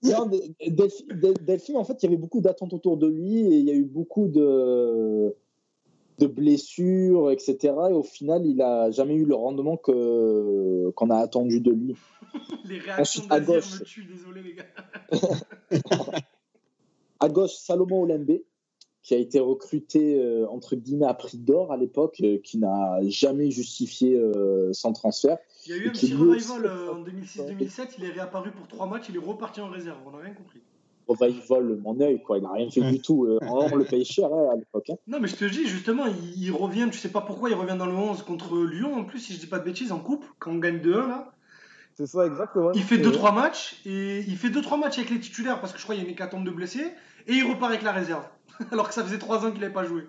Non, Del- Delphine, Del- Delphine, en fait, il y avait beaucoup d'attentes autour de lui et il y a eu beaucoup de, de blessures, etc. Et au final, il n'a jamais eu le rendement que, qu'on a attendu de lui. Les réactions Ensuite, à gauche. me tuent, désolé, les gars. À gauche, Salomon Olembe, qui a été recruté euh, entre guillemets à prix d'or à l'époque, euh, qui n'a jamais justifié euh, son transfert. Il y a eu un petit revival euh, en 2006-2007. Il est réapparu pour 3 matchs. Il est reparti en réserve. On n'a rien compris. Vole mon œil, quoi. Il n'a rien fait du tout. Euh, on le paye cher hein, à l'époque. hein. Non, mais je te dis, justement, il, il revient. Tu sais pas pourquoi il revient dans le 11 contre Lyon. En plus, si je dis pas de bêtises, en coupe, quand on gagne 2-1, là. C'est ça, exactement. Il fait C'est 2-3 matchs. Et il fait 2-3 matchs avec les titulaires parce que je crois qu'il y a une hécatombe de blessés. Et il repart avec la réserve. Alors que ça faisait 3 ans qu'il n'avait pas joué.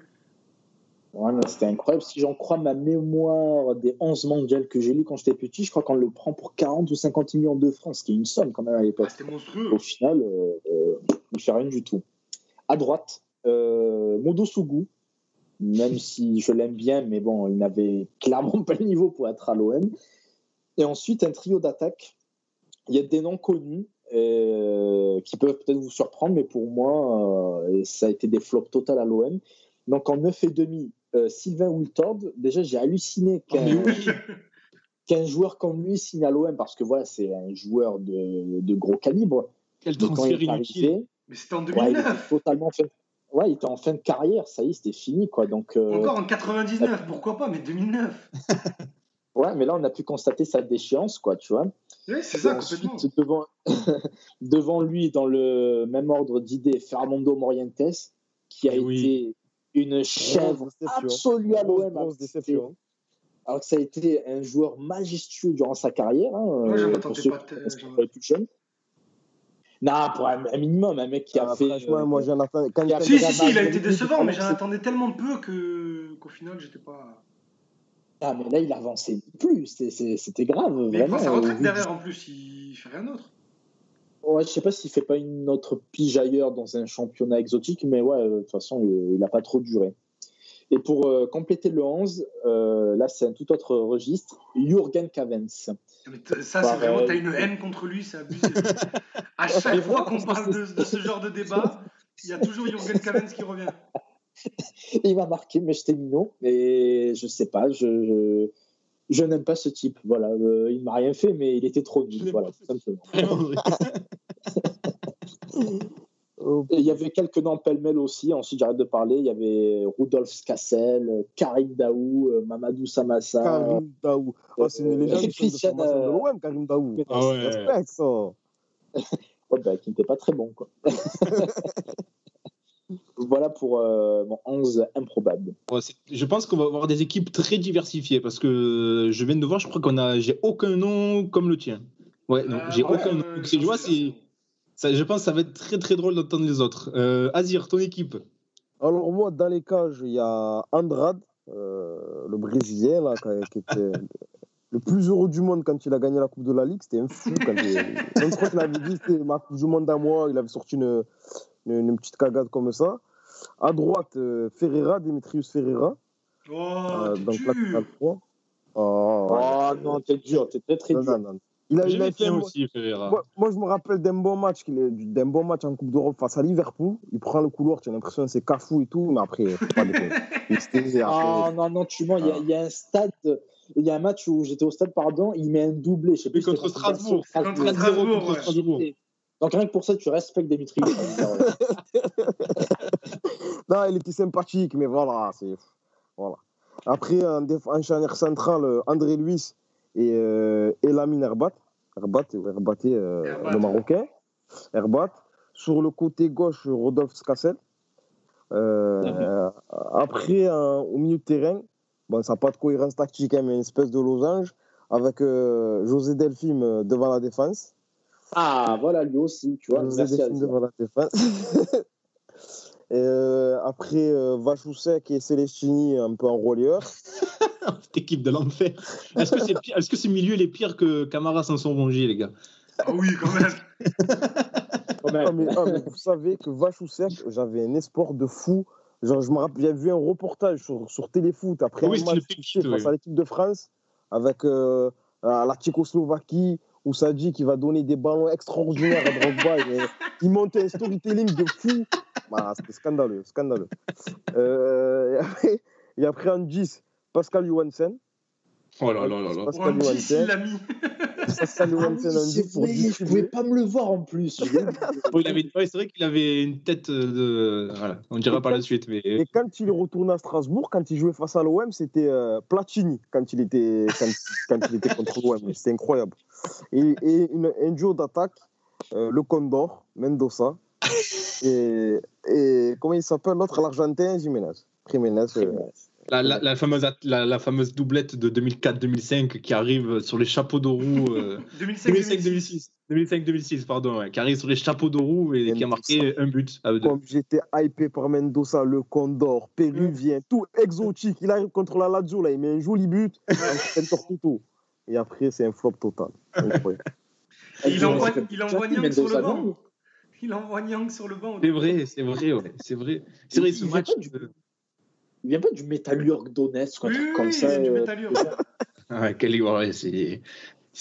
Ouais, non, C'était incroyable. Si j'en crois ma mémoire des 11 mondiales que j'ai lu quand j'étais petit, je crois qu'on le prend pour 40 ou 50 millions de francs, ce qui est une somme quand même à Ah, l'époque. C'était monstrueux. Au final, euh, euh, il fait rien du tout. À droite, euh, Modo Sougou, même si je l'aime bien, mais bon, il n'avait clairement pas le niveau pour être à l'OM. Et ensuite, un trio d'attaque. Il y a des noms connus euh, qui peuvent peut-être vous surprendre, mais pour moi, euh, ça a été des flops total à l'OM. Donc en 9 et demi, euh, Sylvain Wiltord, déjà j'ai halluciné Oh, qu'un qu'un joueur comme lui signe à l'OM parce que voilà, c'est un joueur de, de gros calibre. Quel transfert il inutile. Mais c'était en ouais, il était 2009. totalement fin... ouais, il était en fin de carrière, ça y est, c'était fini quoi. Donc euh, Encore en 99. Pourquoi pas Mais 2009. ouais, mais là on a pu constater sa déchéance quoi, tu vois. Oui, c'est ça, ensuite, complètement. devant, devant lui, dans le même ordre d'idées, Fernando Morientes, qui a Eh oui. été une chèvre absolue à l'OM. déception. Alors que ça a été un joueur majestueux durant sa carrière. Hein, Moi, j'en euh, attendais pour ceux pas qui plus jeune. Non, pour un, un minimum, un mec qui a Ah, fait. euh, moi j'en attends. Si, si, si, il a été décevant, mais j'en attendais tellement peu que qu'au final, j'étais pas. Ah, mais là, il avançait plus. C'était grave. Mais il vraiment, prend sa retraite du- derrière en plus, il fait rien d'autre. Ouais, je sais pas s'il fait pas une autre pige ailleurs dans un championnat exotique, mais ouais, euh, de toute façon, il, il a pas trop duré. Et pour euh, compléter le 11, euh, là, c'est un tout autre registre. Jürgen Cavens. Mais ça, c'est vraiment, t'as une haine contre lui, c'est abusé. à chaque fois qu'on parle de, de ce genre de débat, il y a toujours Jürgen Cavens qui revient. Il m'a marqué, mais j'étais minot. Et je sais pas, je, je, je n'aime pas ce type. Voilà, euh, il m'a rien fait, mais il était trop nul. Voilà, simplement. Oh, il y avait quelques noms pêle-mêle aussi. Ensuite, j'arrête de parler. Il y avait Rudolf Skassel, Karim Daou, euh, Mamadou Samassa. Karim Daou. Oh, c'est une Euh, légende de Christian, de euh, l'OM, Karim Daou. Ah ouais. Respect, ça. Ouais, bah, qui n'était pas très bon. Quoi. Voilà pour euh, mon 11 improbable. Ouais, je pense qu'on va avoir des équipes très diversifiées parce que je viens de voir, je crois qu'on a, j'ai aucun nom comme le tien. Ouais, non, Euh, j'ai ouais, aucun nom. euh, tu vois, c'est, ça, je pense que ça va être très très drôle d'entendre les autres. Euh, Azir, ton équipe. Alors, moi, dans les cages, il y a Andrade, euh, le Brésilien, là, qui- qui était le plus heureux du monde quand il a gagné la Coupe de la Ligue. C'était un fou. Quand il... Même je crois qu'il avait dit c'était ma Coupe du Monde à moi. Il avait sorti une, une, une petite cagade comme ça. À droite, euh, Ferreira, Demetrius Ferreira. Oh, euh, donc, dur. droit. Oh, ouais. Oh non, t'es dur, t'es très très Non, dur. non, non. Il a, il a aussi, Ferreira. Moi, moi, je me rappelle d'un bon match, d'un bon match en Coupe d'Europe face à Liverpool. Il prend le couloir, tu as l'impression que c'est Cafou et tout, mais après, faut pas déconner. Ah après, non, non, tu mens, il y a- Ah. il y, a un stade, il y a un match où j'étais au stade, pardon, il met un doublé, je sais plus contre Strasbourg. Contre Strasbourg, contre. Strasbourg. Donc rien que pour ça, tu respectes Dimitri. Non, il était sympathique, mais voilà, c'est voilà. Après, en, déf- centrale, euh, André Luis et, euh, et Lamine Herbat. Herbat, Herbat, euh, Herbat. le Marocain. Herbat. Sur le côté gauche, Rodolphe Scassel. Euh, après, au milieu de terrain, bon, ça n'a pas de cohérence tactique, hein, mais une espèce de losange, avec euh, José Delphine euh, devant la défense. Ah, voilà, lui aussi, tu vois. José Merci à devant la. Et, euh, après, euh, Vachoussek et Celestini un peu en relieur. Cette équipe de l'enfer. Est-ce que, c'est est-ce que ce milieu il est pire que Camara sans son rongé, les gars? Ah oui, quand même. Quand même. Ah, mais, ah, mais vous savez que Vachoussek, j'avais un espoir de fou. Genre, je me rappelle, j'avais vu un reportage sur, sur Téléfoot après Oui, un match face oui. à l'équipe de France avec euh, la Tchécoslovaquie dit qu'il va donner des ballons extraordinaires à Drogba. Et, il monte un storytelling de fou. Bah, C'était scandaleux, scandaleux. Euh, et après, en 10, Pascal Johansen. Oh là là là là. Pascal il Johansen. Pascal Ah oui, Johansen en c'est 10 pour vrai, je pouvais pas me le voir en plus. Oh, ouais, c'est vrai qu'il avait une tête de. Voilà, on dira par la suite, mais. Et quand il est retourné à Strasbourg, quand il jouait face à l'OM, c'était euh, Platini quand il était, quand, quand il était contre l'OM. C'était incroyable. Et, et une, un duo d'attaque, euh, le Condor, Mendoza, et, et comment il s'appelle l'autre, l'Argentin, Jiménez. Jiménez. euh, La, la, la fameuse, la, la fameuse doublette de 2004-2005 qui arrive sur les chapeaux de roue. euh, 2005-2006. 2005-2006, 2006, pardon, ouais, qui arrive sur les chapeaux de roue et qui a marqué un but à eux deux. comme j'étais hypé par Mendoza, le Condor, péruvien, tout exotique. Il arrive contre la Lazio, là, il met un joli but, un tortuto. Et après, c'est un flop total. Incroyable. Il envoie, il envoie Nyang sur le banc. Il envoie Nyang sur le banc. C'est vrai, c'est vrai, ouais, c'est vrai. C'est vrai, ce match. pas Il vient pas du Metalurg Donetsk, un Oui, truc oui, comme oui, ça. c'est du euh, Metalure. Ouais, quel- ouais, c'est.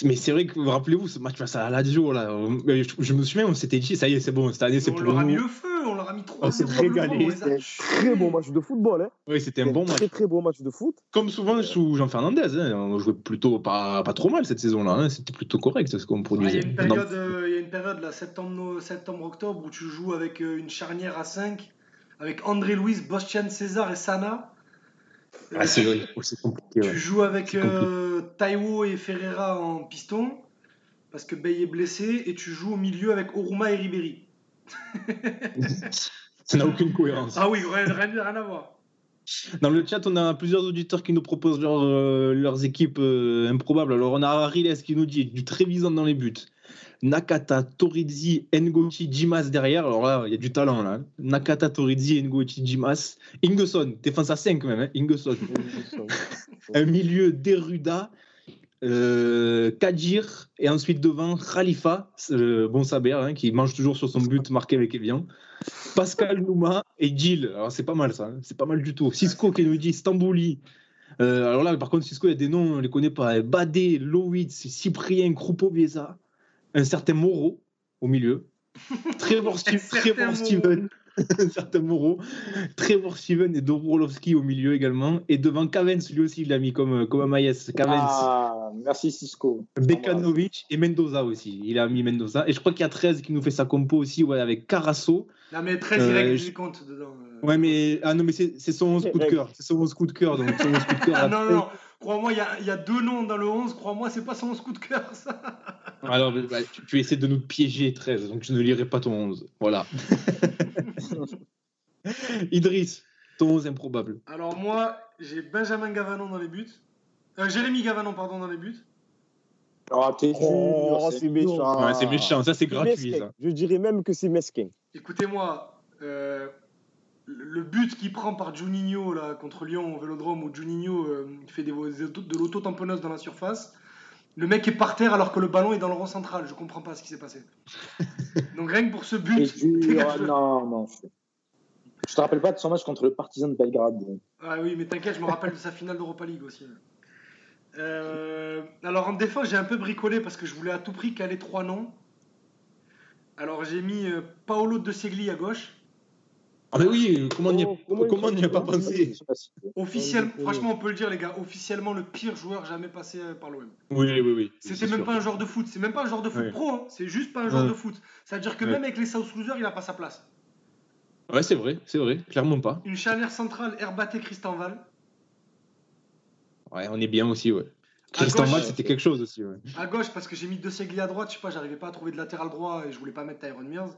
Mais c'est vrai que, rappelez-vous, ce match face à la Lazio, là, on- je, je me souviens, on s'était dit, ça y est, c'est bon, cette année, c'est On pour leur a mis le feu, on leur a mis 3 On s'est régalé, on C'était un très bon match de football. Hein. Oui, c'était un bon match. Très très bon match de foot. Comme souvent sous Jean Fernandez, hein, on jouait plutôt pas, pas trop mal cette saison-là, hein, c'était plutôt correct ce qu'on Il y produisait. a une Non. période, euh, il y a une période là, septembre, septembre, octobre, où tu joues avec euh, une charnière à 5, avec André Louis, Bostian César et Sana. Ah, c'est compliqué. Tu ouais. joues avec euh, Taiwo et Ferreira en piston, parce que Bey est blessé, et tu joues au milieu avec Oruma et Ribéry. Ça n'a aucune cohérence. Ah oui, rien, rien, rien à voir. Dans le chat, on a plusieurs auditeurs qui nous proposent leur, euh, leurs équipes euh, improbables. Alors, on a Ariles qui nous dit du Trévisan dans les buts. Nakata, Torizzi, Ngoti, Jimas derrière. Alors là, il y a du talent là. Nakata, Torizzi, Ngoti, Jimas. Ingesson, défense à 5 même. Hein. Ingesson. Un milieu Deruda, euh, Kadir et ensuite devant Khalifa, euh, bon Saber, hein, qui mange toujours sur son but marqué avec Evian. Pascal Nouma et Gilles. Alors c'est pas mal ça, hein. c'est pas mal du tout. Cisco qui nous dit Stambouli. Euh, alors là, par contre, Cisco, il y a des noms, on les connaît pas. Badé, Lowitz, Cyprien, Krupovieza, un certain Moreau au milieu. Trevor, Steve- Trevor. Steven, un certain Moreau. Trevor Steven et Dobrowski au milieu également. Et devant Cavens, lui aussi, il l'a mis comme, comme un maïs. Cavens. Ah, merci Cisco. Bekanovic et Mendoza aussi. Il a mis Mendoza. Et je crois qu'il y a 13 qui nous fait sa compo aussi ouais, avec Carasso. Non, mais 13 Euh, je- j'y compte dedans. euh. Ouais, mais, ah non, mais c'est son 11 coup de cœur. C'est son 11 coup de cœur. Donc son 11 coup de cœur. Ah non, après- non, non. Crois-moi, il y a, il y a deux noms dans le 11. Crois-moi, c'est pas son 11 coup de cœur, ça. Alors, bah, tu, tu essaies de nous piéger 13, donc je ne lirai pas ton 11. Voilà. Idriss, ton 11 improbable. Alors, moi, j'ai Benjamin Gavanon dans les buts. Euh, Jérémy Gavanon, pardon, dans les buts. Oh, t'es dur. Oh, c'est méchant. Ouais, c'est méchant, ça c'est gratuit. Ça. Je dirais même que c'est mesquin. Écoutez-moi, euh, le but qu'il prend par Juninho là, contre Lyon au Vélodrome, où Juninho euh, fait des, de l'auto-tamponneuse dans la surface, le mec est par terre alors que le ballon est dans le rond central. Je comprends pas ce qui s'est passé. Donc rien que pour ce but. oh, non, non. Je te rappelle pas de son match contre le Partizan de Belgrade. Ah oui, mais t'inquiète, je me rappelle de sa finale d'Europa League aussi. Euh, alors en défense, j'ai un peu bricolé parce que je voulais à tout prix caler trois noms. Alors j'ai mis euh, Paolo De Segli à gauche. Ah mais oui, comment on n'y a, pas pensé Officiellement, franchement, on peut le dire, les gars, officiellement le pire joueur jamais passé euh, par l'OM. Oui, oui, oui. C'était même pas un joueur de foot, c'est même pas un joueur de foot pro, hein. c'est juste pas un joueur de foot. C'est-à-dire que même avec les South Losers, il a pas sa place. Ouais, c'est vrai, c'est vrai, clairement pas. Une charnière centrale, Herbaté Christenval. Ouais, on est bien aussi, ouais. Christenval, c'était quelque chose aussi, ouais. À gauche, parce que j'ai mis deux Segli à droite, je sais pas, j'arrivais pas à trouver de latéral droit et je voulais pas mettre Tyron Mears.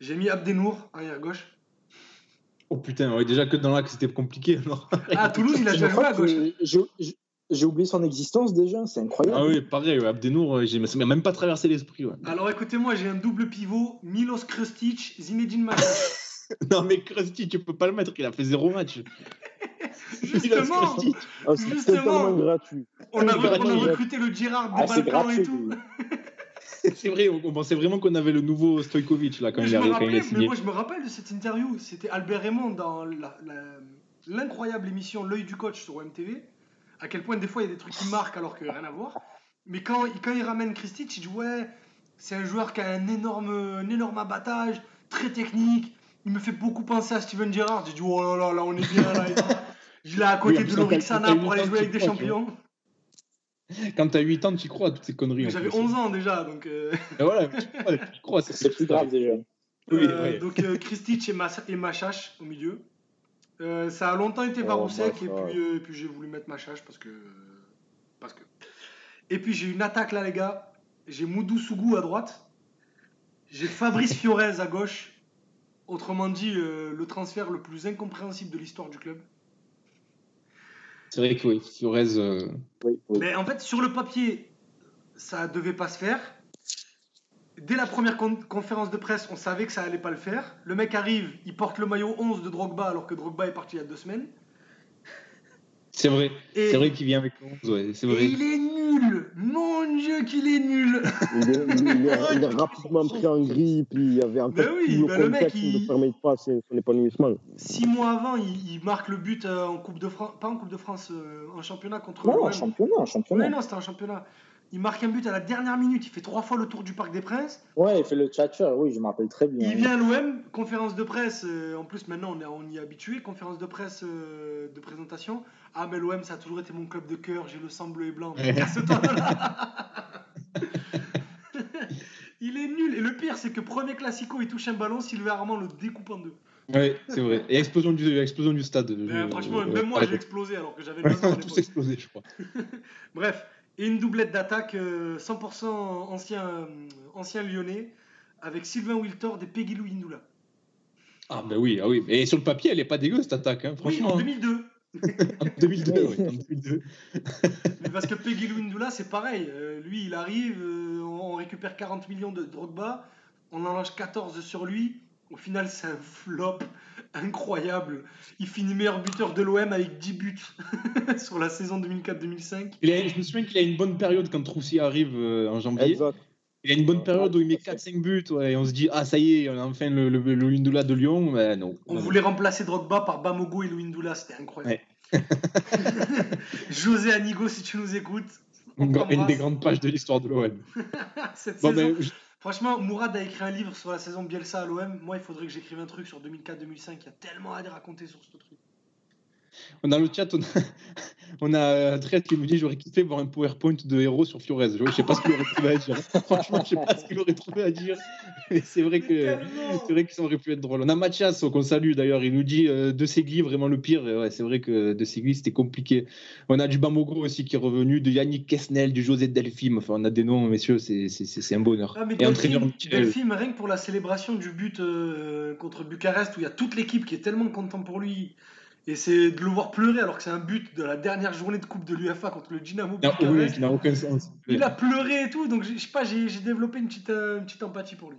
J'ai mis Abdenour, arrière gauche. Oh putain, ouais, déjà que dans l'axe c'était compliqué alors. Ah, Toulouse, il a déjà joué à gauche. J'ai oublié son existence déjà, c'est incroyable. Ah oui, pareil, Abdenour, j'ai même pas traversé l'esprit. Ouais. Alors écoutez-moi, j'ai un double pivot, Milos Krustic, Zinedine Machache. non, mais Krusty, tu peux pas le mettre, il a fait zéro match. justement, justement gratuit. On a, recruté le Girard de ah, Balkan et tout. c'est vrai, on, pensait vraiment qu'on avait le nouveau Stojkovic là quand, il, quand il a signé. Mais moi, je me rappelle de cette interview. C'était Albert Raymond dans l'incroyable émission L'œil du coach sur OMTV. À quel point des fois il y a des trucs qui marquent alors que rien à voir. Mais quand, quand il ramène Kristic, il dit ouais, c'est un joueur qui a un énorme, un énorme abattage, très technique, il me fait beaucoup penser à Steven Gerrard. J'ai dit, oh là là, là, on est bien là. Je l'ai à côté de Lorixana pour aller jouer avec des champions. Quand t'as 8 ans, tu crois à toutes ces conneries. J'avais 11 ans déjà, donc. Euh... Et voilà, tu crois, c'est plus grave déjà. Euh, donc euh, Kristich et, et Machache au milieu. Euh, ça a longtemps été Barousek oh, et puis, puis j'ai voulu mettre Machache parce que. Parce que. Et puis j'ai une attaque là, les gars. J'ai Moudou Sougou à droite. J'ai Fabrice Fiorez à gauche. Autrement dit, euh, le transfert le plus incompréhensible de l'histoire du club. C'est vrai que oui, Fiorez. Euh, Mais en fait, sur le papier, ça devait pas se faire. Dès la première conférence de presse, on savait que ça allait pas le faire. Le mec arrive, il porte le maillot 11 de Drogba alors que Drogba est parti il y a deux semaines. C'est vrai. C'est vrai qu'il vient avec 11, ouais, c'est vrai. Et il est nul Mon Dieu qu'il est nul il, est, rapidement pris en grippe, il y avait encore ben oui, tout le contexte qui ne permet pas son épanouissement. Six mois avant, il, marque le but euh, en Coupe de France, pas en Coupe de France, euh, en championnat contre... Non, en championnat, en championnat. non, c'était en championnat. Il marque un but à la dernière minute, il fait trois fois le tour du Parc des Princes. Ouais, il fait le tchatcher, oui, je m'appelle très bien. Il vient à l'OM, conférence de presse, euh, en plus maintenant on, est, on y est habitué, conférence de presse de présentation. Ah, mais l'OM, ça a toujours été mon club de cœur, j'ai le sang bleu et blanc. il est nul. Et le pire, c'est que premier classico, il touche un ballon, Sylvain Armand le découpe en deux. Oui, c'est vrai. Et explosion du, explosion du stade. franchement, même moi, j'ai explosé alors que j'avais ans. tous explosé, je crois. Bref, et une doublette d'attaque 100% euh, ancien, euh, ancien lyonnais avec Sylvain Wiltor et Peggy Louindoula. Ah, ben oui, ah oui. Et sur le papier, elle est pas dégueu cette attaque, hein, franchement. Oui, en 2002 en 2002, oui, en 2002. Mais parce que Peggy Louindoula, c'est pareil. Euh, lui, il arrive, euh, on récupère 40 millions de Drogba, on en lâche 14 sur lui. Au final, c'est un flop incroyable. Il finit meilleur buteur de l'OM avec 10 buts sur la saison 2004-2005. Je me souviens qu'il a une bonne période quand Troussi arrive euh, en janvier. Il a une bonne période où il met 4-5 buts et on se dit Ah, ça y est, on a enfin le, le, de Lyon. Mais non. On voulait remplacer Drogba par Bamogo et Luindula, c'était incroyable. José Anigo, si tu nous écoutes. Une, des grandes pages de l'histoire de l'OM. ben, Franchement, Mourad a écrit un livre sur la saison Bielsa à l'OM. Moi, il faudrait que j'écrive un truc sur 2004-2005. Il y a tellement à raconter sur ce truc. On a le chat, on a, on a André qui nous dit j'aurais kiffé voir un PowerPoint de héros sur Fiorez. Je sais pas ce qu'il aurait trouvé à dire. Franchement, je sais pas ce qu'il aurait trouvé à dire. Mais c'est vrai que c'est vrai que ça aurait pu être drôle. On a Mathias qu'on salue d'ailleurs. Il nous dit euh, de Segui vraiment le pire. ouais, c'est vrai que de Segui c'était compliqué. On a du Bamogro aussi qui est revenu, de Yannick Kessnel, du José Delphine. Enfin, on a des noms, messieurs, c'est un bonheur. Ah, mais Et Delphine, Delphine, rien que pour la célébration du but euh, contre Bucarest où il y a toute l'équipe qui est tellement content pour lui. Et c'est de le voir pleurer alors que c'est un but de la dernière journée de Coupe de l'UFA contre le Dynamo. oui, qui n'a aucun sens. Il a pleuré et tout, donc je sais pas, j'ai développé une petite, euh, une petite empathie pour lui.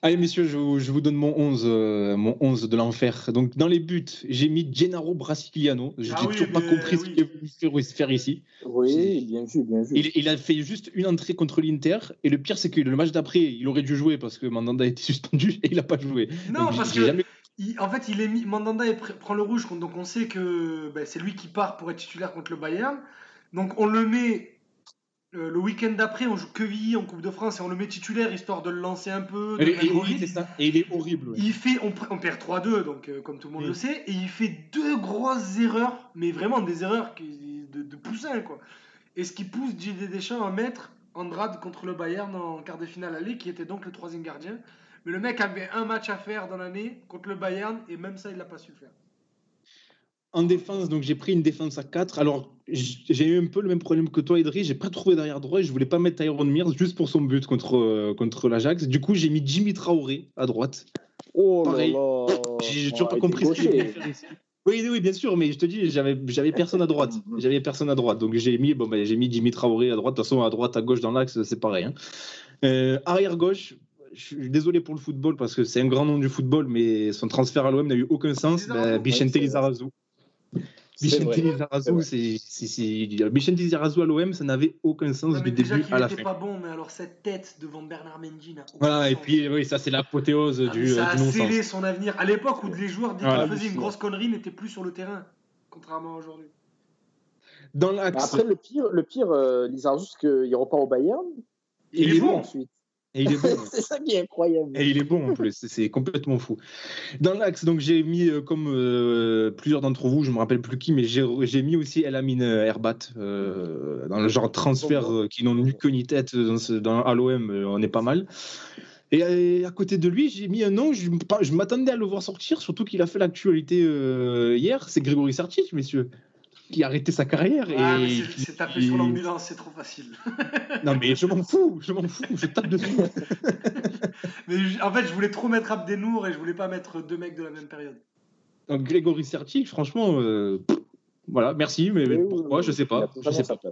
Allez, messieurs, je vous, je vous donne mon 11, euh, mon 11 de l'enfer. Donc, dans les buts, j'ai mis Gennaro Brasiliano. Je n'ai Ah oui, toujours pas compris ce qu'il a voulu faire, faire ici. Oui, bien vu, bien vu. Il, il a fait juste une entrée contre l'Inter. Et le pire, c'est que le match d'après, il aurait dû jouer parce que Mandanda a été suspendu et il n'a pas joué. Non, Donc, parce que jamais- il- en fait, il est mis, Mandanda il prend le rouge, donc on sait que ben, c'est lui qui part pour être titulaire contre le Bayern. Donc on le met euh, le week-end d'après, on joue Quevilly en Coupe de France et on le met titulaire histoire de le lancer un peu. Et, oui, c'est ça. Et il est horrible. ouais. Il fait, on perd 3-2, donc euh, comme tout le monde Mm. le sait, et il fait deux grosses erreurs, mais vraiment des erreurs qui, de, de poussin, quoi. Et ce qui pousse Didier Deschamps à mettre Andrade contre le Bayern en quart de finale aller, qui était donc le troisième gardien. Mais le mec avait un match à faire dans l'année contre le Bayern, et même ça, il l'a pas su faire. En défense, donc j'ai pris une défense à 4. Alors, j'ai eu un peu le même problème que toi, Idriss. J'ai pas trouvé derrière droit et je voulais pas mettre Tyrone Mears juste pour son but contre, euh, contre l'Ajax. Du coup, j'ai mis Jimmy Traoré à droite. Oh Pareil. là là. J'ai toujours pas compris ce qu'il faire ici. Oui, oui, bien sûr, mais je te dis, j'avais j'avais personne à droite. J'avais personne à droite. Donc j'ai mis, bon, j'ai mis Jimmy Traoré à droite. De toute façon, à droite, à gauche, dans l'axe, c'est pareil. hein. Euh, arrière gauche, je suis désolé pour le football parce que c'est un grand nom du football, mais son transfert à l'OM n'a eu aucun sens. Ben, Bichente Ouais, c'est Lizarazu. Bichente. Lizarazu, C'est Bichente Lizarazu à l'OM, ça n'avait aucun sens Ouais, du mais déjà début à la fin. pas bon, mais alors cette tête devant Bernard Mendy n'a aucun Voilà, et sens. puis oui, ça c'est l'apothéose Ah, du, ça euh, a du non-sens. scellé son avenir. À l'époque où les joueurs, dès Voilà. qu'ils faisaient une grosse connerie, n'étaient plus sur le terrain, contrairement à aujourd'hui. Dans Mais l'axe, Après, le pire, le pire euh, Lizarazu, c'est qu'il repart au Bayern. Il il est joue bon. ensuite. Et il est bon. c'est ça qui est incroyable. Et il est bon en plus, c'est- complètement fou. Dans l'axe, donc j'ai mis, euh, comme euh, plusieurs d'entre vous, je me rappelle plus qui, mais j'ai j'ai mis aussi El Amin euh, Herbat euh, dans le genre transfert euh, qui n'ont ni queue ni tête dans, ce- dans, à l'OM, on est pas mal. Et à côté de lui, j'ai mis un nom, je, m'attendais à le voir sortir, surtout qu'il a fait l'actualité euh, hier, c'est Grégory Sartic, messieurs, qui a arrêté sa carrière. Ah, et c'est qui- c'est taper qui- sur l'ambulance, c'est trop facile. Non mais je m'en fous, je m'en fous, je tape dessus. Mais en fait, je voulais trop mettre Abdenour et je voulais pas mettre deux mecs de la même période. Donc Grégory Sertic, franchement, euh, pff, voilà, merci, mais pourquoi, je sais pas. a Je sais sa pas.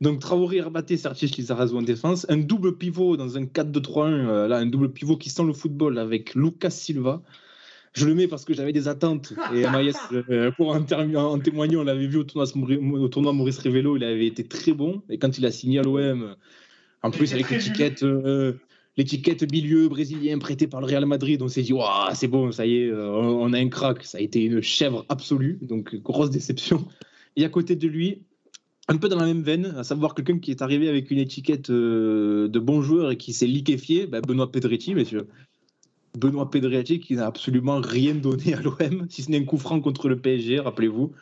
Donc Traoré, Herbaté, Sertic, Lizarazu en défense, un double pivot dans un 4-2-3-1, euh, là, un double pivot qui sent le football avec Lucas Silva. Je le mets parce que j'avais des attentes. Et Amaïs, euh, pour en, en témoigner, on l'avait vu au tournoi, au tournoi Maurice Révélo, il avait été très bon. Et quand il a signé à l'OM, en plus avec l'étiquette euh, l'étiquette milieu brésilien prêté par le Real Madrid, on s'est dit, Waouh, c'est bon, ça y est, euh, on a un crack. Ça a été une chèvre absolue, donc grosse déception. Et à côté de lui, un peu dans la même veine, à savoir quelqu'un qui est arrivé avec une étiquette euh, de bon joueur et qui s'est liquéfié, bah, Benoît Pedretti, messieurs. Benoît Pedretti qui n'a absolument rien donné à l'OM, si ce n'est un coup franc contre le PSG, rappelez-vous.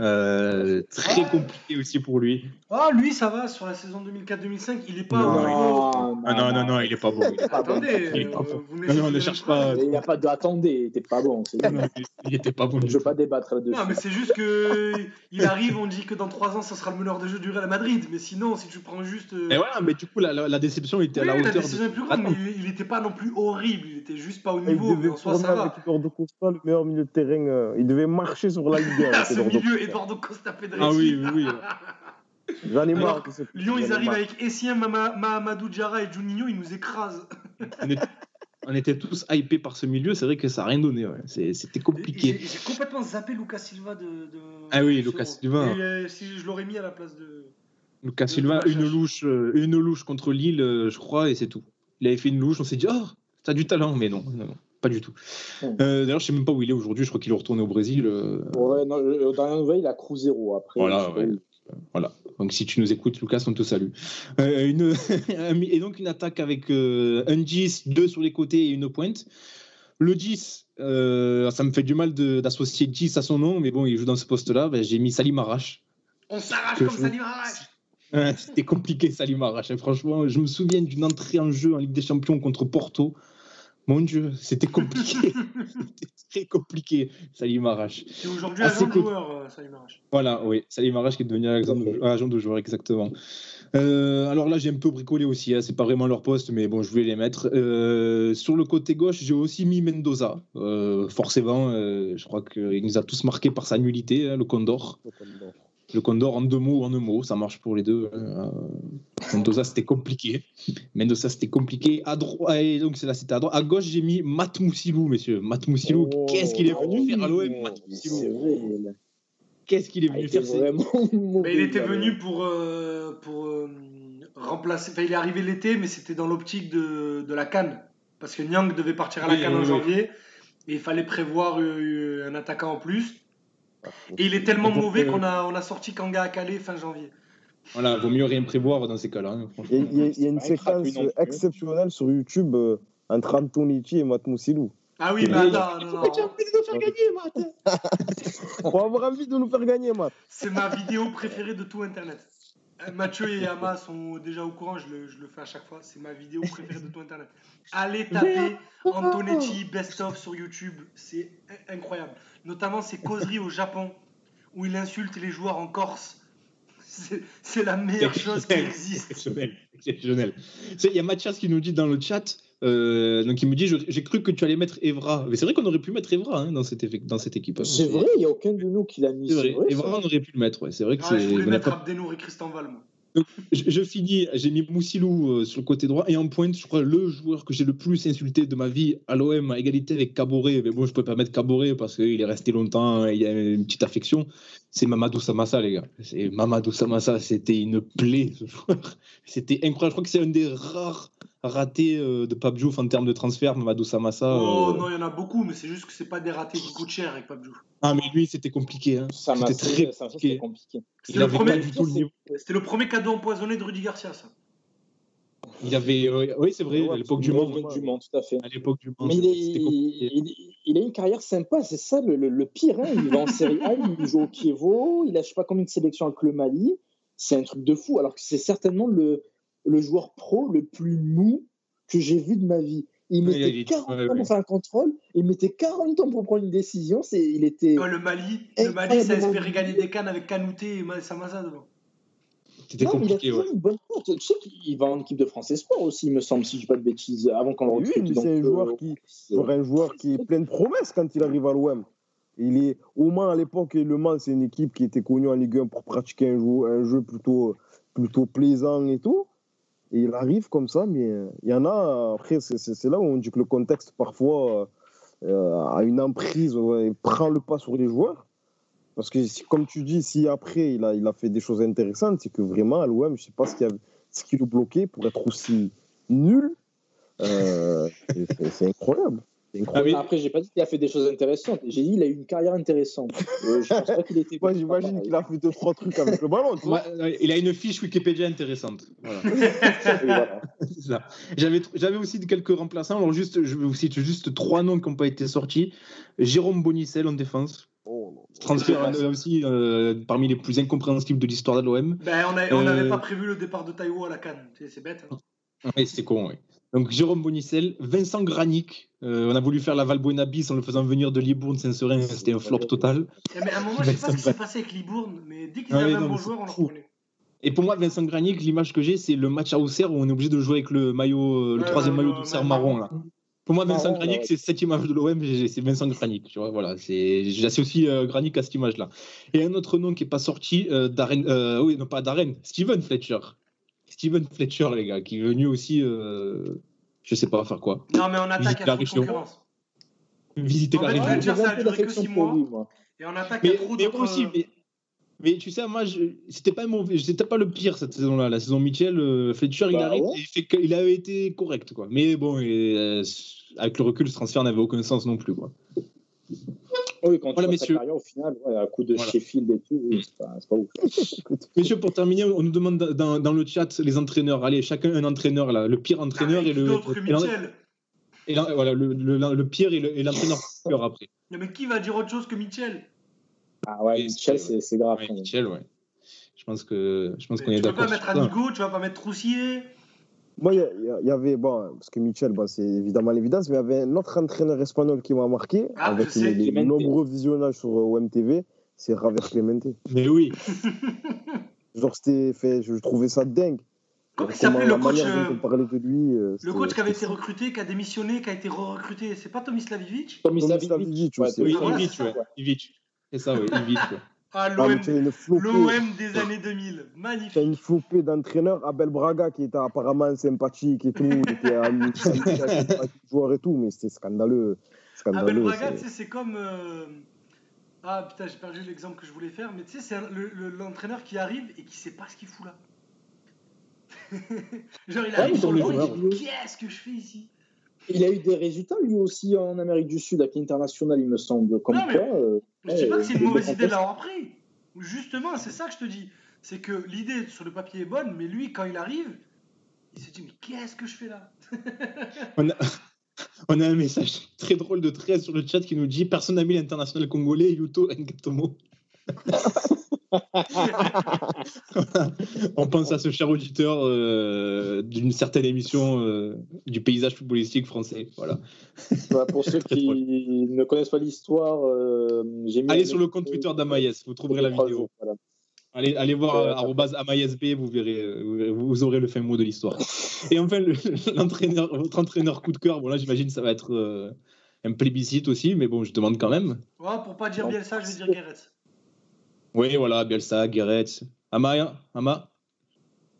Euh, très Ouais. compliqué aussi pour lui. Ah, lui, ça va, sur la saison 2004-2005, il est pas. Non, au niveau- Ah non, non, non, il est pas bon. il est pas bon. Attendez, Il est pas euh, bon. vous Non, non, ne cherche pas. Il n'y a pas de. Attendez, t'es pas bon. Non, il était pas bon. Je du veux pas débattre là-dessus. Non, mais c'est juste que il arrive, on dit que dans 3 ans, ça sera le meneur de jeu du Real Madrid. Mais sinon, si tu prends juste. euh, Et voilà, mais du coup, la, la- la déception était oui, à la la hauteur. est de... plus grande, mais il, il était pas non plus horrible. Il était juste pas au Il niveau. Mais devait en soi, ça va. avec le meilleur milieu de terrain. Il devait marcher sur la Ligue 1. Milieu, Costa. Pedretti. Ah oui, oui, oui. J'en ai marre. Lyon, ils arrivent avec Essien, Mama- Mahamadou Diarra et Juninho, ils nous écrasent. On, est- on était tous hypés par ce milieu, c'est vrai que ça n'a rien donné. ouais. C'est- C'était compliqué. J'ai complètement zappé Lucas Silva de. de- Ah oui, de Lucas. Silva. Et, euh, si je l'aurais mis à la place de. Lucas de- Silva, une louche, euh, une louche contre Lille, euh, je crois, et c'est tout. Il avait fait une louche, on s'est dit, oh, t'as du talent, mais non, non, non, pas du tout. Hmm. Euh, D'ailleurs, je sais même pas où il est aujourd'hui, je crois qu'il est retourné au Brésil. euh, Ouais, non, euh, dans la nouvelle, il a Cruzeiro après. Voilà, ouais. Voilà. Donc si tu nous écoutes, Lucas, on te salue. Euh, une... et donc une attaque avec euh, un 10, deux sur les côtés et une pointe. Le 10, euh, ça me fait du mal de- d'associer 10 à son nom, mais bon, il joue dans ce poste-là. Ben, J'ai mis Salim Arash. On s'arrache comme je- Arrache Ouais, C'était compliqué, Salim Arash. hein. Franchement, je me souviens d'une entrée en jeu en Ligue des Champions contre Porto. Mon Dieu, c'était compliqué. c'était très compliqué, Salim Arash. C'est aujourd'hui Assez agent de joueur, euh, Salim Arrache. Voilà, oui, Salim Arash qui est devenu agent de, agent de joueur, exactement. Euh, alors là, j'ai un peu bricolé aussi, hein, c'est pas vraiment leur poste, mais bon, je voulais les mettre. Euh, sur le côté gauche, j'ai aussi mis Mendoza. Euh, forcément, euh, je crois qu'il nous a tous marqué par sa nullité, hein, le Condor. Le Condor en deux mots ou en un mot, ça marche pour les deux. Euh, Mendoza, c'était compliqué. Mendoza, c'était compliqué. À droite, et donc c'est là, c'était à droite. À gauche, j'ai mis Matt Moussilou, messieurs. Matt Moussilou, Oh, qu'est-ce qu'il est ah venu oui, faire à l'OM, Matt Moussilou Qu'est-ce qu'il est venu été faire c'est- vraiment Mais il était venu pour, euh, pour euh, remplacer. Enfin, il est arrivé l'été, mais c'était dans l'optique de, de la Cannes. Parce que Nyang devait partir à la Oui, Cannes oui, en oui. janvier. Et il fallait prévoir euh, un attaquant en plus. Et il est tellement mauvais euh, qu'on a, on a sorti Kanga à Calais fin janvier. Voilà, vaut mieux rien prévoir dans ces cas-là. hein, Il y a, il y une séquence exceptionnelle sur YouTube euh, entre Antonici et Matt Moussilou. Ah oui, mais attends, non, non. As envie de nous faire gagner, Matt On va avoir envie de nous faire gagner, Matt. C'est ma vidéo préférée de tout Internet. Euh, Mathieu et Yama sont déjà au courant, je le, fais à chaque fois. C'est ma vidéo préférée de tout Internet. Allez taper Antonetti Best of sur YouTube, c'est in- incroyable. Notamment ses causeries au Japon où il insulte les joueurs en Corse. C'est la meilleure chose qui existe. Exceptionnel, exceptionnel. Il y a Mathias qui nous dit dans le chat, euh, donc il me dit, j'ai cru que tu allais mettre Evra. Mais c'est vrai qu'on aurait pu mettre Evra hein, dans, cette, dans cette équipe. hein. C'est vrai, il n'y a aucun de nous qui l'a mis. Vrai. vrai. Evra, on aurait pu le mettre. Ouais. C'est vrai que Ah, je c'est. voulais mettre Abdenour et Christian Val, moi. je, je finis, j'ai mis Moussilou euh, sur le côté droit et en pointe, je crois, le joueur que j'ai le plus insulté de ma vie à l'OM, à égalité avec Caboret. Mais bon, je ne peux pas mettre Caboret parce qu'il est resté longtemps, il y a une petite affection. C'est Mamadou Samassa, les gars. C'est Mamadou Samassa, c'était une plaie, ce joueur. C'était incroyable. Je crois que c'est un des rares ratés euh, de Pape Diouf en termes de transfert, Mamadou Samassa. Oh euh. non, il y en a beaucoup, mais c'est juste que c'est pas des ratés qui coûtent cher avec Pabjou. Ah, mais lui, c'était compliqué. Hein. C'était très compliqué. c'était compliqué. C'était Il le, premier- pas du tout le niveau. c'était le premier cadeau empoisonné de Rudy Garcia, ça. Il avait, euh, oui, c'est vrai, Ouais, à l'époque du que- Du, Mans, tout à fait. À l'époque du Mans, Mais il, est- c'était compliqué. il, il a une carrière sympa, c'est ça le, le- le pire. hein. Il va en Série A, il joue au Kievo, il a je sais pas combien de sélections avec le Mali. C'est un truc de fou, alors que c'est certainement le, le joueur pro le plus mou que j'ai vu de ma vie. Il mettait il est- 40 ouais, ans ouais. pour faire un contrôle, il mettait 40 ans pour prendre une décision. C'est, il était. Le Mali, le Mali, ça espérait gagner des cannes avec Kanouté et Ma- Samasa devant. C'était Non, mais il a compliqué, toujours ouais. une bonne courte. Tu sais qu'il va en équipe de France Espoir aussi, il me semble, si je dis pas de bêtises, avant qu'on le Oui, recrute. c'est un euh, joueur qui, un joueur qui est plein de promesses quand il arrive à l'OM. Il est au Mans à l'époque le Mans c'est une équipe qui était connue en Ligue 1 pour pratiquer un jeu, un jeu plutôt plutôt plaisant et tout. Et il arrive comme ça, mais euh, il y en a après c'est- là où on dit que le contexte parfois euh, a une emprise, ouais, prend le pas sur les joueurs. Parce que comme tu dis, si après il a, il a fait des choses intéressantes, c'est que vraiment à l'OM, je sais pas ce qui, a, ce le bloquait pour être aussi nul. Euh, c'est incroyable. Ah oui. Après, j'ai pas dit qu'il a fait des choses intéressantes. J'ai dit qu'il a eu une carrière intéressante. Euh, je pense pas qu'il était. Moi, j'imagine qu'il a fait deux, trois trucs avec le ballon. ouais, il a une fiche Wikipédia intéressante. Voilà. Voilà. J'avais, j'avais aussi quelques remplaçants. Alors juste, je vous cite juste trois noms qui n'ont pas été sortis. Jérôme Bonicel en défense. Oh. Transfert euh, aussi euh, parmi les plus incompréhensibles de l'histoire de l'OM. Ben, on n'avait Euh, pas prévu le départ de Taïwo à la canne. C'est bête. hein. Ouais, c'est con, ouais. Donc Jérôme Bonicel, Vincent Granic. Euh, on a voulu faire la Valbuena bis en le faisant venir de Libourne Saint-Seurin. C'était un flop total. Eh, mais à un moment, je sais pas ce qui s'est passé avec Libourne, mais dès qu'ils Ouais, avaient non, un bon mais joueur, on le reprenait. Et pour moi, Vincent Granic, l'image que j'ai, c'est le match à Auxerre où on est obligé de jouer avec le maillot, euh, le Ouais, troisième ouais, maillot d'Auxerre marron. Là. Pour moi, Vincent Marron, Granic, ouais. c'est cette image de l'OM, c'est Vincent Granic. Tu vois, voilà, c'est, j'associe euh, Granic à cette image-là. Et un autre nom qui n'est pas sorti, euh, Darren, euh, oui, non pas Darren, Steven Fletcher. Steven Fletcher, les gars, qui est venu aussi, euh, je sais pas faire quoi, Non, mais en attaque, y la concurrence. visiter En la fait, région. dire, ça a duré que d'affection six pour mois. lui, moi. Et en attaque, Mais, a trop mais aussi, mais, mais tu sais, moi, je, c'était pas mauvais, c'était pas le pire cette saison-là. La saison Mitchell, euh, Fletcher, il Bah arrive, ouais. et il, fait que- il avait été correct, quoi. Mais bon, et, euh, avec le recul, ce transfert n'avait aucun sens non plus, quoi. Oui, quand tu Voilà, messieurs. carrière, au final, ouais, à coup de Voilà. Sheffield et tout, oui, c'est pas, ouf. Messieurs, pour terminer, on nous demande dans, dans le chat les entraîneurs. Allez, chacun un entraîneur, là. Le pire entraîneur Ah, et le. Et et voilà, le, le- le pire et le- et l'entraîneur après. Non, mais qui va dire autre chose que Mitchell Ah ouais, Oui, Mitchell, c'est- grave. Ouais. Mitchell, ouais. Je pense que je pense Mais qu'on est Tu peux d'accord. pas mettre. Anigo, tu vas pas mettre Troussier? Moi, il y avait, bon, parce que Michel, bon, c'est évidemment l'évidence, mais il y avait un autre entraîneur espagnol qui m'a marqué, Ah, avec les, nombreux visionnages sur euh, OMTV, c'est Javier Clemente. Mais oui. Genre, c'était fait, je trouvais ça dingue. Comment s'appelait le la coach manière euh, de lui. euh, Le coach qui avait été recruté, qui a démissionné, qui a été re-recruté, c'est pas Tomislavic Tomislav Tomislav Ivic, Ivic ouais. Oui, Ivic, c'est ça, ouais. Ivic. C'est ça, oui, Ivic. Ouais. Ah, Ah, l'OM des années 2000. Tu as Magnifique. une flopée d'entraîneurs. Abel Braga qui était apparemment sympathique et tout. Il était les joueurs et tout, mais c'était scandaleux. Scandaleux. Abel Braga, c'est- tu sais, c'est comme. euh, Ah putain, j'ai perdu l'exemple que je voulais faire, mais tu sais, c'est un- le- le- l'entraîneur qui arrive et qui sait pas ce qu'il fout là. Genre, il Ouais, arrive mais sur le banc, joueurs. il dit Qu'est-ce que je fais ici? Il a eu des résultats lui aussi en Amérique du Sud, avec l'international, il me semble. Comme Non, mais- quoi, euh, Je dis Ouais, pas que c'est une mauvaise idée de l'avoir pris. Justement, c'est ça que je te dis. C'est que l'idée sur le papier est bonne, mais lui, quand il arrive, il se dit Mais qu'est-ce que je fais là? On a, on a un message très drôle de 13 sur le chat qui nous dit Personne n'a mis l'international congolais Yuto Ngatomo. on pense à ce cher auditeur euh, d'une certaine émission euh, du paysage footballistique français. Voilà. bah, pour ceux qui ne connaissent pas l'histoire, euh, j'ai mis. Allez sur le compte Twitter d'Amaïs, vous trouverez la vidéo. jours, voilà. Allez, allez voir amaïsb, vous verrez, vous vous aurez le fin mot de l'histoire. Et enfin, le- l'entraîneur, votre entraîneur coup de cœur, bon là j'imagine que ça va être euh, un plébiscite aussi, mais bon, je demande quand même. Ouais, Pour pas dire Non. Bielsa, je vais dire Guéret. Oui, voilà, Bielsa, Guéret, Ama, Ama?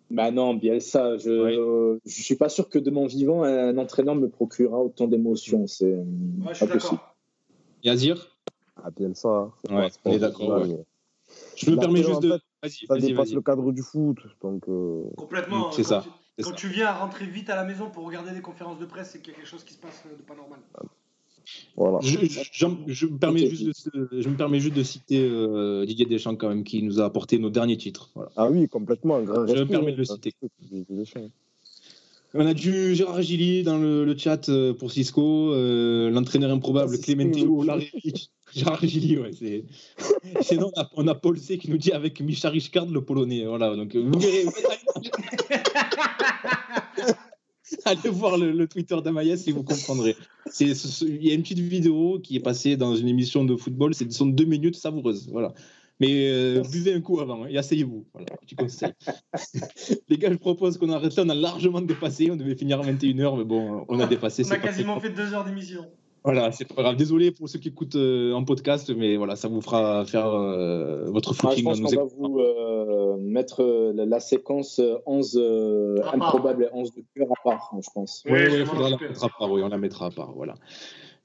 Bah non, Bielsa, je euh, je suis pas sûr que de mon vivant, un entraîneur me procurera autant d'émotions. C'est euh, Ouais, je suis pas possible. d'accord. Yazir? Ah, c'est Ouais, on est d'accord, ouais, ouais. mais Je me permets juste de. fait, Vas-y, Ça dépasse le cadre du foot. Donc, euh, Complètement. C'est Quand ça, tu- Quand ça. tu viens à rentrer vite à la maison pour regarder des conférences de presse, c'est qu'il y a quelque chose qui se passe de pas normal. Voilà. Je, je- j'en- je me permets juste de, je me permets juste de citer euh, Didier Deschamps quand même, qui nous a apporté nos derniers titres. Voilà. Ah oui, complètement. Je me permets de le ça, citer. On a du Gérard Gilly dans le, le chat euh, pour Cisco, euh, l'entraîneur improbable oui. Olarevic. Gérard Gilly, ouais. c'est- Sinon, on a, on a Paul C qui nous dit avec Micha Richcard, le polonais. Voilà, donc euh, vous verrez. Allez voir le, le Twitter d'Amaïs et vous comprendrez. C'est- ce- ce- Il y a une petite vidéo qui est passée dans une émission de football, c'est sont deux minutes savoureuses. Voilà. Mais euh, buvez un coup avant hein, et asseyez-vous. Voilà, petit conseil. Les gars, je propose qu'on arrête là. On a largement dépassé. On devait finir à 21h, mais bon, on a dépassé. On a quasiment fait deux heures d'émission. Voilà, c'est pas grave. Désolé pour ceux qui écoutent euh, en podcast, mais voilà, ça vous fera faire euh, votre Ah, je footing. pense qu'on va vous euh, mettre euh, la, la séquence euh, 11 euh, À part. improbable et 11 de cœur à part, hein, je pense. Oui, il m'en faudra la mettre à part. Oui, on la mettra à part. Voilà.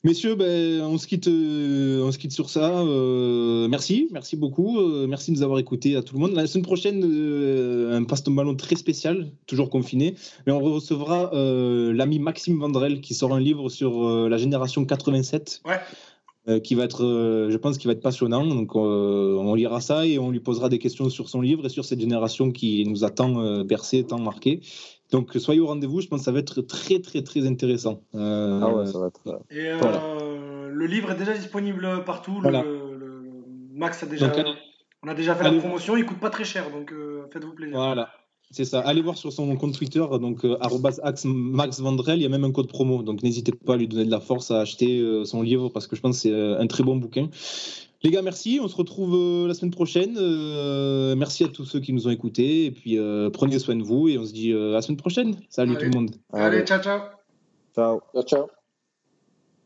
Messieurs, ben, on, se quitte, euh, on se quitte sur ça. Euh, merci, merci beaucoup. Euh, merci de nous avoir écoutés à tout le monde. La semaine prochaine, euh, un passe ton ballon très spécial, toujours confiné. Mais on recevra l'ami Maxime Vandrel qui sort un livre sur la génération 87. Ouais. euh, qui va être, je pense, qui va être passionnant. Donc, on lira ça et on lui posera des questions sur son livre et sur cette génération qui nous a tant bercé, tant marqué. Donc, soyez au rendez-vous. Je pense que ça va être très, très, très intéressant. Euh, Ah ouais, ça va être. euh, Et euh, Voilà. le livre est déjà disponible partout. Le- Voilà. le- Max a déjà, Donc, allez- on a déjà fait allez- la promotion. Il coûte pas très cher, donc euh, faites-vous plaisir. Voilà. C'est ça. Allez voir sur son compte Twitter, donc euh, arobase axe Max Vandrel, il y a même un code promo. Donc n'hésitez pas à lui donner de la force à acheter son livre parce que je pense que c'est un très bon bouquin. Les gars, merci. On se retrouve euh, la semaine prochaine. Euh, merci à tous ceux qui nous ont écoutés. Et puis euh, prenez soin de vous et on se dit euh, à la semaine prochaine. Salut Allez. tout le monde. Allez, Allez, ciao, ciao. ciao. Ciao, ciao.